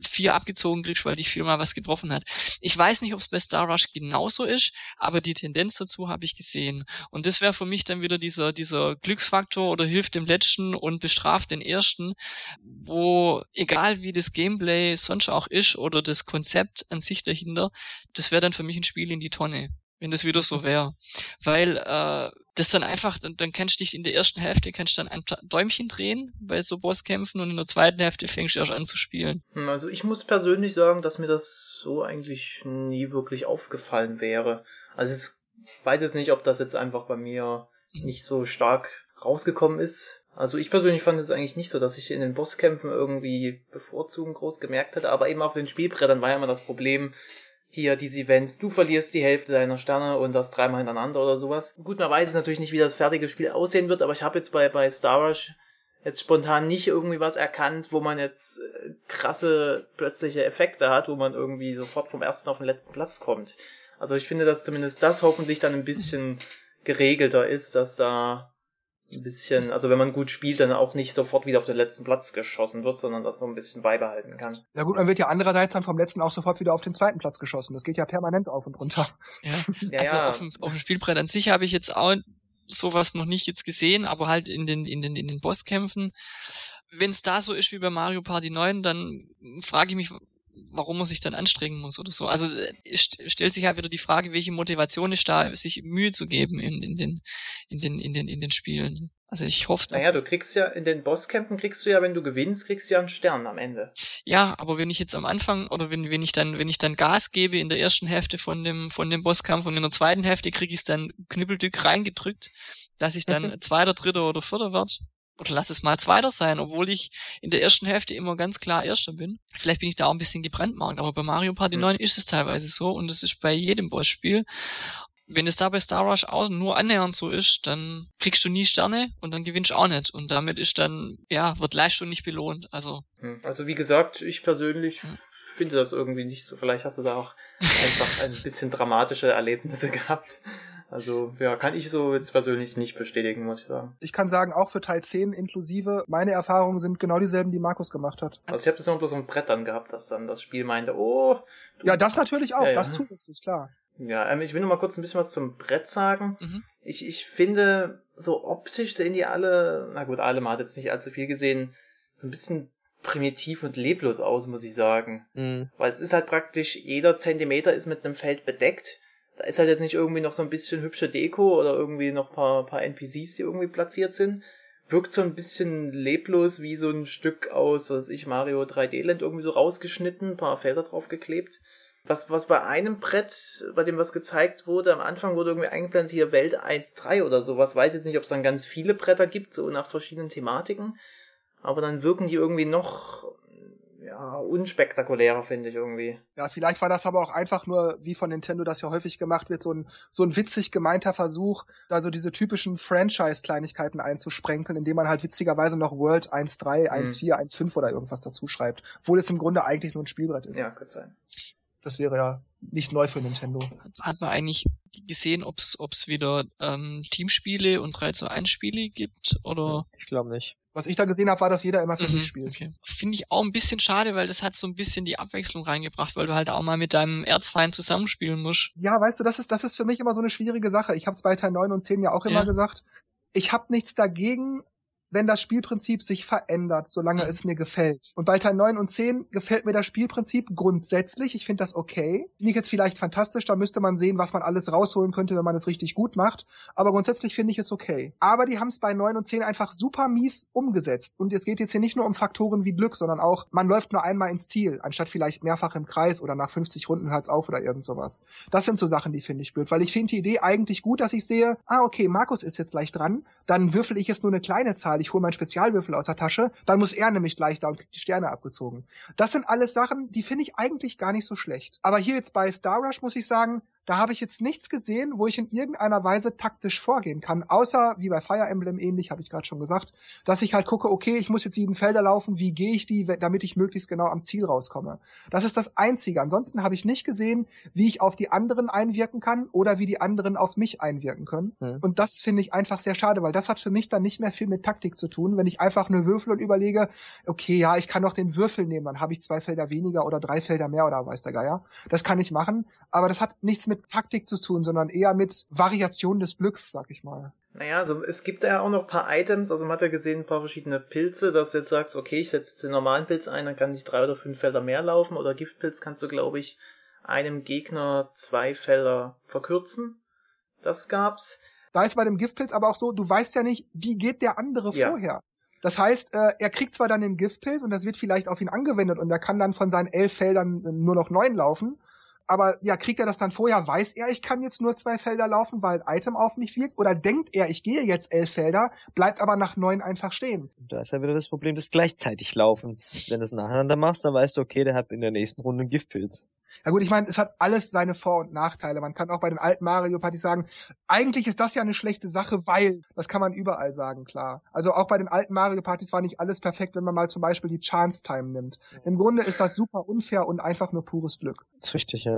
S2: vier abgezogen kriegst, weil dich viermal was getroffen hat. Ich weiß nicht, ob es bei Star Rush genauso ist, aber die Tendenz dazu habe ich gesehen. Und das wäre für mich dann wieder dieser, dieser Glücksfaktor oder hilft dem Letzten und bestraft den Ersten, wo egal wie das Gameplay sonst auch ist oder das Konzept an sich dahinter, das wäre dann für mich ein Spiel in die Tonne wenn das wieder so wäre. Weil äh, das dann einfach, dann, dann kannst du dich in der ersten Hälfte kannst dann ein Däumchen drehen bei so Bosskämpfen und in der zweiten Hälfte fängst du erst an zu spielen.
S4: Hm, also ich muss persönlich sagen, dass mir das so eigentlich nie wirklich aufgefallen wäre. Also ich weiß jetzt nicht, ob das jetzt einfach bei mir mhm. nicht so stark rausgekommen ist. Also ich persönlich fand es eigentlich nicht so, dass ich in den Bosskämpfen irgendwie bevorzugen groß gemerkt hätte, aber eben auf den Spielbrettern war ja immer das Problem, hier diese Events, du verlierst die Hälfte deiner Sterne und das dreimal hintereinander oder sowas. Gut, man weiß natürlich nicht, wie das fertige Spiel aussehen wird, aber ich habe jetzt bei, bei Star Rush jetzt spontan nicht irgendwie was erkannt, wo man jetzt äh, krasse plötzliche Effekte hat, wo man irgendwie sofort vom ersten auf den letzten Platz kommt. Also ich finde, dass zumindest das hoffentlich dann ein bisschen geregelter ist, dass da ein bisschen, also wenn man gut spielt, dann auch nicht sofort wieder auf den letzten Platz geschossen wird, sondern das so ein bisschen beibehalten kann.
S1: Ja gut, man wird ja andererseits dann vom letzten auch sofort wieder auf den zweiten Platz geschossen. Das geht ja permanent auf und runter.
S2: Ja, ja also ja. Auf, dem, auf dem Spielbrett an sich habe ich jetzt auch sowas noch nicht jetzt gesehen, aber halt in den, in den, in den Bosskämpfen. Wenn es da so ist wie bei Mario Party 9, dann frage ich mich, warum man sich dann anstrengen muss oder so. Also äh, stellt sich halt wieder die Frage, welche Motivation ist da, sich Mühe zu geben in, in den, in den, in den, in den Spielen. Also ich hoffe, dass.
S4: Naja, du kriegst ja in den Bosskämpfen kriegst du ja, wenn du gewinnst, kriegst du ja einen Stern am Ende.
S2: Ja, aber wenn ich jetzt am Anfang oder wenn, wenn ich dann, wenn ich dann Gas gebe in der ersten Hälfte von dem, von dem Bosskampf und in der zweiten Hälfte kriege ich es dann knüppeldück reingedrückt, dass ich dann mhm. zweiter, dritter oder vierter wird, oder lass es mal Zweiter sein, obwohl ich in der ersten Hälfte immer ganz klar Erster bin. Vielleicht bin ich da auch ein bisschen gebrandmarkt, aber bei Mario Party 9 ist es teilweise so und es ist bei jedem Bossspiel. Wenn es da bei Star Rush auch nur annähernd so ist, dann kriegst du nie Sterne und dann gewinnst du auch nicht. Und damit ist dann, ja, wird Leistung nicht belohnt. Also,
S4: hm. also wie gesagt, ich persönlich hm. finde das irgendwie nicht so. Vielleicht hast du da auch einfach ein bisschen dramatische Erlebnisse gehabt. Also, ja, kann ich so jetzt persönlich nicht bestätigen, muss ich sagen.
S1: Ich kann sagen, auch für Teil 10 inklusive, meine Erfahrungen sind genau dieselben, die Markus gemacht hat.
S4: Also ich habe das immer bloß ein Brett dann gehabt, dass dann das Spiel meinte, oh.
S1: Ja, das natürlich auch, ja, das ja. tut es nicht, klar.
S4: Ja, ähm, ich will nur mal kurz ein bisschen was zum Brett sagen. Mhm. Ich, ich finde, so optisch sehen die alle, na gut, alle, man hat jetzt nicht allzu viel gesehen, so ein bisschen primitiv und leblos aus, muss ich sagen. Mhm. Weil es ist halt praktisch, jeder Zentimeter ist mit einem Feld bedeckt da ist halt jetzt nicht irgendwie noch so ein bisschen hübsche Deko oder irgendwie noch paar, paar NPCs, die irgendwie platziert sind. Wirkt so ein bisschen leblos wie so ein Stück aus, was ich, Mario 3D Land irgendwie so rausgeschnitten, paar Felder draufgeklebt. Was, was bei einem Brett, bei dem was gezeigt wurde, am Anfang wurde irgendwie eingeblendet hier Welt 1.3 oder sowas. Weiß jetzt nicht, ob es dann ganz viele Bretter gibt, so nach verschiedenen Thematiken. Aber dann wirken die irgendwie noch ja, unspektakulärer, finde ich irgendwie.
S1: Ja, vielleicht war das aber auch einfach nur, wie von Nintendo das ja häufig gemacht wird, so ein, so ein witzig gemeinter Versuch, da so diese typischen Franchise-Kleinigkeiten einzusprenkeln, indem man halt witzigerweise noch World 1.3, 1.4, 1.5 oder irgendwas dazu schreibt. Obwohl es im Grunde eigentlich nur ein Spielbrett ist.
S4: Ja, könnte sein.
S1: Das wäre ja nicht neu für Nintendo.
S2: Hat man eigentlich gesehen, ob es wieder ähm, Teamspiele und 3 zu 1 Spiele gibt? Oder?
S3: Ich glaube nicht.
S1: Was ich da gesehen habe, war, dass jeder immer für mhm, sich spielt. Okay.
S2: Finde ich auch ein bisschen schade, weil das hat so ein bisschen die Abwechslung reingebracht, weil du halt auch mal mit deinem Erzfeind zusammenspielen musst.
S1: Ja, weißt du, das ist, das ist für mich immer so eine schwierige Sache. Ich habe es bei Teil 9 und 10 ja auch immer ja. gesagt. Ich habe nichts dagegen, wenn das Spielprinzip sich verändert, solange mhm. es mir gefällt. Und bei Teil 9 und 10 gefällt mir das Spielprinzip grundsätzlich. Ich finde das okay. Finde ich jetzt vielleicht fantastisch, da müsste man sehen, was man alles rausholen könnte, wenn man es richtig gut macht. Aber grundsätzlich finde ich es okay. Aber die haben es bei 9 und 10 einfach super mies umgesetzt. Und es geht jetzt hier nicht nur um Faktoren wie Glück, sondern auch, man läuft nur einmal ins Ziel, anstatt vielleicht mehrfach im Kreis oder nach 50 Runden hört's auf oder irgend sowas. Das sind so Sachen, die finde ich blöd, weil ich finde die Idee eigentlich gut, dass ich sehe, ah, okay, Markus ist jetzt gleich dran, dann würfel ich jetzt nur eine kleine Zahl ich hole meinen Spezialwürfel aus der Tasche, dann muss er nämlich gleich da und kriegt die Sterne abgezogen. Das sind alles Sachen, die finde ich eigentlich gar nicht so schlecht. Aber hier jetzt bei Star Rush muss ich sagen, da habe ich jetzt nichts gesehen, wo ich in irgendeiner Weise taktisch vorgehen kann, außer wie bei Fire Emblem ähnlich, habe ich gerade schon gesagt, dass ich halt gucke, okay, ich muss jetzt sieben Felder laufen, wie gehe ich die, damit ich möglichst genau am Ziel rauskomme. Das ist das Einzige. Ansonsten habe ich nicht gesehen, wie ich auf die anderen einwirken kann oder wie die anderen auf mich einwirken können. Mhm. Und das finde ich einfach sehr schade, weil das hat für mich dann nicht mehr viel mit Taktik zu tun, wenn ich einfach nur würfel und überlege, okay, ja, ich kann doch den Würfel nehmen, dann habe ich zwei Felder weniger oder drei Felder mehr oder weiß der Geier. Das kann ich machen, aber das hat nichts mit Taktik zu tun, sondern eher mit Variation des Glücks, sag ich mal.
S4: Naja, also es gibt ja auch noch ein paar Items, also man hat ja gesehen, ein paar verschiedene Pilze, dass du jetzt sagst, okay, ich setze den normalen Pilz ein, dann kann ich drei oder fünf Felder mehr laufen, oder Giftpilz kannst du, glaube ich, einem Gegner zwei Felder verkürzen. Das gab's.
S1: Da ist bei dem Giftpilz aber auch so, du weißt ja nicht, wie geht der andere ja. vorher. Das heißt, äh, er kriegt zwar dann den Giftpilz und das wird vielleicht auf ihn angewendet und er kann dann von seinen elf Feldern nur noch neun laufen, aber ja, kriegt er das dann vorher? Weiß er, ich kann jetzt nur zwei Felder laufen, weil ein Item auf mich wirkt? Oder denkt er, ich gehe jetzt elf Felder, bleibt aber nach neun einfach stehen?
S3: Da ist ja wieder das Problem des gleichzeitig Laufens. Wenn du es nacheinander machst, dann weißt du, okay, der hat in der nächsten Runde einen Giftpilz.
S1: Ja gut, ich meine, es hat alles seine Vor- und Nachteile. Man kann auch bei den alten Mario Partys sagen, eigentlich ist das ja eine schlechte Sache, weil, das kann man überall sagen, klar. Also auch bei den alten Mario Partys war nicht alles perfekt, wenn man mal zum Beispiel die Chance Time nimmt. Im Grunde ist das super unfair und einfach nur pures Glück.
S3: Das ist richtig, ja.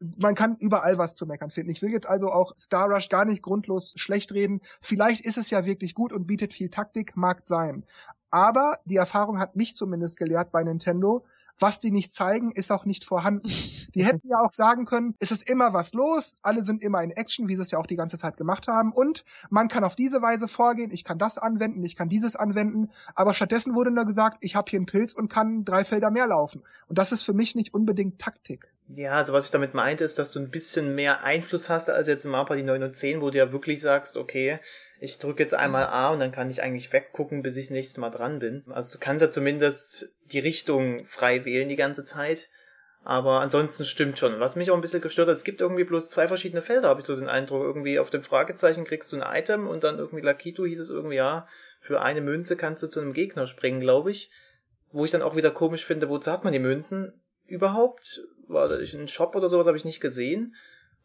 S1: Man kann überall was zu meckern finden. Ich will jetzt also auch Star Rush gar nicht grundlos schlecht reden. Vielleicht ist es ja wirklich gut und bietet viel Taktik, mag sein. Aber die Erfahrung hat mich zumindest gelehrt bei Nintendo, was die nicht zeigen, ist auch nicht vorhanden. Die hätten ja auch sagen können, es ist immer was los, alle sind immer in Action, wie sie es ja auch die ganze Zeit gemacht haben. Und man kann auf diese Weise vorgehen, ich kann das anwenden, ich kann dieses anwenden. Aber stattdessen wurde nur gesagt, ich habe hier einen Pilz und kann drei Felder mehr laufen. Und das ist für mich nicht unbedingt Taktik.
S4: Ja, also was ich damit meinte, ist, dass du ein bisschen mehr Einfluss hast als jetzt im Mario Party 9 und 10, wo du ja wirklich sagst, okay, ich drücke jetzt einmal A und dann kann ich eigentlich weggucken, bis ich das nächste Mal dran bin. Also du kannst ja zumindest die Richtung frei wählen die ganze Zeit. Aber ansonsten stimmt schon. Was mich auch ein bisschen gestört hat, es gibt irgendwie bloß zwei verschiedene Felder, habe ich so den Eindruck. Irgendwie auf dem Fragezeichen kriegst du ein Item und dann irgendwie Lakito hieß es irgendwie, ja, für eine Münze kannst du zu einem Gegner springen, glaube ich. Wo ich dann auch wieder komisch finde, wozu hat man die Münzen überhaupt? War das ein Shop oder sowas, habe ich nicht gesehen.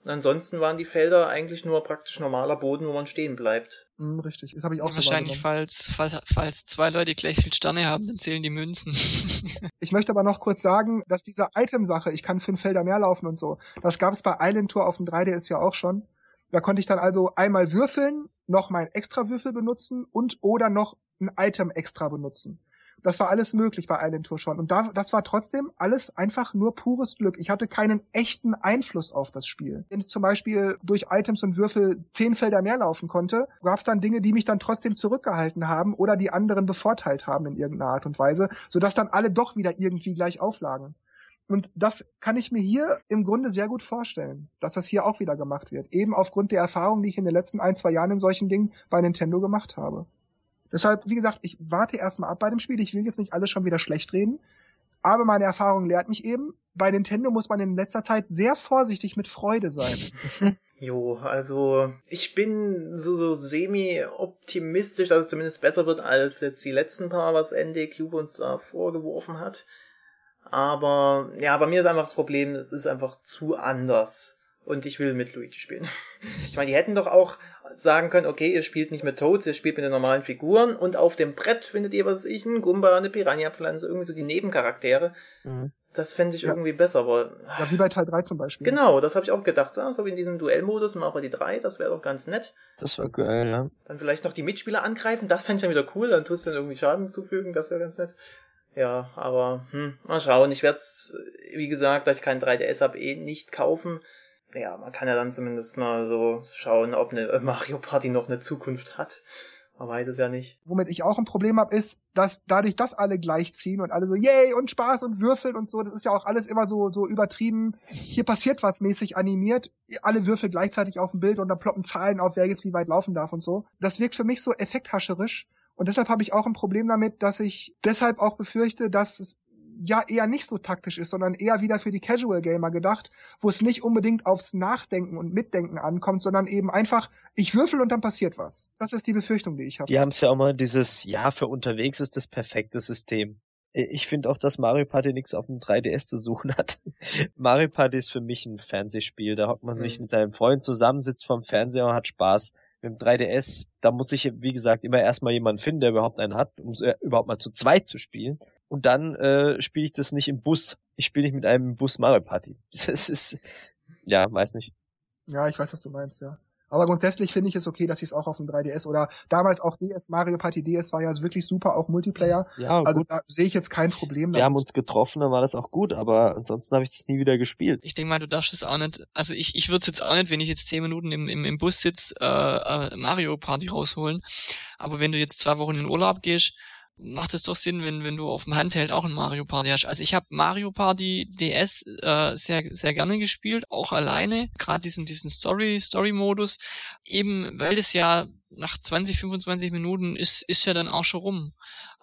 S4: Und ansonsten waren die Felder eigentlich nur praktisch normaler Boden, wo man stehen bleibt.
S1: Mm, richtig, das habe ich auch
S2: ja, so Wahrscheinlich, falls, falls, falls zwei Leute gleich viel Sterne haben, dann zählen die Münzen.
S1: ich möchte aber noch kurz sagen, dass diese Item-Sache, ich kann fünf Felder mehr laufen und so, das gab es bei Island Tour auf dem 3DS ja auch schon. Da konnte ich dann also einmal würfeln, noch mein Extra-Würfel benutzen und oder noch ein Item extra benutzen. Das war alles möglich bei Island Tour schon. Und da, das war trotzdem alles einfach nur pures Glück. Ich hatte keinen echten Einfluss auf das Spiel. Wenn ich zum Beispiel durch Items und Würfel zehn Felder mehr laufen konnte, gab es dann Dinge, die mich dann trotzdem zurückgehalten haben oder die anderen bevorteilt haben in irgendeiner Art und Weise, sodass dann alle doch wieder irgendwie gleich auflagen. Und das kann ich mir hier im Grunde sehr gut vorstellen, dass das hier auch wieder gemacht wird. Eben aufgrund der Erfahrung, die ich in den letzten ein, zwei Jahren in solchen Dingen bei Nintendo gemacht habe. Deshalb, wie gesagt, ich warte erstmal ab bei dem Spiel. Ich will jetzt nicht alles schon wieder schlecht reden. Aber meine Erfahrung lehrt mich eben, bei Nintendo muss man in letzter Zeit sehr vorsichtig mit Freude sein.
S4: jo, also ich bin so, so semi-optimistisch, dass es zumindest besser wird als jetzt die letzten paar, was ND Cube uns da vorgeworfen hat. Aber ja, bei mir ist einfach das Problem, es ist einfach zu anders. Und ich will mit Luigi spielen. Ich meine, die hätten doch auch sagen können, okay, ihr spielt nicht mit Toads, ihr spielt mit den normalen Figuren und auf dem Brett findet ihr, was weiß ich, ein Gumba, eine Piranha-Pflanze, irgendwie so die Nebencharaktere. Mhm. Das fände ich ja. irgendwie besser, aber.
S1: Ja, wie bei Teil 3 zum Beispiel.
S4: Genau, das habe ich auch gedacht. So wie in diesem Duellmodus, mal die 3, das wäre doch ganz nett.
S3: Das wäre geil, ja.
S4: Dann vielleicht noch die Mitspieler angreifen, das fände ich dann wieder cool, dann tust du dann irgendwie Schaden zufügen, das wäre ganz nett. Ja, aber hm, mal schauen. Ich werde es, wie gesagt, da ich keinen 3DS habe, eh nicht kaufen ja, man kann ja dann zumindest mal so schauen, ob eine Mario Party noch eine Zukunft hat. Man weiß es ja nicht.
S1: Womit ich auch ein Problem habe, ist, dass dadurch, dass alle gleichziehen und alle so yay und Spaß und würfeln und so, das ist ja auch alles immer so so übertrieben. Hier passiert was mäßig animiert, alle würfeln gleichzeitig auf dem Bild und dann ploppen Zahlen auf, wer jetzt wie weit laufen darf und so. Das wirkt für mich so effekthascherisch. Und deshalb habe ich auch ein Problem damit, dass ich deshalb auch befürchte, dass es ja eher nicht so taktisch ist, sondern eher wieder für die Casual Gamer gedacht, wo es nicht unbedingt aufs Nachdenken und Mitdenken ankommt, sondern eben einfach, ich würfel und dann passiert was. Das ist die Befürchtung, die ich habe.
S3: Die haben es ja auch mal dieses, ja, für unterwegs ist das perfekte System. Ich finde auch, dass Mario Party nichts auf dem 3DS zu suchen hat. Mario Party ist für mich ein Fernsehspiel. Da hockt man mhm. sich mit seinem Freund zusammen, sitzt vorm Fernseher und hat Spaß. Mit dem 3DS, da muss ich, wie gesagt, immer erstmal jemanden finden, der überhaupt einen hat, um es äh, überhaupt mal zu zweit zu spielen. Und dann äh, spiele ich das nicht im Bus. Ich spiele nicht mit einem Bus Mario Party. Das ist, ja, weiß nicht.
S1: Ja, ich weiß, was du meinst, ja. Aber grundsätzlich finde ich es okay, dass ich es auch auf dem 3DS oder damals auch DS, Mario Party DS war ja wirklich super, auch Multiplayer. Ja, also gut. da sehe ich jetzt kein Problem.
S3: Wir damit. haben uns getroffen, dann war das auch gut, aber ansonsten habe ich das nie wieder gespielt.
S2: Ich denke mal, du darfst es auch nicht, also ich, ich würde es jetzt auch nicht, wenn ich jetzt zehn Minuten im, im, im Bus sitze, äh, äh, Mario Party rausholen. Aber wenn du jetzt zwei Wochen in Urlaub gehst, macht es doch Sinn, wenn, wenn du auf dem Handheld auch ein Mario Party hast. Also ich habe Mario Party DS äh, sehr, sehr gerne gespielt, auch alleine, gerade diesen, diesen Story, Story-Modus, eben weil es ja nach 20, 25 Minuten ist, ist ja dann auch schon rum.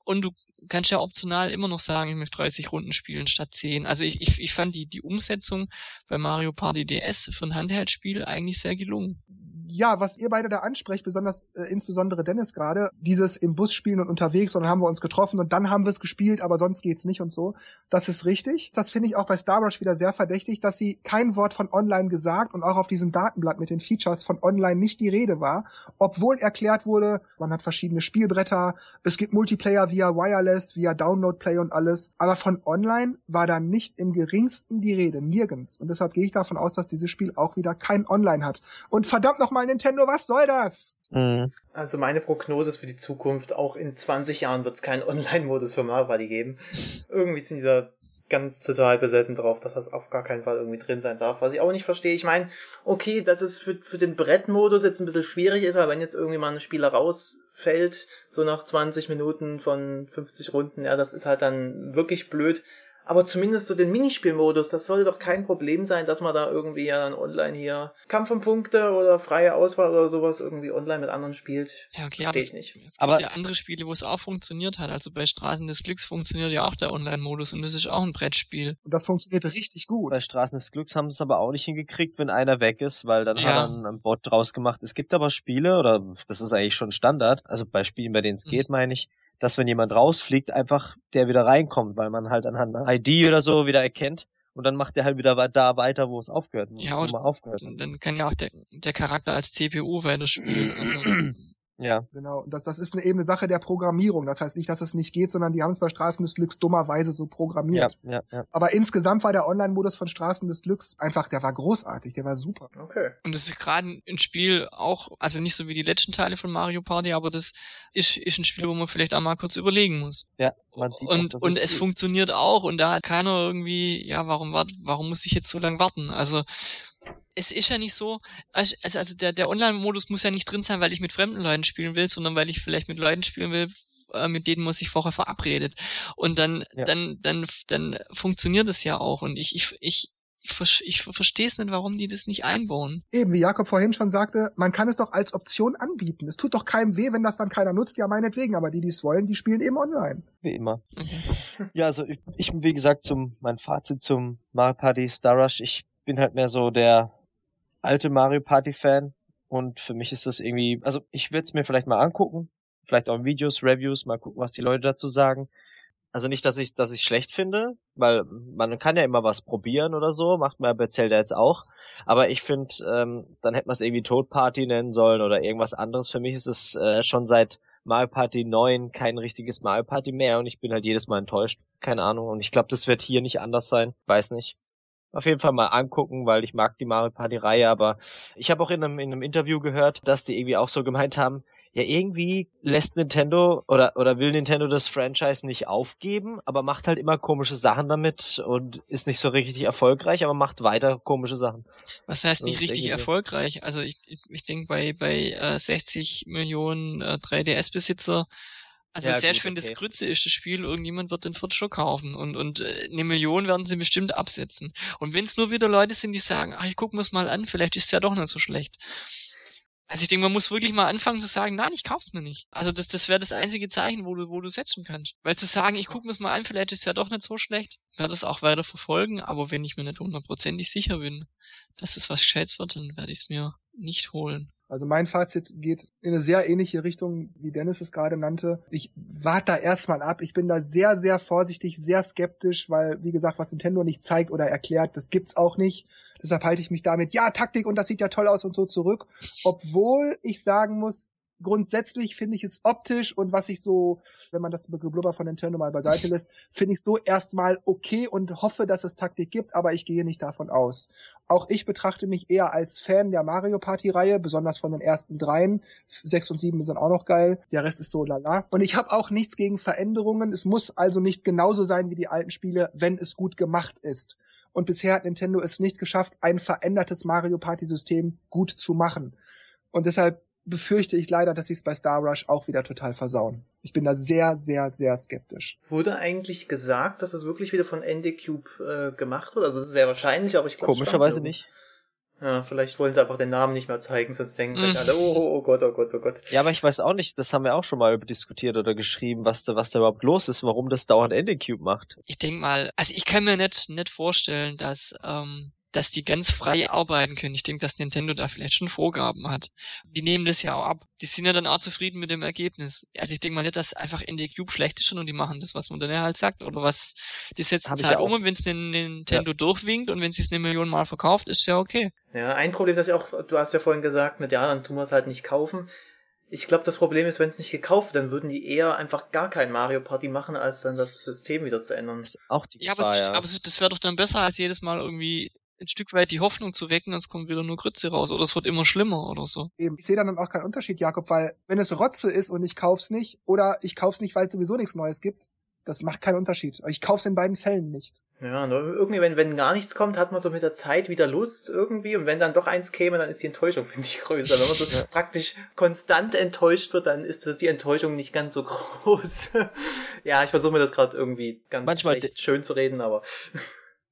S2: Und du kannst ja optional immer noch sagen, ich möchte 30 Runden spielen statt 10. Also ich, ich, ich fand die, die Umsetzung bei Mario Party DS für ein Handheld-Spiel eigentlich sehr gelungen
S1: ja, was ihr beide da ansprecht, besonders äh, insbesondere Dennis gerade, dieses im Bus spielen und unterwegs und dann haben wir uns getroffen und dann haben wir es gespielt, aber sonst geht's nicht und so. Das ist richtig. Das finde ich auch bei Star Wars wieder sehr verdächtig, dass sie kein Wort von online gesagt und auch auf diesem Datenblatt mit den Features von online nicht die Rede war, obwohl erklärt wurde, man hat verschiedene Spielbretter, es gibt Multiplayer via Wireless, via Download Play und alles, aber von online war da nicht im geringsten die Rede, nirgends. Und deshalb gehe ich davon aus, dass dieses Spiel auch wieder kein Online hat. Und verdammt nochmal mal, Nintendo, was soll das?
S4: Mhm. Also meine Prognose ist für die Zukunft, auch in 20 Jahren wird es keinen Online-Modus für Mario Party geben. Irgendwie sind die da ganz total besessen drauf, dass das auf gar keinen Fall irgendwie drin sein darf. Was ich auch nicht verstehe. Ich meine, okay, dass es für, für den Brettmodus jetzt ein bisschen schwierig ist, aber wenn jetzt irgendwie mal ein Spieler rausfällt, so nach 20 Minuten von 50 Runden, ja, das ist halt dann wirklich blöd. Aber zumindest so den Minispielmodus, das sollte doch kein Problem sein, dass man da irgendwie ja dann online hier Kampf um Punkte oder freie Auswahl oder sowas irgendwie online mit anderen spielt.
S2: Ja, okay, Verstehe ich nicht. Es gibt aber ja andere Spiele, wo es auch funktioniert hat. Also bei Straßen des Glücks funktioniert ja auch der Online-Modus und das ist auch ein Brettspiel.
S1: Und das funktioniert richtig gut.
S3: Bei Straßen des Glücks haben sie es aber auch nicht hingekriegt, wenn einer weg ist, weil dann ja. hat er ein Bot draus gemacht. Es gibt aber Spiele, oder das ist eigentlich schon Standard, also bei Spielen, bei denen es mhm. geht, meine ich, dass wenn jemand rausfliegt, einfach der wieder reinkommt, weil man halt anhand einer ID oder so wieder erkennt und dann macht er halt wieder da weiter, wo es aufgehört, wo
S2: ja, man aufgehört. Dann kann ja auch der, der Charakter als CPU weiter spielen. Also
S1: Ja. Genau. Und das, das ist eine, eben eine Sache der Programmierung. Das heißt nicht, dass es nicht geht, sondern die haben es bei Straßen des Glücks dummerweise so programmiert. Ja, ja, ja. Aber insgesamt war der Online-Modus von Straßen des Glücks einfach, der war großartig, der war super.
S2: Okay. Und es ist gerade ein Spiel auch, also nicht so wie die letzten Teile von Mario Party, aber das ist, ist ein Spiel, wo man vielleicht auch mal kurz überlegen muss.
S3: Ja,
S2: man sieht Und, auch, und es gut. funktioniert auch und da hat keiner irgendwie, ja, warum, warum muss ich jetzt so lange warten? Also, es ist ja nicht so, also, also der, der Online-Modus muss ja nicht drin sein, weil ich mit fremden Leuten spielen will, sondern weil ich vielleicht mit Leuten spielen will, äh, mit denen man sich vorher verabredet. Und dann, ja. dann, dann, dann funktioniert es ja auch. Und ich, ich, ich, ich, ich verstehe es nicht, warum die das nicht einbauen.
S1: Eben, wie Jakob vorhin schon sagte, man kann es doch als Option anbieten. Es tut doch keinem weh, wenn das dann keiner nutzt, ja meinetwegen, aber die, die es wollen, die spielen eben online.
S3: Wie immer. Okay. Ja, also ich, ich wie gesagt, zum mein Fazit zum Mario Party Star Rush, ich bin halt mehr so der alte Mario Party Fan und für mich ist das irgendwie, also ich würde es mir vielleicht mal angucken, vielleicht auch in Videos, Reviews, mal gucken, was die Leute dazu sagen. Also nicht, dass ich dass ich schlecht finde, weil man kann ja immer was probieren oder so, macht man bei Zelda jetzt auch. Aber ich finde, ähm, dann hätte man es irgendwie Toad Party nennen sollen oder irgendwas anderes. Für mich ist es äh, schon seit Mario Party 9 kein richtiges Mario Party mehr und ich bin halt jedes Mal enttäuscht. Keine Ahnung. Und ich glaube, das wird hier nicht anders sein. Weiß nicht auf jeden Fall mal angucken, weil ich mag die Mario Party Reihe, aber ich habe auch in einem, in einem Interview gehört, dass die irgendwie auch so gemeint haben, ja irgendwie lässt Nintendo oder oder will Nintendo das Franchise nicht aufgeben, aber macht halt immer komische Sachen damit und ist nicht so richtig erfolgreich, aber macht weiter komische Sachen.
S2: Was heißt nicht richtig erfolgreich? Also ich ich, denke bei bei äh, 60 Millionen äh, 3DS Besitzer also ja, selbst gut, wenn okay. das Grütze ist, das Spiel, irgendjemand wird den Furt schon kaufen und, und äh, eine Million werden sie bestimmt absetzen. Und wenn es nur wieder Leute sind, die sagen, ach, ich guck mir's mal an, vielleicht ist es ja doch nicht so schlecht. Also ich denke, man muss wirklich mal anfangen zu sagen, nein, ich kauf's mir nicht. Also das, das wäre das einzige Zeichen, wo du, wo du setzen kannst. Weil zu sagen, ich guck mir's mal an, vielleicht ist es ja doch nicht so schlecht, werde es auch weiter verfolgen, aber wenn ich mir nicht hundertprozentig sicher bin, dass es was Gescheites wird, dann werde ich es mir nicht holen.
S1: Also mein Fazit geht in eine sehr ähnliche Richtung, wie Dennis es gerade nannte. Ich warte da erstmal ab. Ich bin da sehr, sehr vorsichtig, sehr skeptisch, weil, wie gesagt, was Nintendo nicht zeigt oder erklärt, das gibt's auch nicht. Deshalb halte ich mich damit, ja, Taktik und das sieht ja toll aus und so zurück. Obwohl ich sagen muss, grundsätzlich finde ich es optisch und was ich so, wenn man das Geblubber von Nintendo mal beiseite lässt, finde ich so erstmal okay und hoffe, dass es Taktik gibt, aber ich gehe nicht davon aus. Auch ich betrachte mich eher als Fan der Mario Party Reihe, besonders von den ersten dreien. Sechs und sieben sind auch noch geil. Der Rest ist so lala. Und ich habe auch nichts gegen Veränderungen. Es muss also nicht genauso sein wie die alten Spiele, wenn es gut gemacht ist. Und bisher hat Nintendo es nicht geschafft, ein verändertes Mario Party System gut zu machen. Und deshalb befürchte ich leider, dass sie es bei Star Rush auch wieder total versauen. Ich bin da sehr, sehr, sehr skeptisch.
S4: Wurde eigentlich gesagt, dass das wirklich wieder von ND-Cube äh, gemacht wird? Also es ist sehr wahrscheinlich, aber ich glaube
S3: Komischerweise nicht.
S4: Ja, vielleicht wollen sie einfach den Namen nicht mehr zeigen, sonst denken mm. alle, oh, oh, oh Gott, oh Gott, oh Gott.
S3: Ja, aber ich weiß auch nicht, das haben wir auch schon mal diskutiert oder geschrieben, was da, was da überhaupt los ist, warum das dauernd ND-Cube macht.
S2: Ich denk mal, also ich kann mir nicht, nicht vorstellen, dass ähm, dass die ganz frei arbeiten können. Ich denke, dass Nintendo da vielleicht schon Vorgaben hat. Die nehmen das ja auch ab. Die sind ja dann auch zufrieden mit dem Ergebnis. Also ich denke mal nicht, dass einfach in der Cube schlecht ist schon und die machen das, was man dann halt sagt. Oder was, die setzen es halt um und wenn es den Nintendo ja. durchwinkt und wenn sie es eine Million Mal verkauft, ist ja okay.
S4: Ja, ein Problem, das ja auch, du hast ja vorhin gesagt, mit ja, dann tun wir es halt nicht kaufen. Ich glaube, das Problem ist, wenn es nicht gekauft wird, dann würden die eher einfach gar kein Mario Party machen, als dann das System wieder zu ändern. Das ist
S3: auch die
S2: Gefahr, ja, aber, ja. aber das wäre doch dann besser, als jedes Mal irgendwie ein Stück weit die Hoffnung zu wecken, es kommt wieder nur Grütze raus oder es wird immer schlimmer oder so.
S1: Eben. Ich sehe dann auch keinen Unterschied, Jakob, weil wenn es Rotze ist und ich kauf's nicht oder ich kauf's nicht, weil es sowieso nichts Neues gibt, das macht keinen Unterschied. Ich kauf's in beiden Fällen nicht.
S4: Ja, nur irgendwie, wenn, wenn gar nichts kommt, hat man so mit der Zeit wieder Lust irgendwie. Und wenn dann doch eins käme, dann ist die Enttäuschung, finde ich, größer. Wenn man so ja. praktisch konstant enttäuscht wird, dann ist das die Enttäuschung nicht ganz so groß. ja, ich versuche mir das gerade irgendwie ganz
S3: Manchmal
S4: schön zu reden, aber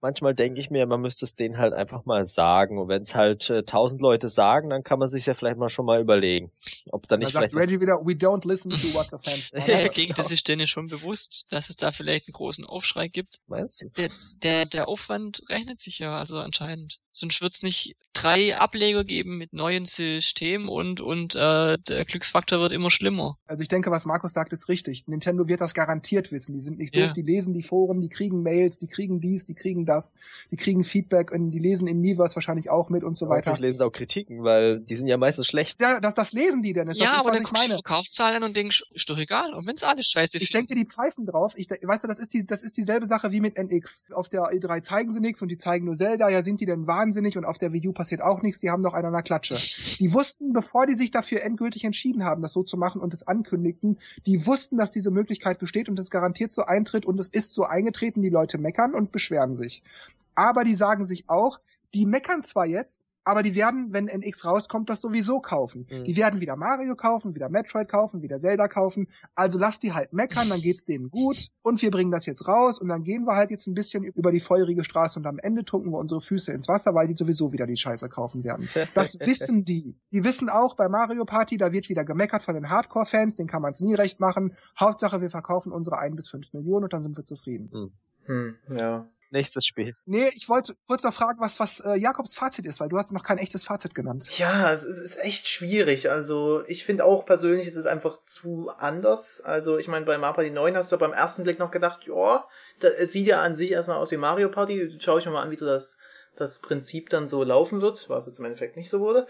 S3: manchmal denke ich mir, man müsste es denen halt einfach mal sagen. Und wenn es halt äh, tausend äh, Leute sagen, dann kann man sich ja vielleicht mal schon mal überlegen, ob da nicht
S1: man
S3: vielleicht.
S1: Sagt Reggie wieder, we don't listen to what the fans
S2: want. ja, ich denke, das ist denen schon bewusst, dass es da vielleicht einen großen Aufschrei gibt.
S3: Meinst du?
S2: Der, der, der Aufwand rechnet sich ja also anscheinend. Sonst wird es nicht drei Ableger geben mit neuen Systemen und, und äh, der Glücksfaktor wird immer schlimmer.
S1: Also ich denke, was Markus sagt, ist richtig. Nintendo wird das garantiert wissen. Die sind nicht doof, die lesen die Foren, die kriegen Mails, die kriegen dies, die kriegen das, die kriegen Feedback und die lesen im Miiverse wahrscheinlich auch mit und so weiter.
S3: Ich lesen auch Kritiken, weil die sind ja meistens schlecht.
S1: Ja, das, das lesen die denn. Das
S2: ja,
S1: ist,
S2: aber
S1: was
S2: dann
S1: ich meine.
S2: Verkaufszahlen und denkst, ist doch egal. Und wenn's alles scheiße
S1: Ich denke, die pfeifen drauf. Ich, weißt du, das ist die, das ist dieselbe Sache wie mit NX. Auf der E3 zeigen sie nichts und die zeigen nur Zelda. Ja, sind die denn wahnsinnig und auf der Wii U passiert auch nichts. Die haben doch einer Klatsche. Die wussten, bevor die sich dafür endgültig entschieden haben, das so zu machen und es ankündigten, die wussten, dass diese Möglichkeit besteht und es garantiert so eintritt und es ist so eingetreten. Die Leute meckern und beschweren sich aber die sagen sich auch, die meckern zwar jetzt, aber die werden, wenn NX rauskommt, das sowieso kaufen. Mhm. Die werden wieder Mario kaufen, wieder Metroid kaufen, wieder Zelda kaufen. Also lass die halt meckern, dann geht's denen gut und wir bringen das jetzt raus und dann gehen wir halt jetzt ein bisschen über die feurige Straße und am Ende tunken wir unsere Füße ins Wasser, weil die sowieso wieder die Scheiße kaufen werden. Das wissen die. Die wissen auch bei Mario Party, da wird wieder gemeckert von den Hardcore-Fans, den kann man es nie recht machen. Hauptsache, wir verkaufen unsere ein bis fünf Millionen und dann sind wir zufrieden.
S3: Mhm.
S4: Hm, ja.
S3: Nächstes Spiel.
S1: Nee, ich wollte kurz noch fragen, was, was äh, Jakobs Fazit ist, weil du hast noch kein echtes Fazit genannt.
S4: Ja, es ist, ist echt schwierig. Also ich finde auch persönlich ist es einfach zu anders. Also ich meine, bei Mario Party 9 hast du beim ersten Blick noch gedacht, ja, es sieht ja an sich erstmal aus wie Mario Party. Schau ich mir mal an, wie so das, das Prinzip dann so laufen wird, was jetzt im Endeffekt nicht so wurde.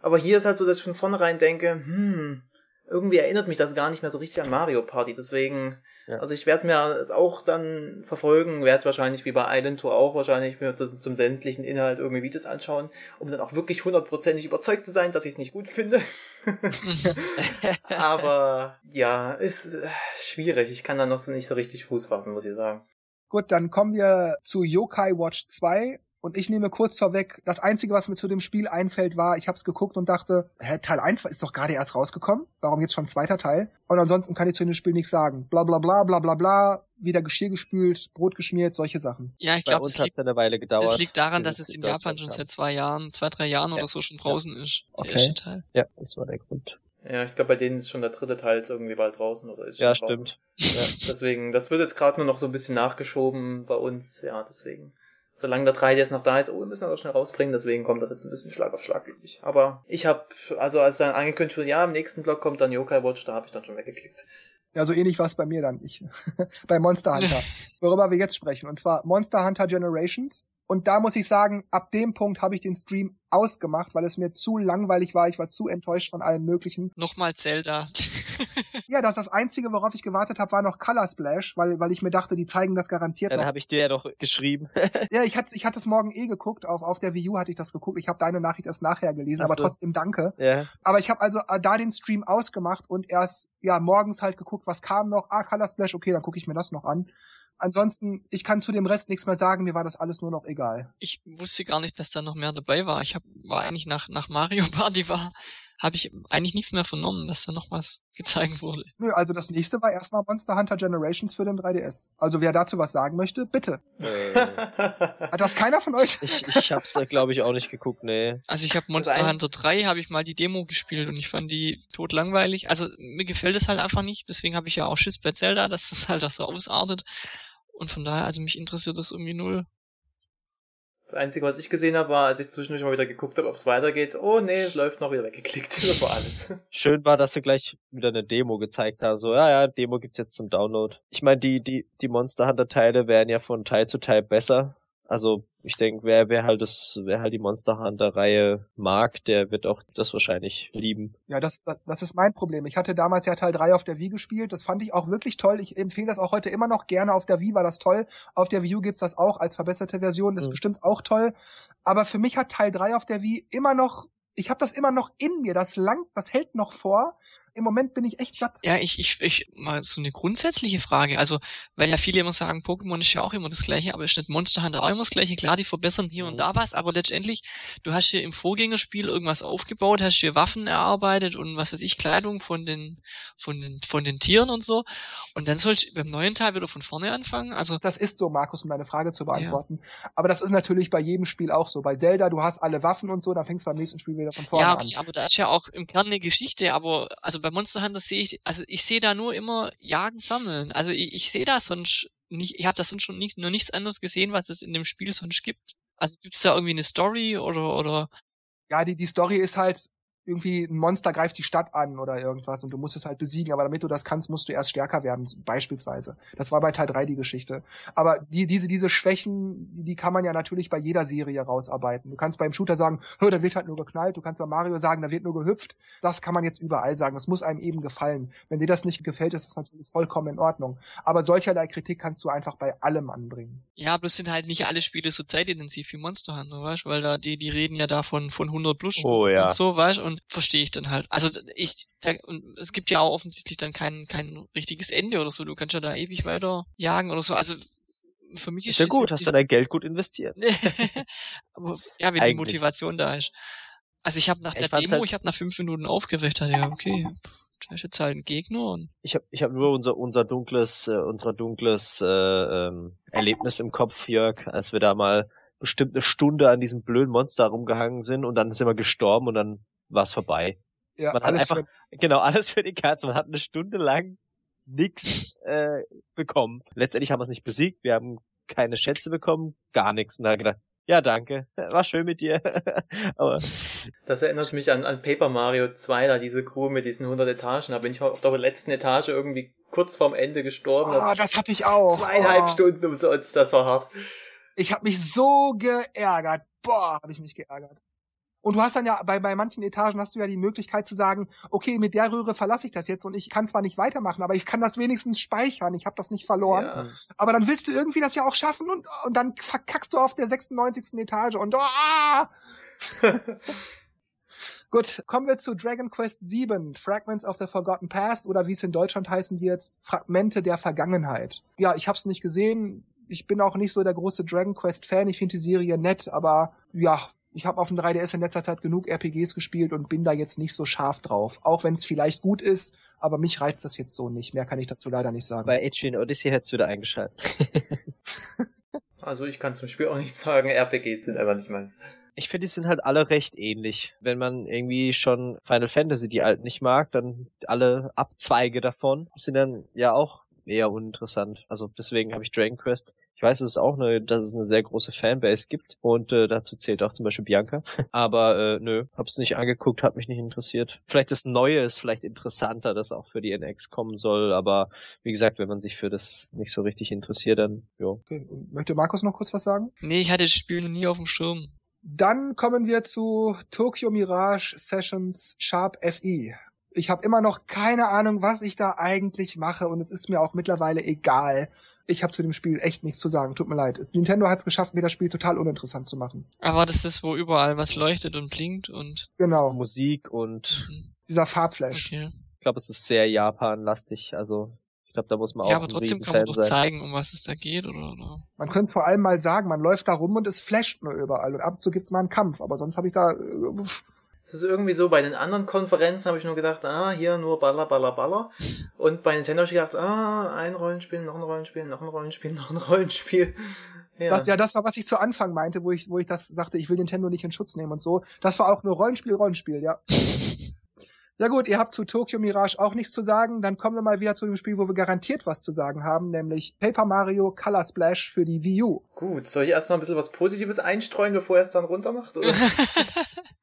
S4: Aber hier ist halt so, dass ich von vornherein denke, hm, irgendwie erinnert mich das gar nicht mehr so richtig an Mario Party. Deswegen, ja. also ich werde mir es auch dann verfolgen, werde wahrscheinlich wie bei Island Tour auch wahrscheinlich mir zum, zum sämtlichen Inhalt irgendwie Videos anschauen, um dann auch wirklich hundertprozentig überzeugt zu sein, dass ich es nicht gut finde. Aber ja, ist äh, schwierig. Ich kann da noch so nicht so richtig Fuß fassen, muss ich sagen.
S1: Gut, dann kommen wir zu Yokai Watch 2 und ich nehme kurz vorweg, das Einzige, was mir zu dem Spiel einfällt, war, ich habe es geguckt und dachte, hä, Teil 1 ist doch gerade erst rausgekommen. Warum jetzt schon zweiter Teil? Und ansonsten kann ich zu dem Spiel nichts sagen. Bla bla bla bla bla bla, wieder Geschirr gespült, Brot geschmiert, solche Sachen.
S2: Ja, ich glaube,
S3: es hat eine Weile gedauert. Das
S2: liegt daran, dass es in Japan schon seit zwei Jahren, zwei, drei Jahren ja. oder so schon draußen ja. ist.
S3: Der okay. erste Teil. Ja, das war der Grund.
S4: Ja, ich glaube, bei denen ist schon der dritte Teil irgendwie bald draußen oder ist schon
S3: Ja,
S4: draußen.
S3: stimmt. Ja,
S4: deswegen, das wird jetzt gerade nur noch so ein bisschen nachgeschoben bei uns, ja, deswegen solange der 3DS noch da ist, oh, wir müssen das schnell rausbringen, deswegen kommt das jetzt ein bisschen Schlag auf Schlag, glücklich. Aber ich habe, also als dann angekündigt wurde, ja, im nächsten Block kommt dann Yokai Watch, da habe ich dann schon weggeklickt.
S1: Ja, so ähnlich war es bei mir dann. Ich, bei Monster Hunter. worüber wir jetzt sprechen. Und zwar Monster Hunter Generations. Und da muss ich sagen, ab dem Punkt habe ich den Stream ausgemacht, weil es mir zu langweilig war. Ich war zu enttäuscht von allem Möglichen.
S2: Nochmal Zelda.
S1: ja, das, das Einzige, worauf ich gewartet habe, war noch Color Splash, weil, weil ich mir dachte, die zeigen das garantiert.
S3: Dann habe ich dir ja doch geschrieben.
S1: ja, ich hatte ich hatte es morgen eh geguckt. Auf, auf der Wii U hatte ich das geguckt. Ich habe deine Nachricht erst nachher gelesen, Ach aber so. trotzdem danke. Ja. Aber ich habe also äh, da den Stream ausgemacht und erst ja morgens halt geguckt, was kam noch. Ah, Color Splash, okay, dann gucke ich mir das noch an. Ansonsten, ich kann zu dem Rest nichts mehr sagen, mir war das alles nur noch egal.
S2: Ich wusste gar nicht, dass da noch mehr dabei war. Ich hab, war eigentlich nach, nach Mario Party war, habe ich eigentlich nichts mehr vernommen, dass da noch was gezeigt wurde.
S1: Nö, also das nächste war erstmal Monster Hunter Generations für den 3DS. Also wer dazu was sagen möchte, bitte. Äh. Hat das keiner von euch?
S3: Ich, ich hab's da glaube ich auch nicht geguckt, nee.
S2: Also ich habe Monster Hunter 3 habe ich mal die Demo gespielt und ich fand die tot langweilig. Also mir gefällt es halt einfach nicht, deswegen habe ich ja auch Schiss bei Zelda, dass das halt auch so ausartet. Und von daher, also mich interessiert das irgendwie null.
S4: Das Einzige, was ich gesehen habe, war, als ich zwischendurch mal wieder geguckt habe, ob es weitergeht. Oh nee, es läuft noch wieder weggeklickt. Das war alles.
S3: Schön war, dass sie gleich wieder eine Demo gezeigt haben. So, ja, ja, Demo gibt's jetzt zum Download. Ich meine, die, die, die Monster Hunter Teile werden ja von Teil zu Teil besser. Also ich denke, wer, wer halt das, wer halt die Monster Hunter Reihe mag, der wird auch das wahrscheinlich lieben.
S1: Ja, das, das ist mein Problem. Ich hatte damals ja Teil 3 auf der Wii gespielt. Das fand ich auch wirklich toll. Ich empfehle das auch heute immer noch gerne. Auf der Wii war das toll. Auf der Wii U gibt's das auch als verbesserte Version. Das ist mhm. bestimmt auch toll. Aber für mich hat Teil 3 auf der Wii immer noch ich habe das immer noch in mir, das langt, das hält noch vor im Moment bin ich echt satt.
S2: Ja, ich, ich, ich, mal so eine grundsätzliche Frage. Also, weil ja viele immer sagen, Pokémon ist ja auch immer das Gleiche, aber ist nicht Monster Hunter auch immer das Gleiche? Klar, die verbessern hier mhm. und da was, aber letztendlich, du hast hier im Vorgängerspiel irgendwas aufgebaut, hast hier Waffen erarbeitet und was weiß ich, Kleidung von den, von den, von den Tieren und so. Und dann sollst du beim neuen Teil wieder von vorne anfangen. Also.
S1: Das ist so, Markus, um deine Frage zu beantworten. Ja. Aber das ist natürlich bei jedem Spiel auch so. Bei Zelda, du hast alle Waffen und so, dann fängst du beim nächsten Spiel wieder von vorne an. Ja, okay,
S2: an. aber da ist ja auch im Kern eine Geschichte, aber, also bei Monster Hunter sehe ich, also ich sehe da nur immer Jagen, Sammeln. Also ich, ich sehe da sonst nicht, ich habe da sonst schon nicht, nur nichts anderes gesehen, was es in dem Spiel sonst gibt. Also gibt's da irgendwie eine Story oder, oder?
S1: Ja, die, die Story ist halt, irgendwie ein Monster greift die Stadt an oder irgendwas und du musst es halt besiegen, aber damit du das kannst, musst du erst stärker werden, beispielsweise. Das war bei Teil 3 die Geschichte. Aber die, diese, diese Schwächen, die kann man ja natürlich bei jeder Serie rausarbeiten. Du kannst beim Shooter sagen, hör, da wird halt nur geknallt, du kannst bei Mario sagen, da wird nur gehüpft. Das kann man jetzt überall sagen. Das muss einem eben gefallen. Wenn dir das nicht gefällt, ist das natürlich vollkommen in Ordnung. Aber solcherlei Kritik kannst du einfach bei allem anbringen.
S2: Ja, bloß sind halt nicht alle Spiele so zeitintensiv wie Monster Hunter, weißt Weil da, die, die reden ja davon von 100 plus
S3: Stunden oh, ja.
S2: und so, weißt und verstehe ich dann halt. Also ich, da, und es gibt ja auch offensichtlich dann kein, kein richtiges Ende oder so. Du kannst ja da ewig weiter jagen oder so. Also für mich ist,
S3: ist ja gut, hast du dein Geld gut investiert.
S2: Aber ja, wenn Eigentlich. die Motivation da ist. Also ich habe nach der Demo, halt ich habe nach fünf Minuten aufgeregt, ja okay, da ist jetzt halt ein Gegner und.
S3: Ich habe ich hab nur unser unser dunkles, äh, unser dunkles äh, ähm, Erlebnis im Kopf, Jörg, als wir da mal bestimmt eine Stunde an diesem blöden Monster rumgehangen sind und dann sind wir gestorben und dann war es vorbei. Ja, man alles hat einfach, für... genau, alles für die Katze. Man hat eine Stunde lang nix äh, bekommen. Letztendlich haben wir es nicht besiegt, wir haben keine Schätze bekommen, gar nichts. Und da gedacht, ja, danke. War schön mit dir. Aber
S4: das erinnert mich an, an Paper Mario 2, da diese Crew mit diesen 100 Etagen. Da bin ich auf der letzten Etage irgendwie kurz vorm Ende gestorben.
S1: Ah, das hatte ich auch.
S4: Zweieinhalb oh. Stunden umsonst, das war hart.
S1: Ich habe mich so geärgert. Boah, habe ich mich geärgert. Und du hast dann ja, bei, bei manchen Etagen hast du ja die Möglichkeit zu sagen, okay, mit der Röhre verlasse ich das jetzt und ich kann zwar nicht weitermachen, aber ich kann das wenigstens speichern, ich habe das nicht verloren. Ja. Aber dann willst du irgendwie das ja auch schaffen und, und dann verkackst du auf der 96. Etage und oh, Gut, kommen wir zu Dragon Quest 7, Fragments of the Forgotten Past oder wie es in Deutschland heißen wird, Fragmente der Vergangenheit. Ja, ich habe es nicht gesehen. Ich bin auch nicht so der große Dragon Quest Fan. Ich finde die Serie nett, aber ja, ich habe auf dem 3DS in letzter Zeit genug RPGs gespielt und bin da jetzt nicht so scharf drauf. Auch wenn es vielleicht gut ist, aber mich reizt das jetzt so nicht. Mehr kann ich dazu leider nicht sagen.
S3: Bei Age Odyssey hättest du wieder eingeschaltet.
S4: also ich kann zum Spiel auch nicht sagen, RPGs sind einfach nicht meins.
S3: Ich finde, die sind halt alle recht ähnlich. Wenn man irgendwie schon Final Fantasy die alten nicht mag, dann alle Abzweige davon sind dann ja auch eher uninteressant. Also deswegen habe ich Dragon Quest Ich weiß, es ist auch eine, dass es eine sehr große Fanbase gibt und äh, dazu zählt auch zum Beispiel Bianca. Aber äh, nö, hab's nicht angeguckt, hat mich nicht interessiert. Vielleicht das Neue ist vielleicht interessanter, das auch für die NX kommen soll, aber wie gesagt, wenn man sich für das nicht so richtig interessiert, dann jo.
S1: Okay. Möchte Markus noch kurz was sagen?
S2: Nee, ich hatte das Spiel noch nie auf dem Schirm.
S1: Dann kommen wir zu Tokyo Mirage Sessions Sharp FE. Ich habe immer noch keine Ahnung, was ich da eigentlich mache und es ist mir auch mittlerweile egal. Ich habe zu dem Spiel echt nichts zu sagen. Tut mir leid. Nintendo hat es geschafft, mir das Spiel total uninteressant zu machen.
S2: Aber das ist, wo überall was leuchtet und blinkt und.
S1: Genau.
S3: Musik und
S2: Mhm.
S1: Dieser Farbflash.
S2: Okay.
S3: ich glaube, es ist sehr Japan-lastig. Also ich glaube, da muss man auch
S2: Ja, aber
S3: ein
S2: trotzdem kann man doch
S3: sein.
S2: zeigen, um was es da geht, oder? oder?
S1: Man könnte es vor allem mal sagen, man läuft da rum und es flasht nur überall und ab und zu gibt's mal einen Kampf, aber sonst habe ich da äh, pff,
S4: Es ist irgendwie so, bei den anderen Konferenzen habe ich nur gedacht, ah, hier nur Baller, Baller, Baller. Und bei Nintendo habe ich gedacht, ah, ein Rollenspiel, noch ein Rollenspiel, noch ein Rollenspiel, noch ein Rollenspiel. Ja.
S1: Das, ja, das war, was ich zu Anfang meinte, wo ich, wo ich das sagte, ich will Nintendo nicht in Schutz nehmen und so. Das war auch nur Rollenspiel, Rollenspiel, ja. Ja gut, ihr habt zu Tokyo Mirage auch nichts zu sagen. Dann kommen wir mal wieder zu dem Spiel, wo wir garantiert was zu sagen haben, nämlich Paper Mario Color Splash für die Wii U.
S4: Gut, soll ich erst noch ein bisschen was Positives einstreuen, bevor er es dann runter macht? Oder?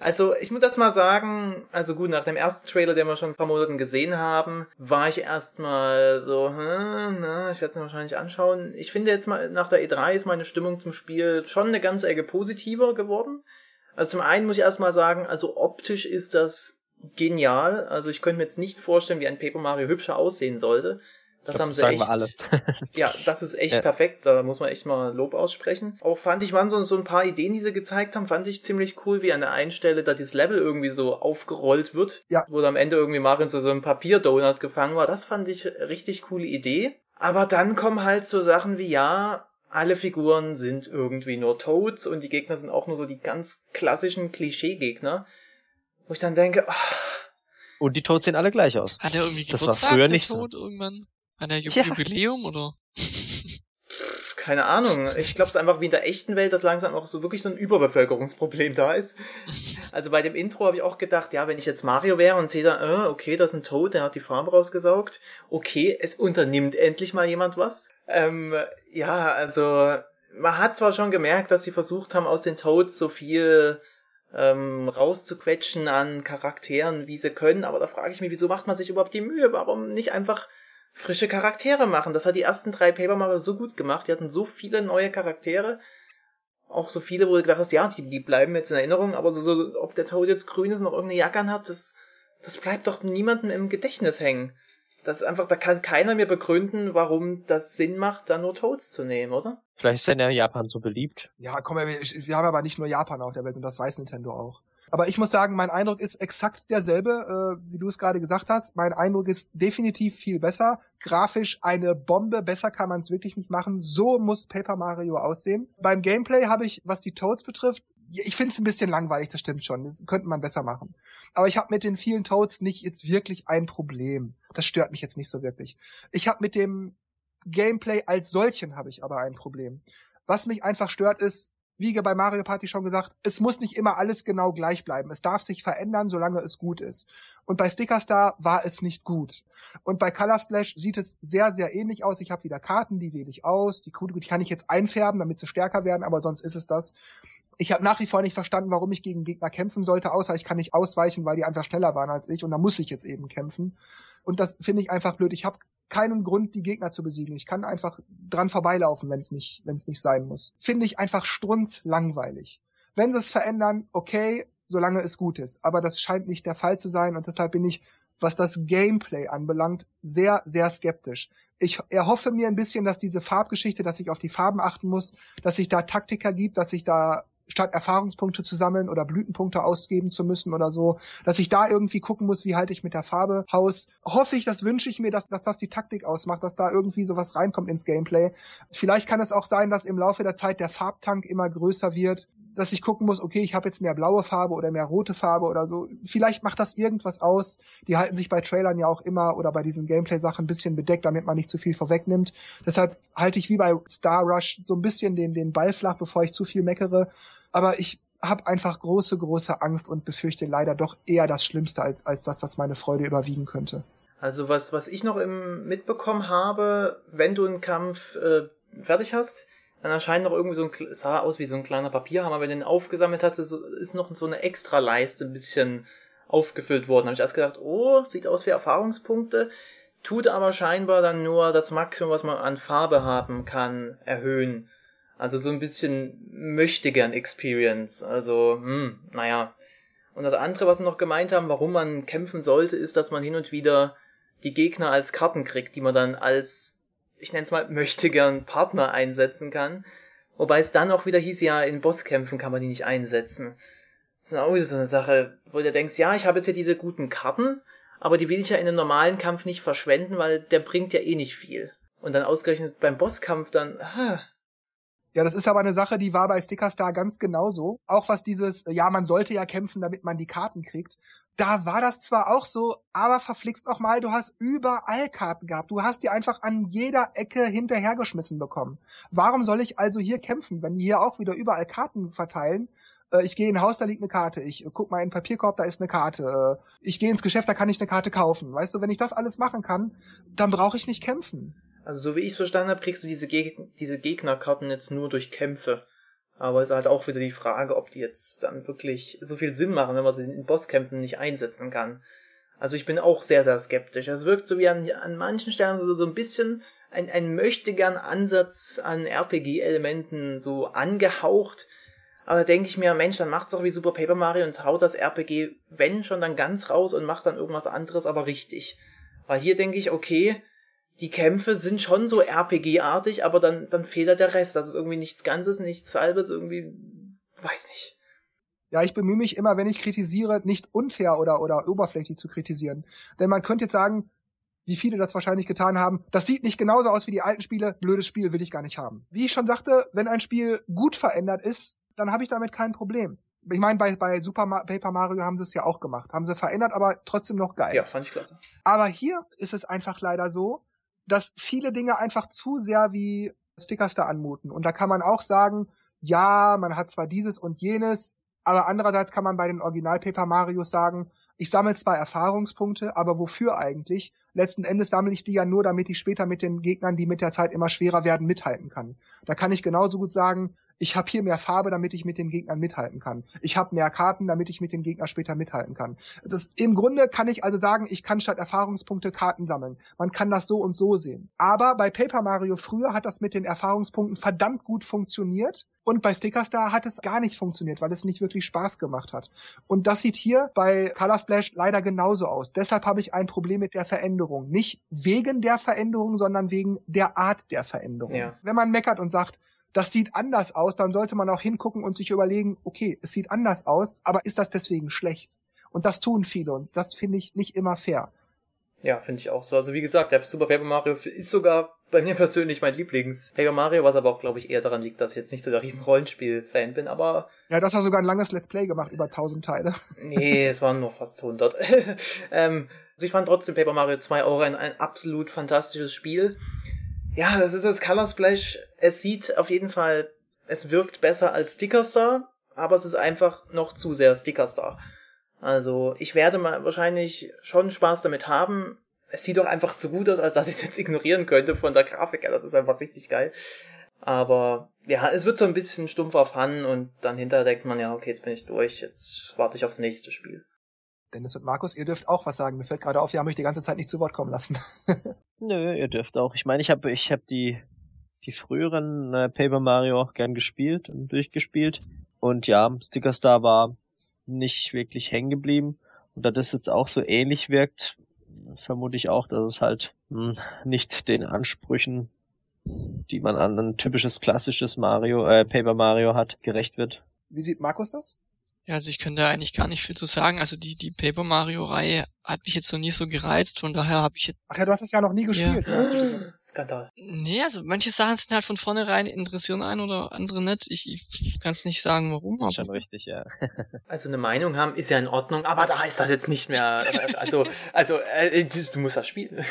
S4: Also, ich muss das mal sagen, also gut, nach dem ersten Trailer, den wir schon ein paar Monaten gesehen haben, war ich erstmal so, hm, na, ich werde es mir wahrscheinlich anschauen. Ich finde jetzt mal, nach der E3 ist meine Stimmung zum Spiel schon eine ganze Ecke positiver geworden. Also zum einen muss ich erstmal sagen, also optisch ist das genial. Also ich könnte mir jetzt nicht vorstellen, wie ein Paper Mario hübscher aussehen sollte. Das
S3: glaub,
S4: haben sie
S3: sagen
S4: echt,
S3: wir alle.
S4: ja, das ist echt
S3: Ja.
S4: perfekt. Da muss man echt mal Lob aussprechen. Auch fand ich, waren so, so ein paar Ideen, die sie gezeigt haben, fand ich ziemlich cool, wie an der einen Stelle da dieses Level irgendwie so aufgerollt wird.
S1: Ja.
S4: Wo dann am Ende irgendwie Mario in so, so einem Papierdonut gefangen war. Das fand ich richtig coole Idee. Aber dann kommen halt so Sachen wie, ja, alle Figuren sind irgendwie nur Toads und die Gegner sind auch nur so die ganz klassischen Klischee-Gegner. Wo ich dann denke, ah,
S3: Und die Toads sehen alle gleich aus.
S2: Hat er irgendwie
S3: Das war
S2: Geburtstag,
S3: früher nicht so.
S2: Tod irgendwann? Hat er Ju
S3: Ja.
S2: Jubiläum oder?
S4: keine Ahnung. Ich glaube, es ist einfach wie in der echten Welt, dass langsam auch so wirklich so ein Überbevölkerungsproblem da ist. Also bei dem Intro habe ich auch gedacht, ja, wenn ich jetzt Mario wäre und sehe da, äh, okay, das ist ein Toad, der hat die Farbe rausgesaugt. Okay, es unternimmt endlich mal jemand was. Ähm, ja, also man hat zwar schon gemerkt, dass sie versucht haben, aus den Toads so viel ähm, rauszuquetschen an Charakteren, wie sie können, aber da frage ich mich, wieso macht man sich überhaupt die Mühe? Warum nicht einfach frische Charaktere machen? Das hat die ersten drei Paper Mario so gut gemacht. Die hatten so viele neue Charaktere. Auch so viele, wo du gedacht hast, ja, die, die bleiben jetzt in Erinnerung, aber so, so, ob der Toad jetzt grün ist und noch irgendeine Jacke anhat, das, das bleibt doch niemandem im Gedächtnis hängen. Das ist einfach, da kann keiner mir begründen, warum das Sinn macht, da nur Toads zu nehmen, oder?
S3: Vielleicht ist er in Japan so beliebt.
S1: Ja, komm, wir, wir haben aber nicht nur Japan auf der Welt und das weiß Nintendo auch. Aber ich muss sagen, mein Eindruck ist exakt derselbe, äh, wie du es gerade gesagt hast. Mein Eindruck ist definitiv viel besser. Grafisch eine Bombe, besser kann man es wirklich nicht machen. So muss Paper Mario aussehen. Beim Gameplay habe ich, was die Toads betrifft, ich finde es ein bisschen langweilig, das stimmt schon. Das könnte man besser machen. Aber ich habe mit den vielen Toads nicht jetzt wirklich ein Problem. Das stört mich jetzt nicht so wirklich. Ich habe mit dem Gameplay als solchen habe ich aber ein Problem. Was mich einfach stört ist, wie bei Mario Party schon gesagt, es muss nicht immer alles genau gleich bleiben. Es darf sich verändern, solange es gut ist. Und bei Sticker Star war es nicht gut. Und bei Color Splash sieht es sehr, sehr ähnlich aus. Ich habe wieder Karten, die wähle ich aus. Die, die kann ich jetzt einfärben, damit sie stärker werden, aber sonst ist es das. Ich habe nach wie vor nicht verstanden, warum ich gegen Gegner kämpfen sollte, außer ich kann nicht ausweichen, weil die einfach schneller waren als ich. Und da muss ich jetzt eben kämpfen. Und das finde ich einfach blöd. Ich habe keinen Grund, die Gegner zu besiegen. Ich kann einfach dran vorbeilaufen, wenn es nicht, wenn es nicht sein muss. Finde ich einfach strunz langweilig. Wenn sie es verändern, okay, solange es gut ist. Aber das scheint nicht der Fall zu sein und deshalb bin ich, was das Gameplay anbelangt, sehr, sehr skeptisch. Ich erhoffe mir ein bisschen, dass diese Farbgeschichte, dass ich auf die Farben achten muss, dass sich da Taktiker gibt, dass ich da statt Erfahrungspunkte zu sammeln oder Blütenpunkte ausgeben zu müssen oder so, dass ich da irgendwie gucken muss, wie halte ich mit der Farbe Haus. Hoffe ich, das wünsche ich mir, dass, dass das die Taktik ausmacht, dass da irgendwie sowas reinkommt ins Gameplay. Vielleicht kann es auch sein, dass im Laufe der Zeit der Farbtank immer größer wird, dass ich gucken muss, okay, ich habe jetzt mehr blaue Farbe oder mehr rote Farbe oder so. Vielleicht macht das irgendwas aus. Die halten sich bei Trailern ja auch immer oder bei diesen Gameplay-Sachen ein bisschen bedeckt, damit man nicht zu viel vorwegnimmt. Deshalb halte ich wie bei Star Rush so ein bisschen den, den Ball flach, bevor ich zu viel meckere. Aber ich habe einfach große, große Angst und befürchte leider doch eher das Schlimmste, als, als dass das meine Freude überwiegen könnte.
S4: Also was, was ich noch im, mitbekommen habe, wenn du einen Kampf äh, fertig hast, dann erscheint noch irgendwie so ein, sah aus wie so ein kleiner Papierhammer, wenn du den aufgesammelt hast, ist noch so eine extra Leiste ein bisschen aufgefüllt worden. Da habe ich erst gedacht, oh, sieht aus wie Erfahrungspunkte, tut aber scheinbar dann nur das Maximum, was man an Farbe haben kann, erhöhen. Also so ein bisschen möchte gern Experience. Also, hm, naja. Und das andere, was sie noch gemeint haben, warum man kämpfen sollte, ist, dass man hin und wieder die Gegner als Karten kriegt, die man dann als, ich nenne es mal, möchte gern Partner einsetzen kann. Wobei es dann auch wieder hieß, ja, in Bosskämpfen kann man die nicht einsetzen. Das ist auch so eine Sache, wo du denkst, ja, ich habe jetzt hier diese guten Karten, aber die will ich ja in einem normalen Kampf nicht verschwenden, weil der bringt ja eh nicht viel. Und dann ausgerechnet beim Bosskampf dann, ha,
S1: ja, das ist aber eine Sache, die war bei Stickerstar ganz genauso. Auch was dieses, ja, man sollte ja kämpfen, damit man die Karten kriegt. Da war das zwar auch so, aber verflixt noch mal, du hast überall Karten gehabt. Du hast die einfach an jeder Ecke hinterhergeschmissen bekommen. Warum soll ich also hier kämpfen, wenn die hier auch wieder überall Karten verteilen? Äh, ich gehe in ein Haus, da liegt eine Karte. Ich guck mal in den Papierkorb, da ist eine Karte. Äh, ich gehe ins Geschäft, da kann ich eine Karte kaufen. Weißt du, wenn ich das alles machen kann, dann brauche ich nicht kämpfen.
S4: Also so wie ich es verstanden habe, kriegst du diese, Geg diese Gegnerkarten jetzt nur durch Kämpfe. Aber es ist halt auch wieder die Frage, ob die jetzt dann wirklich so viel Sinn machen, wenn man sie in Bosskämpfen nicht einsetzen kann. Also ich bin auch sehr, sehr skeptisch. Es wirkt so wie an, an manchen Stellen so, so ein bisschen ein, ein möchtegern Ansatz an RPG-Elementen so angehaucht. Aber da denke ich mir, Mensch, dann macht's doch wie Super Paper Mario und haut das RPG, wenn schon, dann ganz raus und macht dann irgendwas anderes, aber richtig. Weil hier denke ich, okay, die Kämpfe sind schon so RPG-artig, aber dann, dann fehlt da der Rest. Das ist irgendwie nichts Ganzes, nichts Halbes, irgendwie, weiß nicht.
S1: Ja, ich bemühe mich immer, wenn ich kritisiere, nicht unfair oder, oder oberflächlich zu kritisieren. Denn man könnte jetzt sagen, wie viele das wahrscheinlich getan haben, das sieht nicht genauso aus wie die alten Spiele, blödes Spiel will ich gar nicht haben. Wie ich schon sagte, wenn ein Spiel gut verändert ist, dann habe ich damit kein Problem. Ich meine, bei, bei Super Ma Paper Mario haben sie es ja auch gemacht. Haben sie verändert, aber trotzdem noch geil.
S4: Ja, fand ich klasse.
S1: Aber hier ist es einfach leider so, dass viele Dinge einfach zu sehr wie Stickers da anmuten. Und da kann man auch sagen, ja, man hat zwar dieses und jenes, aber andererseits kann man bei den Original Paper Marios sagen, ich sammle zwar Erfahrungspunkte, aber wofür eigentlich? Letzten Endes sammle ich die ja nur, damit ich später mit den Gegnern, die mit der Zeit immer schwerer werden, mithalten kann. Da kann ich genauso gut sagen, ich habe hier mehr Farbe, damit ich mit den Gegnern mithalten kann. Ich habe mehr Karten, damit ich mit den Gegnern später mithalten kann. Das, Im Grunde kann ich also sagen, ich kann statt Erfahrungspunkte Karten sammeln. Man kann das so und so sehen. Aber bei Paper Mario früher hat das mit den Erfahrungspunkten verdammt gut funktioniert. Und bei Sticker Star hat es gar nicht funktioniert, weil es nicht wirklich Spaß gemacht hat. Und das sieht hier bei Color Splash leider genauso aus. Deshalb habe ich ein Problem mit der Veränderung. Nicht wegen der Veränderung, sondern wegen der Art der Veränderung. Ja. Wenn man meckert und sagt, das sieht anders aus, dann sollte man auch hingucken und sich überlegen, okay, es sieht anders aus, aber ist das deswegen schlecht? Und das tun viele und das finde ich nicht immer fair.
S4: Ja, finde ich auch so. Also wie gesagt, der Super Paper Mario ist sogar bei mir persönlich mein Lieblings Paper Mario, was aber auch, glaube ich, eher daran liegt, dass ich jetzt nicht so der riesen Rollenspiel-Fan bin, aber...
S1: Ja, das war sogar ein langes Let's Play gemacht, über 1000 Teile.
S4: nee, es waren nur fast 100. ähm, also ich fand trotzdem Paper Mario 2 Euro ein, ein absolut fantastisches Spiel ja, das ist das Color Splash. Es sieht auf jeden Fall, es wirkt besser als Stickerstar, aber es ist einfach noch zu sehr Stickerstar. Also ich werde mal wahrscheinlich schon Spaß damit haben. Es sieht doch einfach zu gut aus, als dass ich es jetzt ignorieren könnte von der Grafik her. Das ist einfach richtig geil. Aber ja, es wird so ein bisschen stumpfer Fun und dann hinterher denkt man ja, okay, jetzt bin ich durch, jetzt warte ich aufs nächste Spiel.
S1: Dennis und Markus, ihr dürft auch was sagen. Mir fällt gerade auf, ihr habt mich die ganze Zeit nicht zu Wort kommen lassen.
S3: Nö, ihr dürft auch. Ich meine, ich habe ich hab die, die früheren äh, Paper Mario auch gern gespielt und durchgespielt. Und ja, Sticker Star war nicht wirklich hängen geblieben. Und da das jetzt auch so ähnlich wirkt, vermute ich auch, dass es halt mh, hm, nicht den Ansprüchen, die man an ein typisches klassisches Mario, äh, Paper Mario hat, gerecht wird.
S1: Wie sieht Markus das?
S2: Ja, also ich könnte eigentlich gar nicht viel zu sagen. Also die, die Paper Mario-Reihe hat mich jetzt noch nie so gereizt, von daher habe ich jetzt.
S1: Ach ja, du hast es ja noch nie gespielt. Ja.
S4: Ne? Skandal.
S2: Nee, also manche Sachen sind halt von vornherein interessieren einen oder andere nicht. Ich, ich kann es nicht sagen, warum.
S3: Das ist schon richtig, ja.
S4: also eine Meinung haben ist ja in Ordnung, aber da ist das jetzt nicht mehr. Also, also äh, du musst das spielen.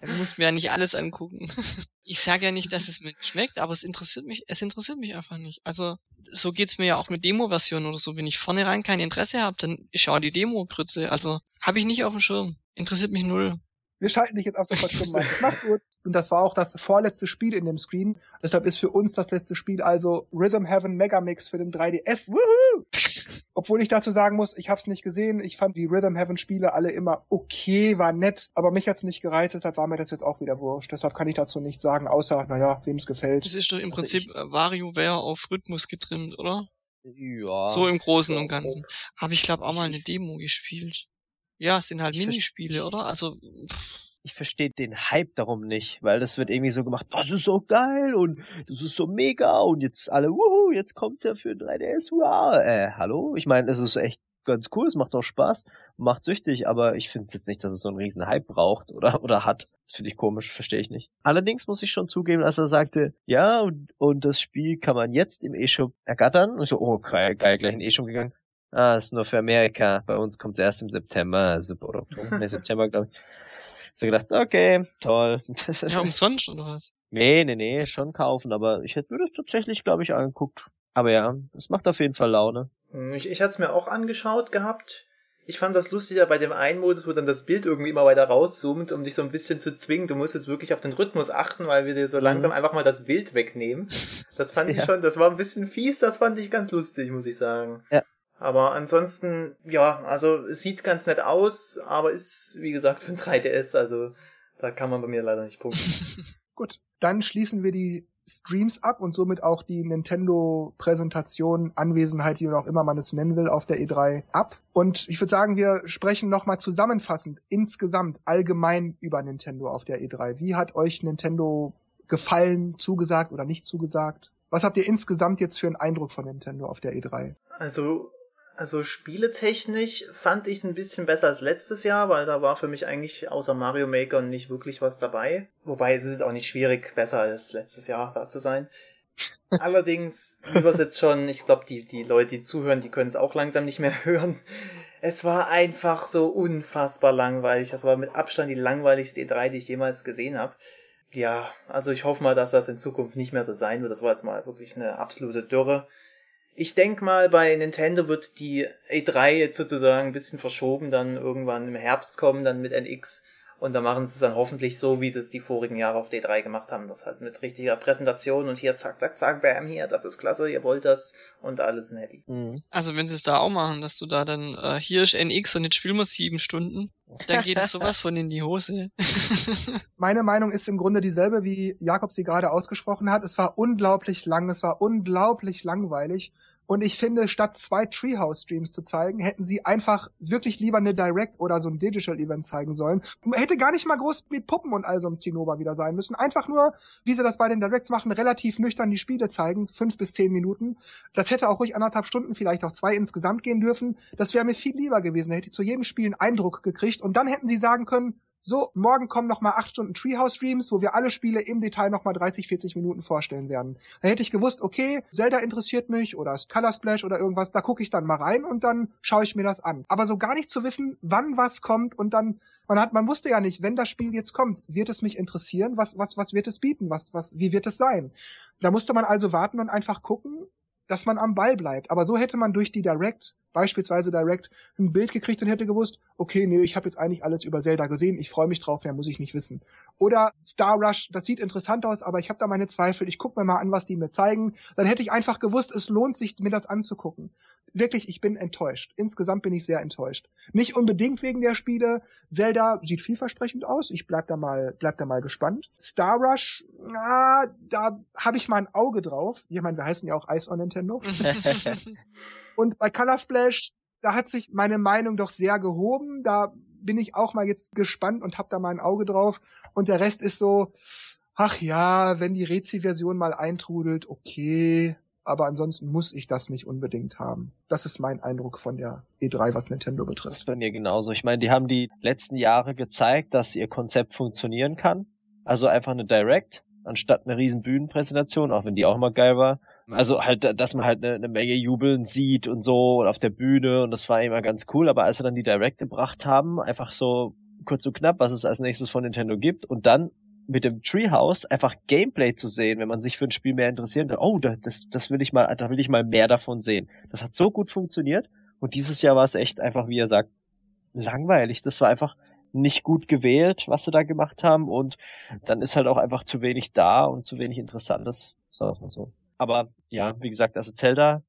S2: Du musst mir ja nicht alles angucken. Ich sage ja nicht, dass es mir schmeckt, aber es interessiert mich, es interessiert mich einfach nicht. Also, so geht's mir ja auch mit Demo-Versionen oder so. Wenn ich vornherein kein Interesse habe, dann schau die Demo-Grütze. Also, habe ich nicht auf dem Schirm. Interessiert mich null.
S1: Wir schalten dich jetzt ab sofort stumm ein. Das machst gut. Und das war auch das vorletzte Spiel in dem Screen. Deshalb ist für uns das letzte Spiel also Rhythm Heaven Megamix für den 3DS. Woohoo! Obwohl ich dazu sagen muss, ich habe es nicht gesehen. Ich fand die Rhythm Heaven Spiele alle immer okay, war nett, aber mich hat's nicht gereizt, deshalb war mir das jetzt auch wieder wurscht. Deshalb kann ich dazu nichts sagen, außer, naja, wem es gefällt.
S2: Das ist doch im
S3: Also
S2: Prinzip äh, WarioWare auf Rhythmus getrimmt, oder?
S3: Ja.
S2: so im Großen und Ganzen. Habe ich glaube auch mal eine Demo gespielt. Ja, es sind halt
S3: Ich
S2: Minispiele, oder? Also
S3: ich verstehe den Hype darum nicht, weil das wird irgendwie so gemacht, das ist so geil und das ist so mega und jetzt alle, wuhu, jetzt kommt's ja für 3DS, wow. Äh, hallo? Ich meine, es ist echt ganz cool, es macht auch Spaß, macht süchtig, aber ich finde jetzt nicht, dass es so einen riesen Hype braucht oder, oder hat. Das finde ich komisch, verstehe ich nicht. Allerdings muss ich schon zugeben, als er sagte, ja, und, und das Spiel kann man jetzt im E-Shop ergattern. Und ich so, oh, geil, geil gleich in den E-Shop gegangen. Ah, ist nur für Amerika. Bei uns kommt es erst im September, also, oder Oktober, nee, September, glaube ich. So gedacht, okay, toll.
S2: ja, umsonst oder was?
S3: nee, nee, nee, schon kaufen, aber ich hätte mir das tatsächlich, glaube ich, angeguckt. Aber ja, es macht auf jeden Fall Laune.
S4: Hm, Ich, ich hatte es mir auch angeschaut gehabt. Ich fand das lustiger bei dem einen Modus, wo dann das Bild irgendwie immer weiter rauszoomt, um dich so ein bisschen zu zwingen. Du musst jetzt wirklich auf den Rhythmus achten, weil wir dir so langsam einfach mal das Bild wegnehmen. Das fand ich
S3: Ja.
S4: schon, das war ein bisschen fies, das fand ich ganz lustig, muss ich sagen.
S3: Ja.
S4: Aber ansonsten, ja, also es sieht ganz nett aus, aber ist, wie gesagt, für ein 3DS, also da kann man bei mir leider nicht punkten.
S1: Gut, dann schließen wir die Streams ab und somit auch die Nintendo-Präsentation, Anwesenheit, wie auch immer man es nennen will, auf der E3 ab. Und ich würde sagen, wir sprechen nochmal zusammenfassend, insgesamt, allgemein über Nintendo auf der E3. Wie hat euch Nintendo gefallen, zugesagt oder nicht zugesagt? Was habt ihr insgesamt jetzt für einen Eindruck von Nintendo auf der E E3?
S4: Also, also spieletechnisch fand ich es ein bisschen besser als letztes Jahr, weil da war für mich eigentlich außer Mario Maker nicht wirklich was dabei. Wobei es ist auch nicht schwierig, besser als letztes Jahr da zu sein. Allerdings, wie wir es jetzt schon, ich glaube, die, die Leute, die zuhören, die können es auch langsam nicht mehr hören. Es war einfach so unfassbar langweilig. Das war mit Abstand die langweiligste E3, die ich jemals gesehen habe. Ja, also ich hoffe mal, dass das in Zukunft nicht mehr so sein wird. Das war jetzt mal wirklich eine absolute Dürre. Ich denk mal, bei Nintendo wird die E3 jetzt sozusagen ein bisschen verschoben, dann irgendwann im Herbst kommen, dann mit NX. Und da machen sie es dann hoffentlich so, wie sie es die vorigen Jahre auf D3 gemacht haben. Das halt mit richtiger Präsentation und hier zack, zack, zack, bam, hier, das ist klasse, ihr wollt das und alles sind happy.
S3: Mhm.
S2: Also wenn sie es da auch machen, dass du da dann, äh, hier ist NX und jetzt spielen wir sieben Stunden, dann geht es sowas von in die Hose.
S1: Meine Meinung ist im Grunde dieselbe, wie Jakob sie gerade ausgesprochen hat. Es war unglaublich lang, es war unglaublich langweilig. Und ich finde, statt zwei Treehouse-Streams zu zeigen, hätten sie einfach wirklich lieber eine Direct oder so ein Digital-Event zeigen sollen. Hätte gar nicht mal groß mit Puppen und all so einem Zinnober wieder sein müssen. Einfach nur, wie sie das bei den Directs machen, relativ nüchtern die Spiele zeigen, fünf bis zehn Minuten. Das hätte auch ruhig anderthalb Stunden, vielleicht auch zwei insgesamt gehen dürfen. Das wäre mir viel lieber gewesen. Da hätte ich zu jedem Spiel einen Eindruck gekriegt. Und dann hätten sie sagen können, so, morgen kommen noch mal acht Stunden Treehouse-Streams, wo wir alle Spiele im Detail noch mal 30, 40 Minuten vorstellen werden. Da hätte ich gewusst, okay, Zelda interessiert mich oder Color Splash oder irgendwas, da gucke ich dann mal rein und dann schaue ich mir das an. Aber so gar nicht zu wissen, wann was kommt und dann, man hat, man wusste ja nicht, wenn das Spiel jetzt kommt, wird es mich interessieren, was, was, was wird es bieten, was, was, wie wird es sein? Da musste man also warten und einfach gucken, dass man am Ball bleibt. Aber so hätte man durch die Direct, beispielsweise Direct, ein Bild gekriegt und hätte gewusst, okay, nee, ich habe jetzt eigentlich alles über Zelda gesehen, ich freue mich drauf, mehr muss ich nicht wissen. Oder Star Rush, das sieht interessant aus, aber ich habe da meine Zweifel, ich gucke mir mal an, was die mir zeigen. Dann hätte ich einfach gewusst, es lohnt sich, mir das anzugucken. Wirklich, ich bin enttäuscht. Insgesamt bin ich sehr enttäuscht. Nicht unbedingt wegen der Spiele. Zelda sieht vielversprechend aus. Ich bleib da mal, bleib da mal gespannt. Star Rush, na, da habe ich mal ein Auge drauf. Ich meine, wir heißen ja auch Ice on Nintendo. Und bei Color Splash, da hat sich meine Meinung doch sehr gehoben. Da bin ich auch mal jetzt gespannt und hab da mal ein Auge drauf. Und der Rest ist so, ach ja, wenn die Rezi-Version mal eintrudelt, okay. Aber ansonsten muss ich das nicht unbedingt haben. Das ist mein Eindruck von der E3, was Nintendo
S3: Das ist
S1: betrifft.
S3: bei mir genauso. Ich meine, die haben die letzten Jahre gezeigt, dass ihr Konzept funktionieren kann. Also einfach eine Direct, anstatt eine riesen Bühnenpräsentation, auch wenn die auch immer geil war. Also halt, dass man halt eine, eine Menge Jubeln sieht und so und auf der Bühne und das war immer ganz cool. Aber als sie dann die Direct gebracht haben, einfach so kurz und knapp, was es als nächstes von Nintendo gibt und dann mit dem Treehouse einfach Gameplay zu sehen, wenn man sich für ein Spiel mehr interessiert, oh, da- das, das will ich mal, da will ich mal mehr davon sehen. Das hat so gut funktioniert und dieses Jahr war es echt einfach, wie er sagt, langweilig. Das war einfach nicht gut gewählt, was sie da gemacht haben und dann ist halt auch einfach zu wenig da und zu wenig Interessantes, sagen wir mal so. Aber ja, wie gesagt, also Zelda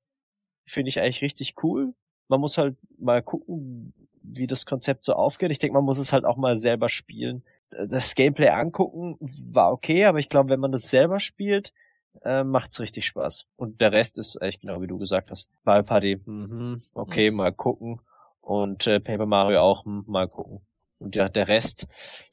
S3: finde ich eigentlich richtig cool. Man muss halt mal gucken, wie das Konzept so aufgeht. Ich denke, man muss es halt auch mal selber spielen. Das Gameplay angucken war okay, aber ich glaube, wenn man das selber spielt, äh, macht's richtig Spaß. Und der Rest ist echt genau wie du gesagt hast. Mario Party, mhm, okay, mhm. mal gucken. Und äh, Paper Mario auch, mh, mal gucken. Und ja, der Rest,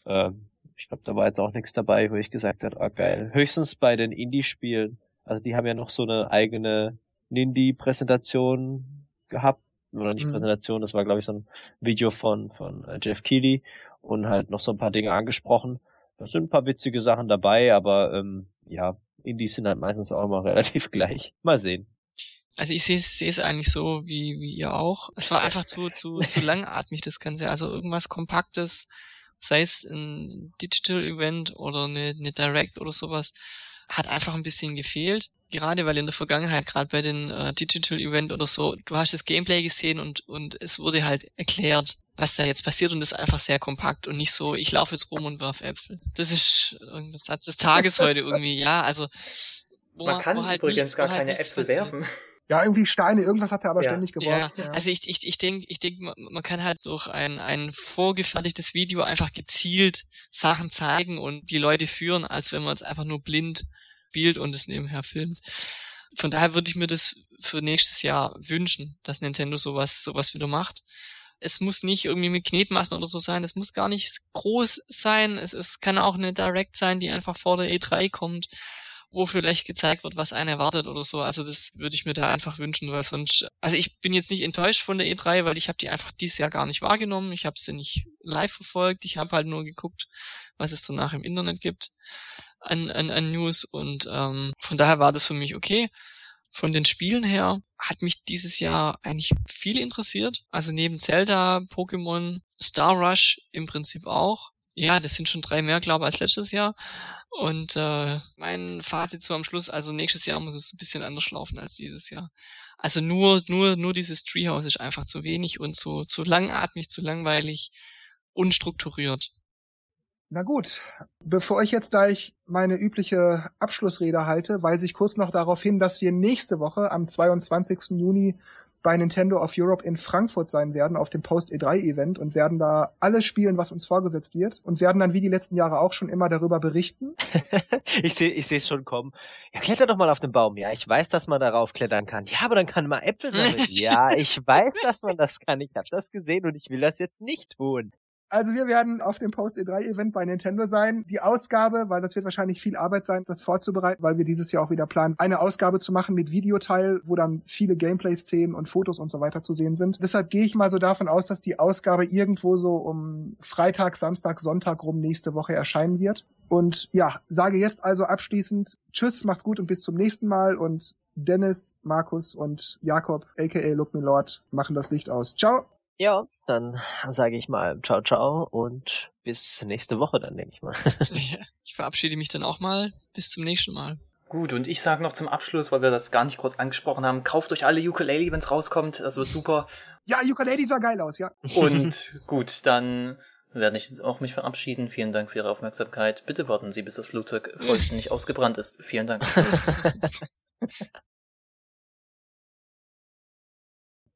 S3: äh, ich glaube, da war jetzt auch nichts dabei, wo ich gesagt habe, ah geil. Höchstens bei den Indie-Spielen. Also die haben ja noch so eine eigene Nindie-Präsentation gehabt. Oder nicht mhm. Präsentation, das war, glaube ich, so ein Video von, von äh, Jeff Keighley und halt noch so ein paar Dinge angesprochen. Da sind ein paar witzige Sachen dabei, aber ähm, ja, Indies sind halt meistens auch immer relativ gleich. Mal sehen.
S2: Also ich sehe es eigentlich so wie, wie ihr auch. Es war einfach zu, zu, zu langatmig, das Ganze. Also irgendwas Kompaktes, sei es ein Digital-Event oder eine, eine Direct oder sowas, hat einfach ein bisschen gefehlt. Gerade weil in der Vergangenheit, gerade bei den äh, Digital Event oder so, du hast das Gameplay gesehen und, und es wurde halt erklärt, was da jetzt passiert und das ist einfach sehr kompakt und nicht so, ich laufe jetzt rum und werf Äpfel. Das ist irgendein Satz des Tages heute irgendwie, ja, also
S4: wo man kann wo halt übrigens nichts, gar halt keine Äpfel passiert. werfen.
S1: Ja, irgendwie Steine, irgendwas hat er aber ja. ständig geworfen.
S2: Ja. ja. Also ich, ich, ich denke, ich denk, man kann halt durch ein, ein vorgefertigtes Video einfach gezielt Sachen zeigen und die Leute führen, als wenn man es einfach nur blind spielt und es nebenher filmt. Von daher würde ich mir das für nächstes Jahr wünschen, dass Nintendo sowas, sowas wieder macht. Es muss nicht irgendwie mit Knetmassen oder so sein, es muss gar nicht groß sein, es, es kann auch eine Direct sein, die einfach vor der E3 kommt wo vielleicht gezeigt wird, was einen erwartet oder so. Also das würde ich mir da einfach wünschen, weil sonst, also ich bin jetzt nicht enttäuscht von der E3, weil ich habe die einfach dieses Jahr gar nicht wahrgenommen. Ich habe sie nicht live verfolgt. Ich habe halt nur geguckt, was es danach im Internet gibt an, an, an News und ähm, von daher war das für mich okay. Von den Spielen her hat mich dieses Jahr eigentlich viel interessiert. Also neben Zelda, Pokémon, Star Rush im Prinzip auch. Ja, das sind schon drei mehr, glaube ich, als letztes Jahr. Und äh, mein Fazit so am Schluss, also nächstes Jahr muss es ein bisschen anders laufen als dieses Jahr. Also nur, nur, nur dieses Treehouse ist einfach zu wenig und zu, zu langatmig, zu langweilig, unstrukturiert.
S1: Na gut, bevor ich jetzt gleich meine übliche Abschlussrede halte, weise ich kurz noch darauf hin, dass wir nächste Woche am 22. Juni bei Nintendo of Europe in Frankfurt sein werden auf dem Post E3 Event und werden da alles spielen, was uns vorgesetzt wird und werden dann wie die letzten Jahre auch schon immer darüber berichten.
S3: ich sehe ich sehe es schon kommen. Ja, kletter doch mal auf den Baum. Ja, ich weiß, dass man darauf klettern kann. Ja, aber dann kann man Äpfel sammeln. ja, ich weiß, dass man das kann. Ich habe das gesehen und ich will das jetzt nicht tun.
S1: Also wir werden auf dem Post E3 Event bei Nintendo sein. Die Ausgabe, weil das wird wahrscheinlich viel Arbeit sein, das vorzubereiten, weil wir dieses Jahr auch wieder planen, eine Ausgabe zu machen mit Videoteil, wo dann viele Gameplay-Szenen und Fotos und so weiter zu sehen sind. Deshalb gehe ich mal so davon aus, dass die Ausgabe irgendwo so um Freitag, Samstag, Sonntag rum nächste Woche erscheinen wird. Und ja, sage jetzt also abschließend Tschüss, macht's gut und bis zum nächsten Mal und Dennis, Markus und Jakob, aka Look Me Lord, machen das Licht aus. Ciao!
S3: Ja, dann sage ich mal ciao ciao und bis nächste Woche dann, denke ich mal.
S2: ja, ich verabschiede mich dann auch mal. Bis zum nächsten Mal.
S4: Gut, und ich sage noch zum Abschluss, weil wir das gar nicht groß angesprochen haben, kauft euch alle Ukulele, wenn es rauskommt. Das wird super.
S1: Ja, Ukulele sah geil aus, ja.
S4: Und gut, dann werde ich jetzt auch mich verabschieden. Vielen Dank für Ihre Aufmerksamkeit. Bitte warten Sie, bis das Flugzeug vollständig ausgebrannt ist. Vielen Dank.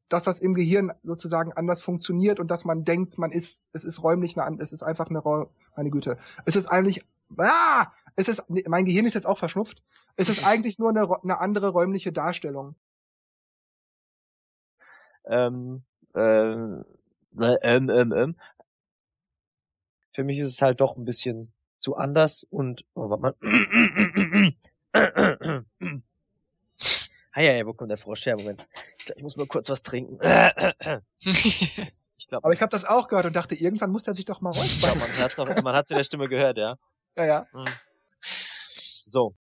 S1: dass das im Gehirn sozusagen anders funktioniert und dass man denkt, man ist, es ist räumlich eine, es ist einfach eine, meine Güte, es ist eigentlich, ah, es ist, mein Gehirn ist jetzt auch verschnupft. Es ist eigentlich nur eine, eine andere räumliche Darstellung.
S3: Ähm, ähm, ähm, ähm, ähm. Für mich ist es halt doch ein bisschen zu anders und, oh, warte mal. Ah ja, ja, wo kommt der Frosch her? Moment. Ich muss mal kurz was trinken.
S1: ich glaub, Aber ich habe das auch gehört und dachte, irgendwann muss der sich doch mal räuspern.
S3: Ja, man hat's man hat's in der Stimme gehört, ja.
S1: Ja, ja.
S3: Hm. So.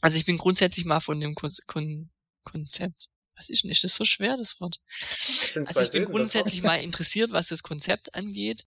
S2: Also ich bin grundsätzlich mal von dem Kon Kon Konzept. Was ist denn? Ist das so schwer, das Wort? Das also ich bin grundsätzlich mal interessiert, was das Konzept angeht.